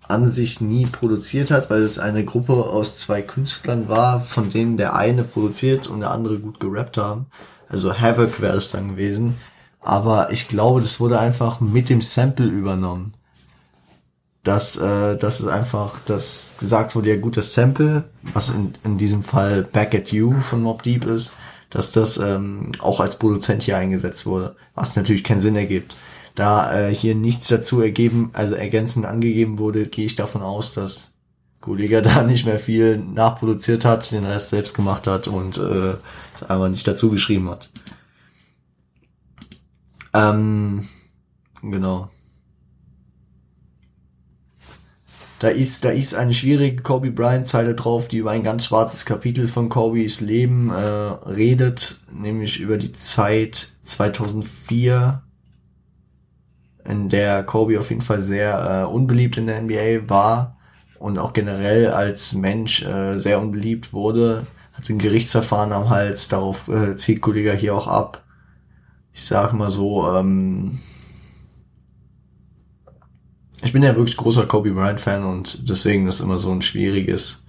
an sich nie produziert hat, weil es eine Gruppe aus zwei Künstlern war, von denen der eine produziert und der andere gut gerappt haben. Also Havoc wäre es dann gewesen. Aber ich glaube, das wurde einfach mit dem Sample übernommen. Dass, äh, das ist einfach, dass gesagt wurde, ja gut, das Sample, was in, in diesem Fall Back at You von Mob Deep ist, dass das ähm, auch als Produzent hier eingesetzt wurde, was natürlich keinen Sinn ergibt. Da äh, hier nichts dazu ergeben, also ergänzend angegeben wurde, gehe ich davon aus, dass Kollege da nicht mehr viel nachproduziert hat, den Rest selbst gemacht hat und äh, es einfach nicht dazu geschrieben hat. Ähm, genau. Da ist, da ist eine schwierige Kobe Bryant Zeile drauf, die über ein ganz schwarzes Kapitel von Kobes Leben äh, redet, nämlich über die Zeit 2004, in der Kobe auf jeden Fall sehr äh, unbeliebt in der NBA war und auch generell als Mensch äh, sehr unbeliebt wurde, hat ein Gerichtsverfahren am Hals, darauf äh, zieht Kollege hier auch ab. Ich sag mal so, ähm, ich bin ja wirklich großer Kobe Bryant Fan und deswegen ist immer so ein schwieriges,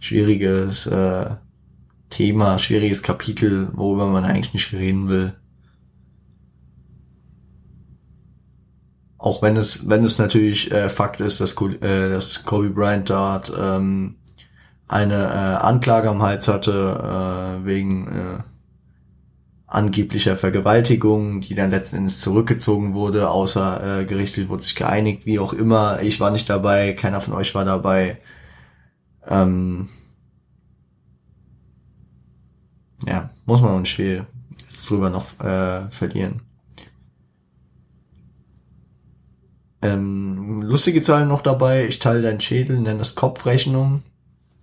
schwieriges äh, Thema, schwieriges Kapitel, worüber man eigentlich nicht reden will. Auch wenn es, wenn es natürlich äh, Fakt ist, dass, äh, dass Kobe Bryant dort ähm, eine äh, Anklage am Hals hatte äh, wegen äh, angeblicher Vergewaltigung, die dann letzten Endes zurückgezogen wurde, außer äh, gerichtlich wurde sich geeinigt, wie auch immer. Ich war nicht dabei, keiner von euch war dabei. Ähm, ja, muss man nicht viel jetzt drüber noch äh, verlieren. Ähm, lustige Zahlen noch dabei. Ich teile deinen Schädel, nenne das Kopfrechnung.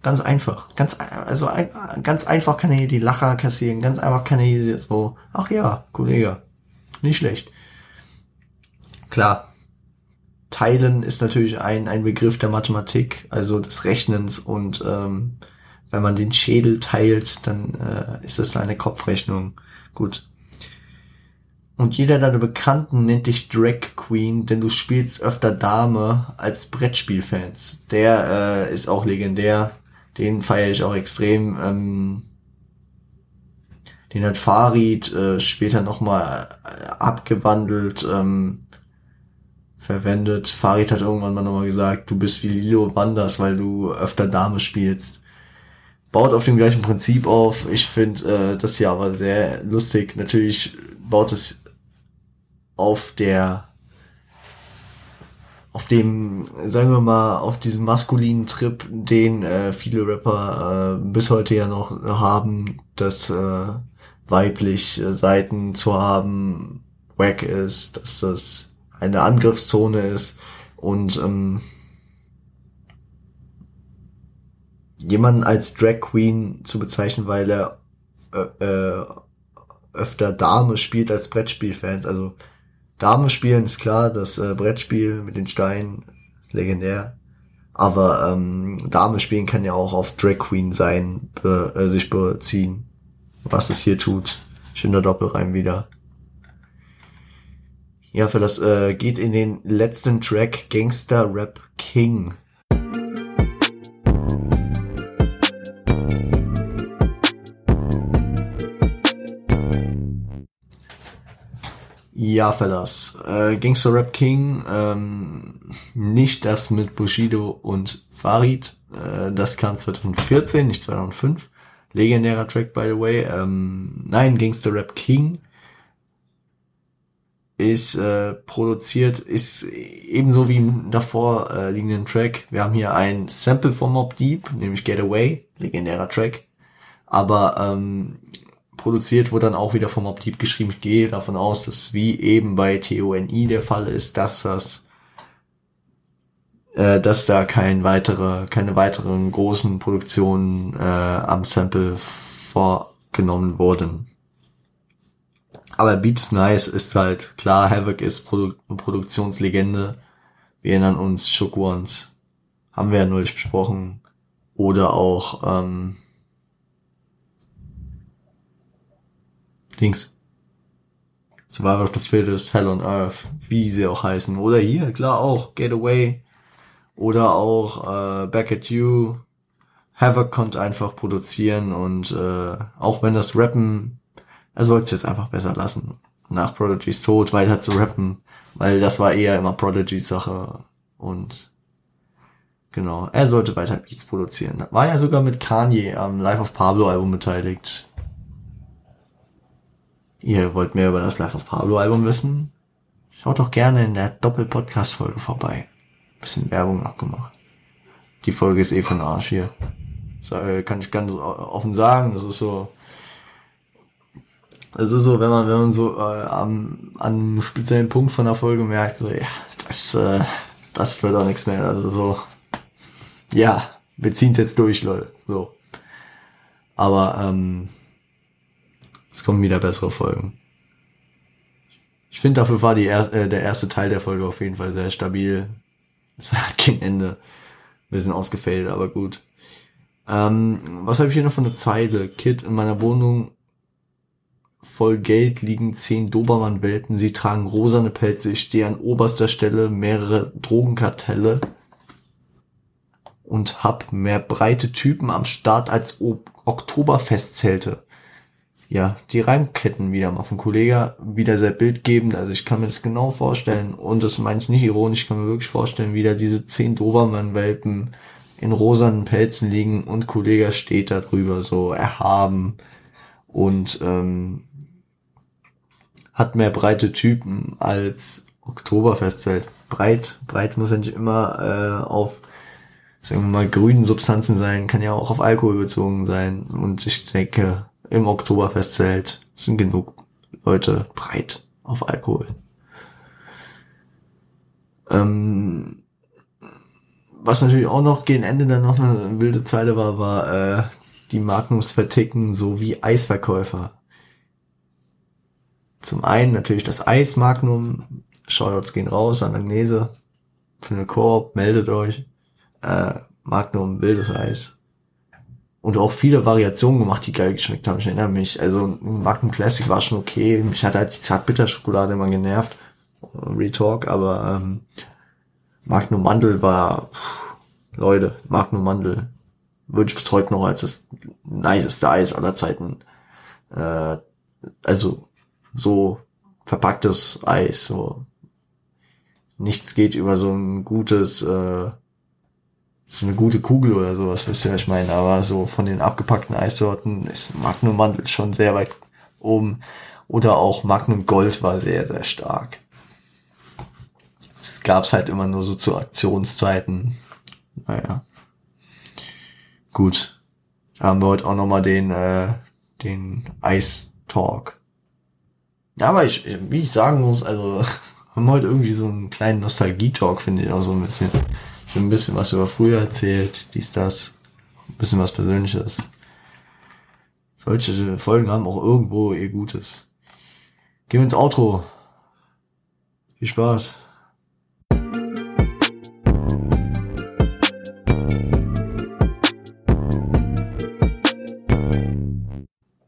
Ganz einfach. Ganz, also ganz einfach kann er hier die Lacher kassieren. Ganz einfach kann er hier so, ach ja, Kollege. Nicht schlecht. Klar. Teilen ist natürlich ein, ein Begriff der Mathematik, also des Rechnens und ähm, wenn man den Schädel teilt, dann äh, ist das eine Kopfrechnung. Gut. Und jeder deiner Bekannten nennt dich Drag Queen, denn du spielst öfter Dame als Brettspielfans. Der äh, ist auch legendär den feiere ich auch extrem. Ähm, den hat Farid äh, später nochmal äh, abgewandelt, ähm, verwendet. Farid hat irgendwann mal nochmal gesagt, du bist wie Lilo Wanders, weil du öfter Dame spielst. Baut auf dem gleichen Prinzip auf. Ich finde äh, das hier aber sehr lustig. Natürlich baut es auf der auf dem, sagen wir mal, auf diesem maskulinen Trip, den äh, viele Rapper äh, bis heute ja noch haben, dass äh, weiblich äh, Seiten zu haben wack ist, dass das eine Angriffszone ist und ähm, jemanden als Drag Queen zu bezeichnen, weil er äh, äh, öfter Dame spielt als Brettspielfans, also Dame spielen ist klar, das äh, Brettspiel mit den Steinen, legendär. Aber ähm, Dame spielen kann ja auch auf Drag Queen sein, be, äh, sich beziehen. Was es hier tut. Schöner Doppelreim wieder. Ja, für das äh, geht in den letzten Track Gangster Rap King. Ja, Fellas. Äh, Gangster Rap King, ähm, nicht das mit Bushido und Farid. Äh, das kam 2014, nicht 2005. Legendärer Track, by the way. Ähm, nein, Gangster Rap King ist äh, produziert, ist ebenso wie im davor äh, liegenden Track. Wir haben hier ein Sample von Mob Deep, nämlich Get Away, legendärer Track. Aber ähm, produziert wurde dann auch wieder vom Optip geschrieben. Ich gehe davon aus, dass wie eben bei TONI der Fall ist, dass das äh, dass da kein weitere, keine weiteren großen Produktionen äh, am Sample vorgenommen wurden. Aber Beat ist nice, ist halt klar, Havoc ist Produ Produktionslegende. Wir erinnern uns, Shook Ones, haben wir ja neulich besprochen. Oder auch, ähm, Dings. Survivor of the Fittest, Hell on Earth, wie sie auch heißen. Oder hier, klar auch, Get Away. Oder auch äh, Back at You. Havoc konnte einfach produzieren und äh, auch wenn das Rappen, er sollte es jetzt einfach besser lassen. Nach Prodigy's Tod weiter zu rappen, weil das war eher immer Prodigy's Sache und genau, er sollte weiter Beats produzieren. War ja sogar mit Kanye am Life of Pablo Album beteiligt. Ihr wollt mehr über das Life of Pablo Album wissen? Schaut doch gerne in der Doppel-Podcast-Folge vorbei. Bisschen Werbung noch gemacht. Die Folge ist eh von Arsch hier. Äh, kann ich ganz offen sagen. Das ist so, das ist so, wenn man, wenn man so äh, am, an einem speziellen Punkt von der Folge merkt, so, ja, das, äh, das wird auch nichts mehr. Also so, ja, wir ziehen's jetzt durch, Leute. So. Aber ähm, es kommen wieder bessere Folgen. Ich finde, dafür war die er äh, der erste Teil der Folge auf jeden Fall sehr stabil. Es hat kein Ende. Ein bisschen ausgefällt, aber gut. Ähm, was habe ich hier noch von der Zeile? Kid, in meiner Wohnung voll Geld liegen zehn Dobermann-Welpen. Sie tragen rosane Pelze. Ich stehe an oberster Stelle mehrere Drogenkartelle und hab mehr breite Typen am Start als Oktoberfestzelte ja, die Reimketten wieder mal vom Kollege wieder sehr bildgebend. Also ich kann mir das genau vorstellen und das meine ich nicht ironisch, ich kann mir wirklich vorstellen, wie da diese zehn Dobermann-Welpen in rosanen Pelzen liegen und Kollege steht da drüber so erhaben und ähm, hat mehr breite Typen als Oktoberfestzelt. Breit, breit muss ja nicht immer äh, auf sagen wir mal grünen Substanzen sein, kann ja auch auf Alkohol bezogen sein und ich denke, im Oktoberfestzelt sind genug Leute breit auf Alkohol. Ähm, was natürlich auch noch gegen Ende dann noch eine wilde Zeile war, war äh, die Magnums verticken so wie Eisverkäufer. Zum einen natürlich das Eis Magnum, Shoutouts gehen raus an Agnese für eine Koop, meldet euch. Äh, Magnum wildes Eis und auch viele Variationen gemacht, die geil geschmeckt haben. Ich erinnere mich, also Magnum Classic war schon okay. Mich hat halt die Zartbitterschokolade immer genervt. Retalk, aber ähm, Magnum Mandel war, pff, Leute, Magnum Mandel würde ich bis heute noch als das niceste Eis aller Zeiten. Äh, also so verpacktes Eis, so nichts geht über so ein gutes äh, so eine gute Kugel oder sowas, wisst ihr, was ich meine. Aber so von den abgepackten Eissorten ist Magnum Mandel schon sehr weit oben. Oder auch Magnum Gold war sehr, sehr stark. Es gab's halt immer nur so zu Aktionszeiten. Naja. Gut. Da haben wir heute auch nochmal den, äh, den Eis-Talk. Ja, aber ich, wie ich sagen muss, also haben wir heute irgendwie so einen kleinen Nostalgie-Talk, finde ich auch so ein bisschen ein bisschen was über früher erzählt, dies, das, ein bisschen was Persönliches. Solche Folgen haben auch irgendwo ihr Gutes. Gehen wir ins Outro. Viel Spaß.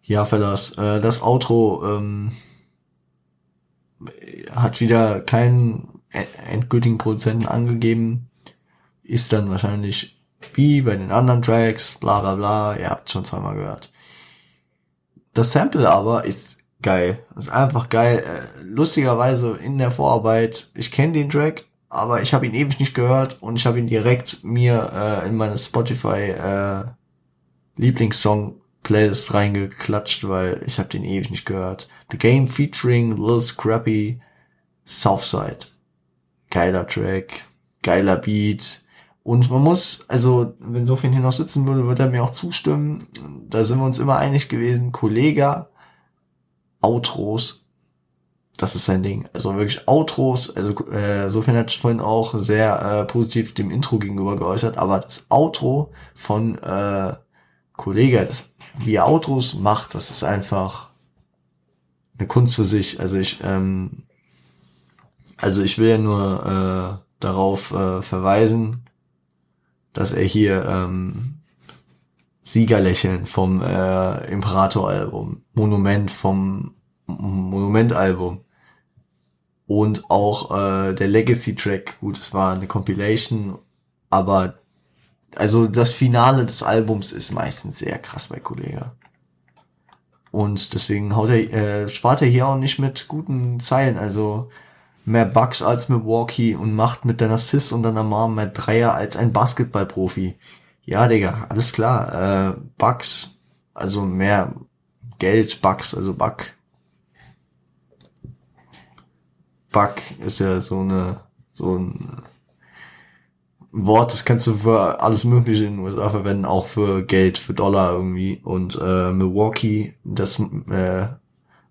Ja, Fellas, äh, das Outro ähm, hat wieder keinen endgültigen Produzenten angegeben ist dann wahrscheinlich wie bei den anderen Tracks, bla bla bla, ihr habt schon zweimal gehört. Das Sample aber ist geil. ist einfach geil. Äh, lustigerweise in der Vorarbeit, ich kenne den Track, aber ich habe ihn ewig nicht gehört und ich habe ihn direkt mir äh, in meine Spotify äh, Lieblingssong Playlist reingeklatscht, weil ich habe den ewig nicht gehört. The Game featuring Lil Scrappy Southside. Geiler Track, geiler Beat, und man muss, also wenn Sofian hier noch sitzen würde, würde er mir auch zustimmen. Da sind wir uns immer einig gewesen. Kollege, Outros, das ist sein Ding. Also wirklich Outros, also äh, Sofian hat vorhin auch sehr äh, positiv dem Intro gegenüber geäußert, aber das Outro von äh, Kollege, das, wie er Outros macht, das ist einfach eine Kunst für sich. Also ich, ähm, also ich will ja nur äh, darauf äh, verweisen, dass er hier ähm, Siegerlächeln vom äh, Imperator-Album, Monument vom Monument-Album und auch äh, der Legacy-Track, gut, es war eine Compilation, aber also das Finale des Albums ist meistens sehr krass bei Kollega. Und deswegen haut er, äh, spart er hier auch nicht mit guten Zeilen. Also mehr Bugs als Milwaukee und macht mit deiner Sis und deiner Mom mehr Dreier als ein Basketballprofi. Ja, Digga, alles klar. Äh, Bugs, also mehr Geld, Bugs, also Bug. Bug ist ja so eine, so ein Wort, das kannst du für alles Mögliche in den USA verwenden, auch für Geld, für Dollar irgendwie. Und äh, Milwaukee, das äh,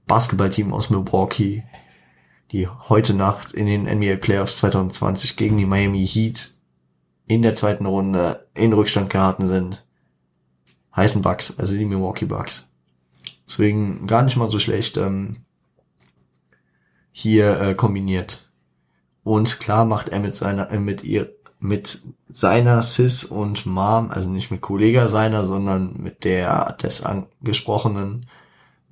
Basketballteam aus Milwaukee, die heute Nacht in den NBA Playoffs 2020 gegen die Miami Heat in der zweiten Runde in Rückstand geraten sind, heißen Bucks, also die Milwaukee Bucks. Deswegen gar nicht mal so schlecht ähm, hier äh, kombiniert. Und klar macht er mit seiner, äh, mit ihr, mit seiner Sis und Mom, also nicht mit Kollega seiner, sondern mit der des angesprochenen,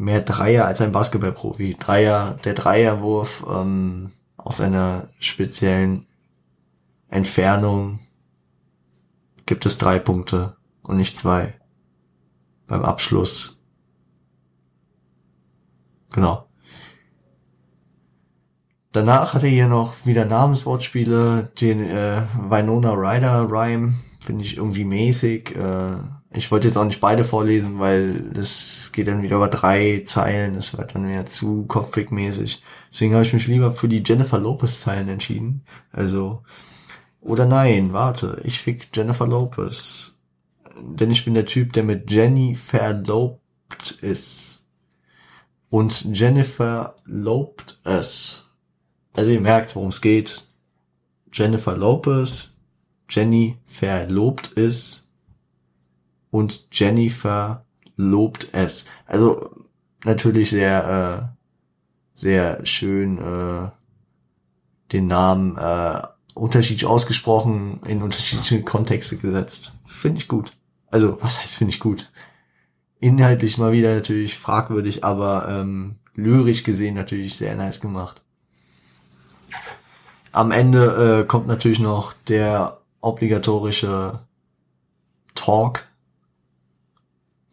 mehr Dreier als ein Basketballprofi. Dreier, der Dreierwurf ähm, aus einer speziellen Entfernung gibt es drei Punkte und nicht zwei. Beim Abschluss. Genau. Danach hat er hier noch wieder Namenswortspiele, den äh, Winona Ryder Rhyme, finde ich irgendwie mäßig. Äh, ich wollte jetzt auch nicht beide vorlesen, weil das geht dann wieder über drei Zeilen, das wird dann wieder zu kopfig-mäßig. Deswegen habe ich mich lieber für die Jennifer Lopez Zeilen entschieden. Also, oder nein, warte, ich fick Jennifer Lopez. Denn ich bin der Typ, der mit Jenny verlobt ist. Und Jennifer lobt es. Also ihr merkt, worum es geht. Jennifer Lopez, Jenny verlobt ist und Jennifer lobt es. Also natürlich sehr, äh, sehr schön äh, den Namen äh, unterschiedlich ausgesprochen, in unterschiedliche Kontexte gesetzt. Finde ich gut. Also, was heißt finde ich gut? Inhaltlich mal wieder natürlich fragwürdig, aber ähm, lyrisch gesehen natürlich sehr nice gemacht. Am Ende äh, kommt natürlich noch der obligatorische Talk.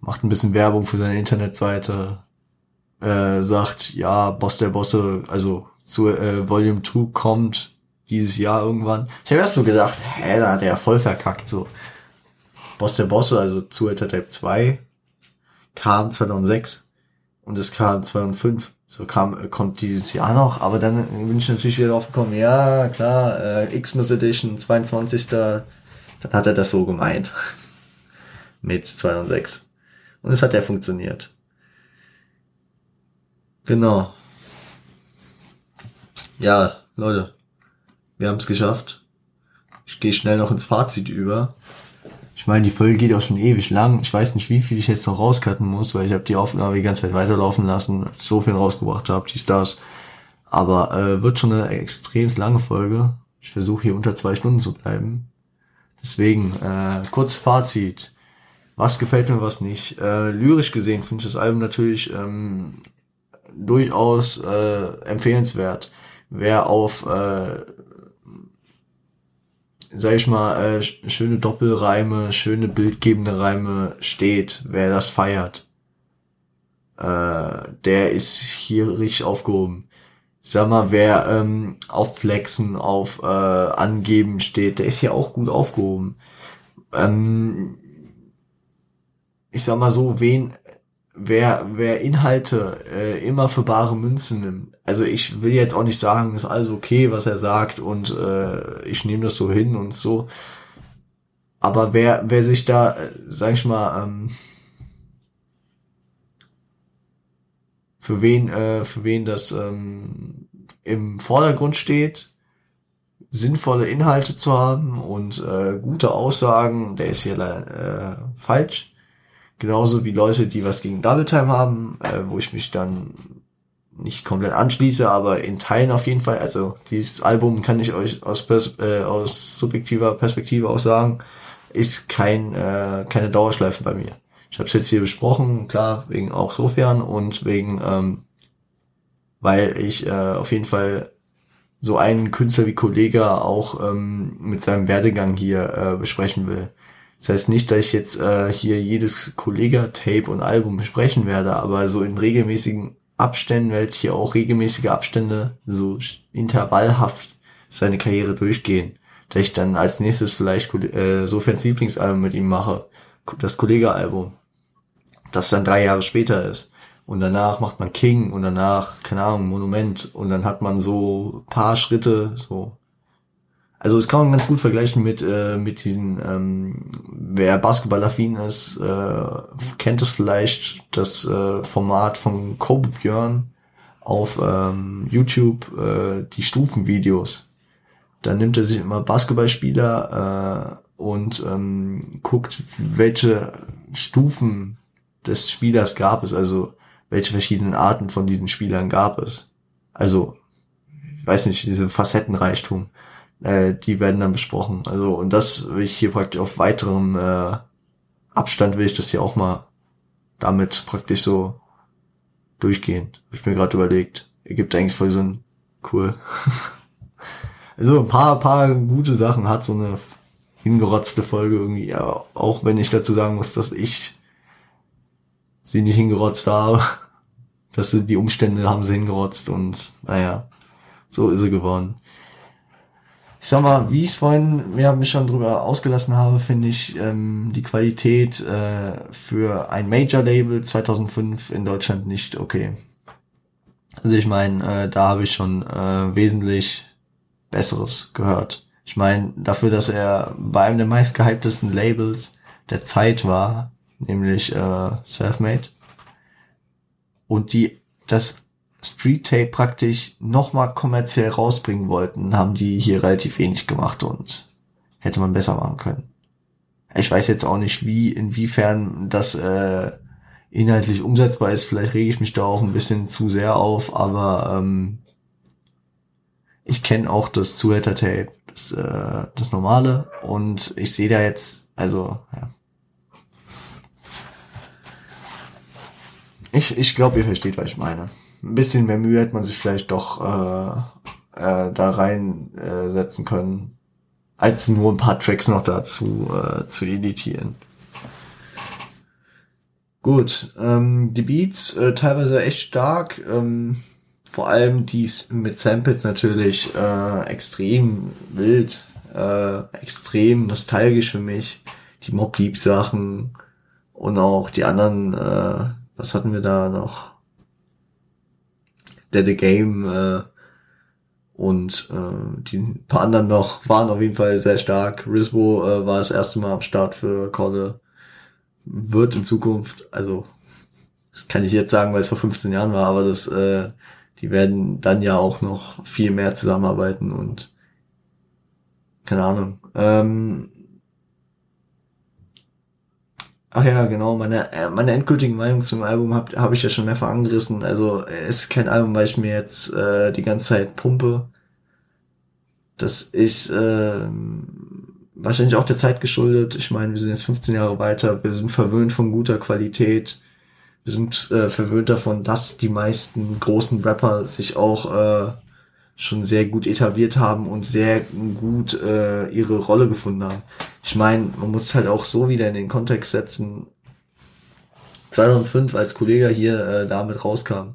Macht ein bisschen Werbung für seine Internetseite. Äh, sagt, ja, Boss der Bosse, also zu äh, Volume 2 kommt dieses Jahr irgendwann. Ich habe erst so gedacht, hä, da hat er voll verkackt, so. Boss der Bosse, also zu Tape 2, kam 2006 und es kam 2005. So kam, kommt dieses Jahr noch, aber dann bin ich natürlich wieder drauf gekommen, ja, klar, äh, Xmas Edition, 22. Dann hat er das so gemeint. Mit 2006. Und es hat ja funktioniert. Genau. Ja, Leute, wir haben es geschafft. Ich gehe schnell noch ins Fazit über. Ich meine, die Folge geht auch schon ewig lang. Ich weiß nicht, wie viel ich jetzt noch rauscutten muss, weil ich habe die Aufnahme die ganze Zeit weiterlaufen lassen, so viel rausgebracht habe, die Stars. Aber äh, wird schon eine extrem lange Folge. Ich versuche hier unter zwei Stunden zu bleiben. Deswegen, äh, kurz Fazit. Was gefällt mir, was nicht? Äh, lyrisch gesehen finde ich das Album natürlich ähm, durchaus äh, empfehlenswert. Wer auf äh, sag ich mal, äh, schöne Doppelreime, schöne bildgebende Reime steht, wer das feiert, äh, der ist hier richtig aufgehoben. sag mal, wer ähm, auf Flexen, auf äh, Angeben steht, der ist hier auch gut aufgehoben. Ähm, ich sag mal so, wen wer, wer Inhalte äh, immer für bare Münzen nimmt, also ich will jetzt auch nicht sagen, ist alles okay, was er sagt und äh, ich nehme das so hin und so. Aber wer, wer sich da, äh, sag ich mal, ähm, für wen, äh, für wen das ähm, im Vordergrund steht, sinnvolle Inhalte zu haben und äh, gute Aussagen, der ist hier äh, falsch. Genauso wie Leute, die was gegen Double Time haben, äh, wo ich mich dann nicht komplett anschließe, aber in Teilen auf jeden Fall. Also dieses Album kann ich euch aus, Pers äh, aus subjektiver Perspektive auch sagen, ist kein äh, keine Dauerschleife bei mir. Ich habe es jetzt hier besprochen, klar, wegen auch sofern und wegen, ähm, weil ich äh, auf jeden Fall so einen Künstler wie Kollega auch ähm, mit seinem Werdegang hier äh, besprechen will. Das heißt nicht, dass ich jetzt äh, hier jedes Kollega-Tape und Album besprechen werde, aber so in regelmäßigen Abständen werde ich hier auch regelmäßige Abstände so intervallhaft seine Karriere durchgehen. Dass ich dann als nächstes vielleicht äh, Sofians Lieblingsalbum mit ihm mache, das Kollega-Album, das dann drei Jahre später ist. Und danach macht man King und danach, keine Ahnung, Monument. Und dann hat man so paar Schritte, so. Also es kann man ganz gut vergleichen mit, äh, mit diesen, ähm, wer Basketballaffin ist, äh, kennt es vielleicht, das äh, Format von Kobe Björn auf ähm, YouTube, äh, die Stufenvideos. Da nimmt er sich immer Basketballspieler äh, und ähm, guckt, welche Stufen des Spielers gab es, also welche verschiedenen Arten von diesen Spielern gab es. Also, ich weiß nicht, diese Facettenreichtum, äh, die werden dann besprochen. Also, und das will ich hier praktisch auf weiterem äh, Abstand will ich das hier auch mal damit praktisch so durchgehen. Hab ich mir gerade überlegt. Ergibt eigentlich voll so ein cool. also ein paar, paar gute Sachen hat so eine hingerotzte Folge irgendwie, ja, auch wenn ich dazu sagen muss, dass ich sie nicht hingerotzt habe. Dass die Umstände haben sie hingerotzt und naja, so ist sie geworden. Ich sag mal, wie ich es vorhin ja, mich schon drüber ausgelassen habe, finde ich ähm, die Qualität äh, für ein Major-Label 2005 in Deutschland nicht okay. Also ich meine, äh, da habe ich schon äh, wesentlich Besseres gehört. Ich meine, dafür, dass er bei einem der meistgehyptesten Labels der Zeit war, nämlich äh, Selfmade. Und die das Street Tape praktisch nochmal kommerziell rausbringen wollten, haben die hier relativ wenig gemacht und hätte man besser machen können. Ich weiß jetzt auch nicht, wie, inwiefern das äh, inhaltlich umsetzbar ist. Vielleicht rege ich mich da auch ein bisschen zu sehr auf, aber ähm, ich kenne auch das Zuhälter Tape, das, äh, das normale und ich sehe da jetzt, also ja, Ich, ich glaube, ihr versteht, was ich meine. Ein bisschen mehr Mühe hätte man sich vielleicht doch äh, äh, da reinsetzen äh, können, als nur ein paar Tracks noch dazu äh, zu editieren. Gut, ähm, die Beats äh, teilweise echt stark, ähm, vor allem dies mit Samples natürlich äh, extrem wild, äh, extrem nostalgisch für mich. Die Mob Deep Sachen und auch die anderen äh, was hatten wir da noch? Dead the Game äh, und äh, die paar anderen noch waren auf jeden Fall sehr stark. Risbo äh, war das erste Mal am Start für Kolle. Wird in Zukunft, also das kann ich jetzt sagen, weil es vor 15 Jahren war, aber das, äh, die werden dann ja auch noch viel mehr zusammenarbeiten und keine Ahnung. Ähm, Ach ja, genau, meine, äh, meine endgültige Meinung zum Album habe hab ich ja schon mehrfach angerissen. Also es ist kein Album, weil ich mir jetzt äh, die ganze Zeit pumpe. Das ist äh, wahrscheinlich auch der Zeit geschuldet. Ich meine, wir sind jetzt 15 Jahre weiter, wir sind verwöhnt von guter Qualität. Wir sind äh, verwöhnt davon, dass die meisten großen Rapper sich auch äh, schon sehr gut etabliert haben und sehr gut äh, ihre Rolle gefunden haben. Ich meine, man muss halt auch so wieder in den Kontext setzen. 2005, als Kollege hier äh, damit rauskam,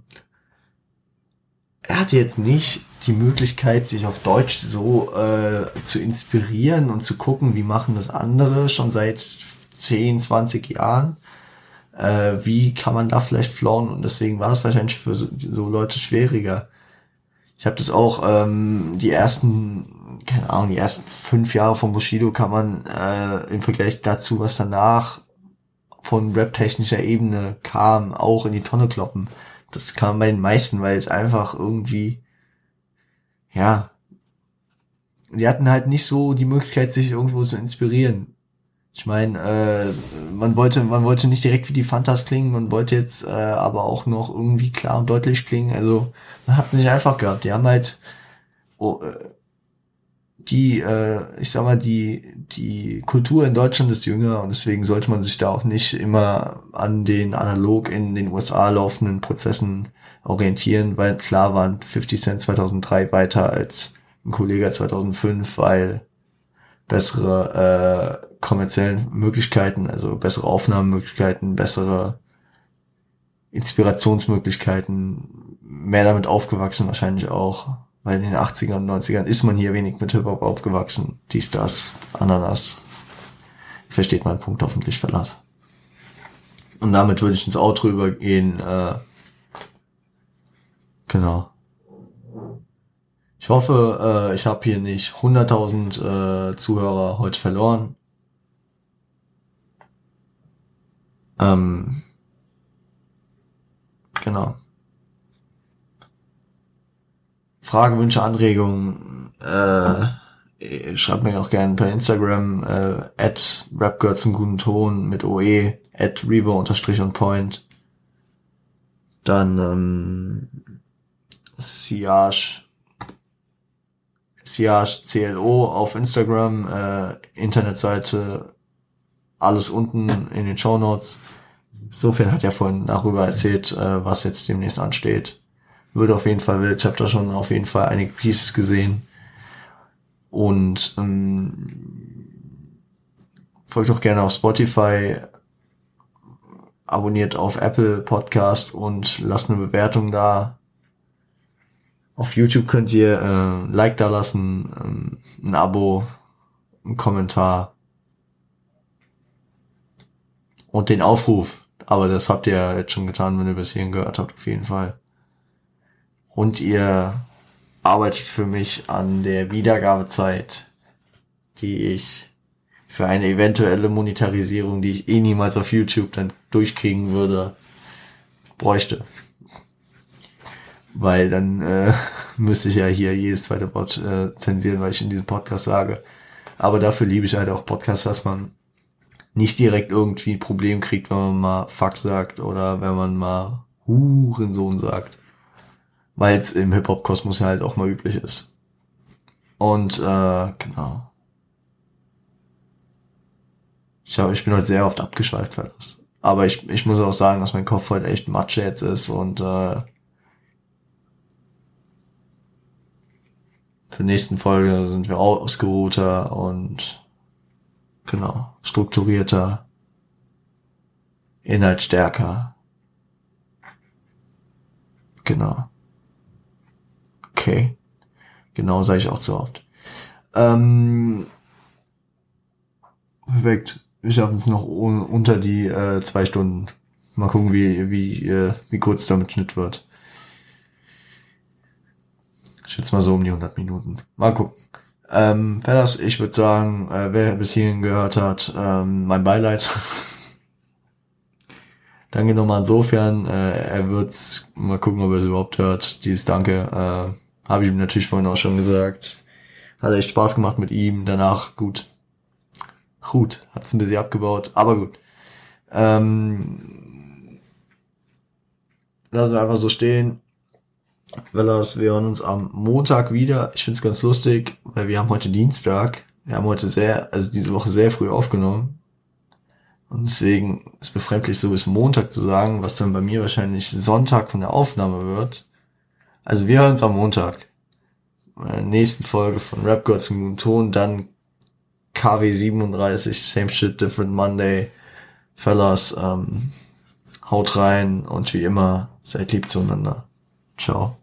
er hatte jetzt nicht die Möglichkeit, sich auf Deutsch so äh, zu inspirieren und zu gucken, wie machen das andere schon seit 10, 20 Jahren. Äh, wie kann man da vielleicht flowen? Und deswegen war es wahrscheinlich für so, so Leute schwieriger. Ich habe das auch ähm, die ersten, keine Ahnung, die ersten fünf Jahre von Bushido kann man äh, im Vergleich dazu, was danach von rap-technischer Ebene kam, auch in die Tonne kloppen. Das kam bei den meisten, weil es einfach irgendwie, ja, die hatten halt nicht so die Möglichkeit, sich irgendwo zu inspirieren. Ich meine, äh, man wollte, man wollte nicht direkt wie die Fantas klingen, man wollte jetzt äh, aber auch noch irgendwie klar und deutlich klingen. Also man hat es nicht einfach gehabt. Die haben halt oh, äh, die, äh, ich sag mal, die, die Kultur in Deutschland ist jünger und deswegen sollte man sich da auch nicht immer an den analog in den USA laufenden Prozessen orientieren, weil klar waren 50 Cent 2003 weiter als ein Kollege 2005, weil bessere äh, kommerziellen Möglichkeiten, also bessere Aufnahmemöglichkeiten, bessere Inspirationsmöglichkeiten, mehr damit aufgewachsen wahrscheinlich auch, weil in den 80ern und 90ern ist man hier wenig mit Hip-Hop aufgewachsen. Dies, das, Ananas. Versteht meinen Punkt hoffentlich Verlass. Und damit würde ich ins Outro übergehen. Äh, genau. Ich hoffe, äh, ich habe hier nicht 100.000 äh, Zuhörer heute verloren. Ähm, genau. Fragen, Wünsche, Anregungen, äh, schreibt mir auch gerne per Instagram, äh, at rapgirl zum guten Ton mit OE, at revo unterstrich und point. Dann, ähm, Siage, Siage CLO auf Instagram, äh, Internetseite, alles unten in den Show Notes. Insofern hat er vorhin darüber erzählt, äh, was jetzt demnächst ansteht würde auf jeden Fall wild. Ich habe da schon auf jeden Fall einige Pieces gesehen. Und ähm, folgt auch gerne auf Spotify, abonniert auf Apple Podcast und lasst eine Bewertung da. Auf YouTube könnt ihr äh, Like da lassen, ähm, ein Abo, ein Kommentar und den Aufruf. Aber das habt ihr jetzt schon getan, wenn ihr bis hierhin gehört habt, auf jeden Fall und ihr arbeitet für mich an der Wiedergabezeit, die ich für eine eventuelle Monetarisierung, die ich eh niemals auf YouTube dann durchkriegen würde, bräuchte. Weil dann äh, müsste ich ja hier jedes zweite Wort äh, zensieren, weil ich in diesem Podcast sage. Aber dafür liebe ich halt auch Podcasts, dass man nicht direkt irgendwie ein Problem kriegt, wenn man mal Fuck sagt oder wenn man mal Hurensohn sagt weil es im Hip-Hop-Kosmos ja halt auch mal üblich ist. Und äh, genau. Ich, hab, ich bin heute sehr oft abgeschweift, weil das. Aber ich, ich muss auch sagen, dass mein Kopf heute echt Matsche jetzt ist und äh, für die nächsten Folge sind wir ausgeruhter und genau, strukturierter, inhaltsstärker. Genau. Okay. Genau, sage ich auch zu oft. Ähm, perfekt. Wir schaffen es noch unter die äh, zwei Stunden. Mal gucken, wie, wie, äh, wie kurz damit Schnitt wird. Ich schätze mal so um die 100 Minuten. Mal gucken. Ähm, Fellas, ich würde sagen, äh, wer bis hierhin gehört hat, ähm, mein Beileid. Danke nochmal insofern. Äh, er wird's mal gucken, ob er es überhaupt hört. Dieses Danke. Äh, habe ich ihm natürlich vorhin auch schon gesagt. Hat echt Spaß gemacht mit ihm. Danach gut. Gut, hat's ein bisschen abgebaut, aber gut. Ähm, lassen wir einfach so stehen. Wellers, wir hören uns am Montag wieder. Ich find's ganz lustig, weil wir haben heute Dienstag. Wir haben heute sehr, also diese Woche sehr früh aufgenommen. Und deswegen ist befremdlich so bis Montag zu sagen, was dann bei mir wahrscheinlich Sonntag von der Aufnahme wird. Also wir hören uns am Montag. In der nächsten Folge von Rap God zum guten Ton, dann KW 37, Same Shit, Different Monday. Fellas, ähm, haut rein und wie immer, seid lieb zueinander. Ciao.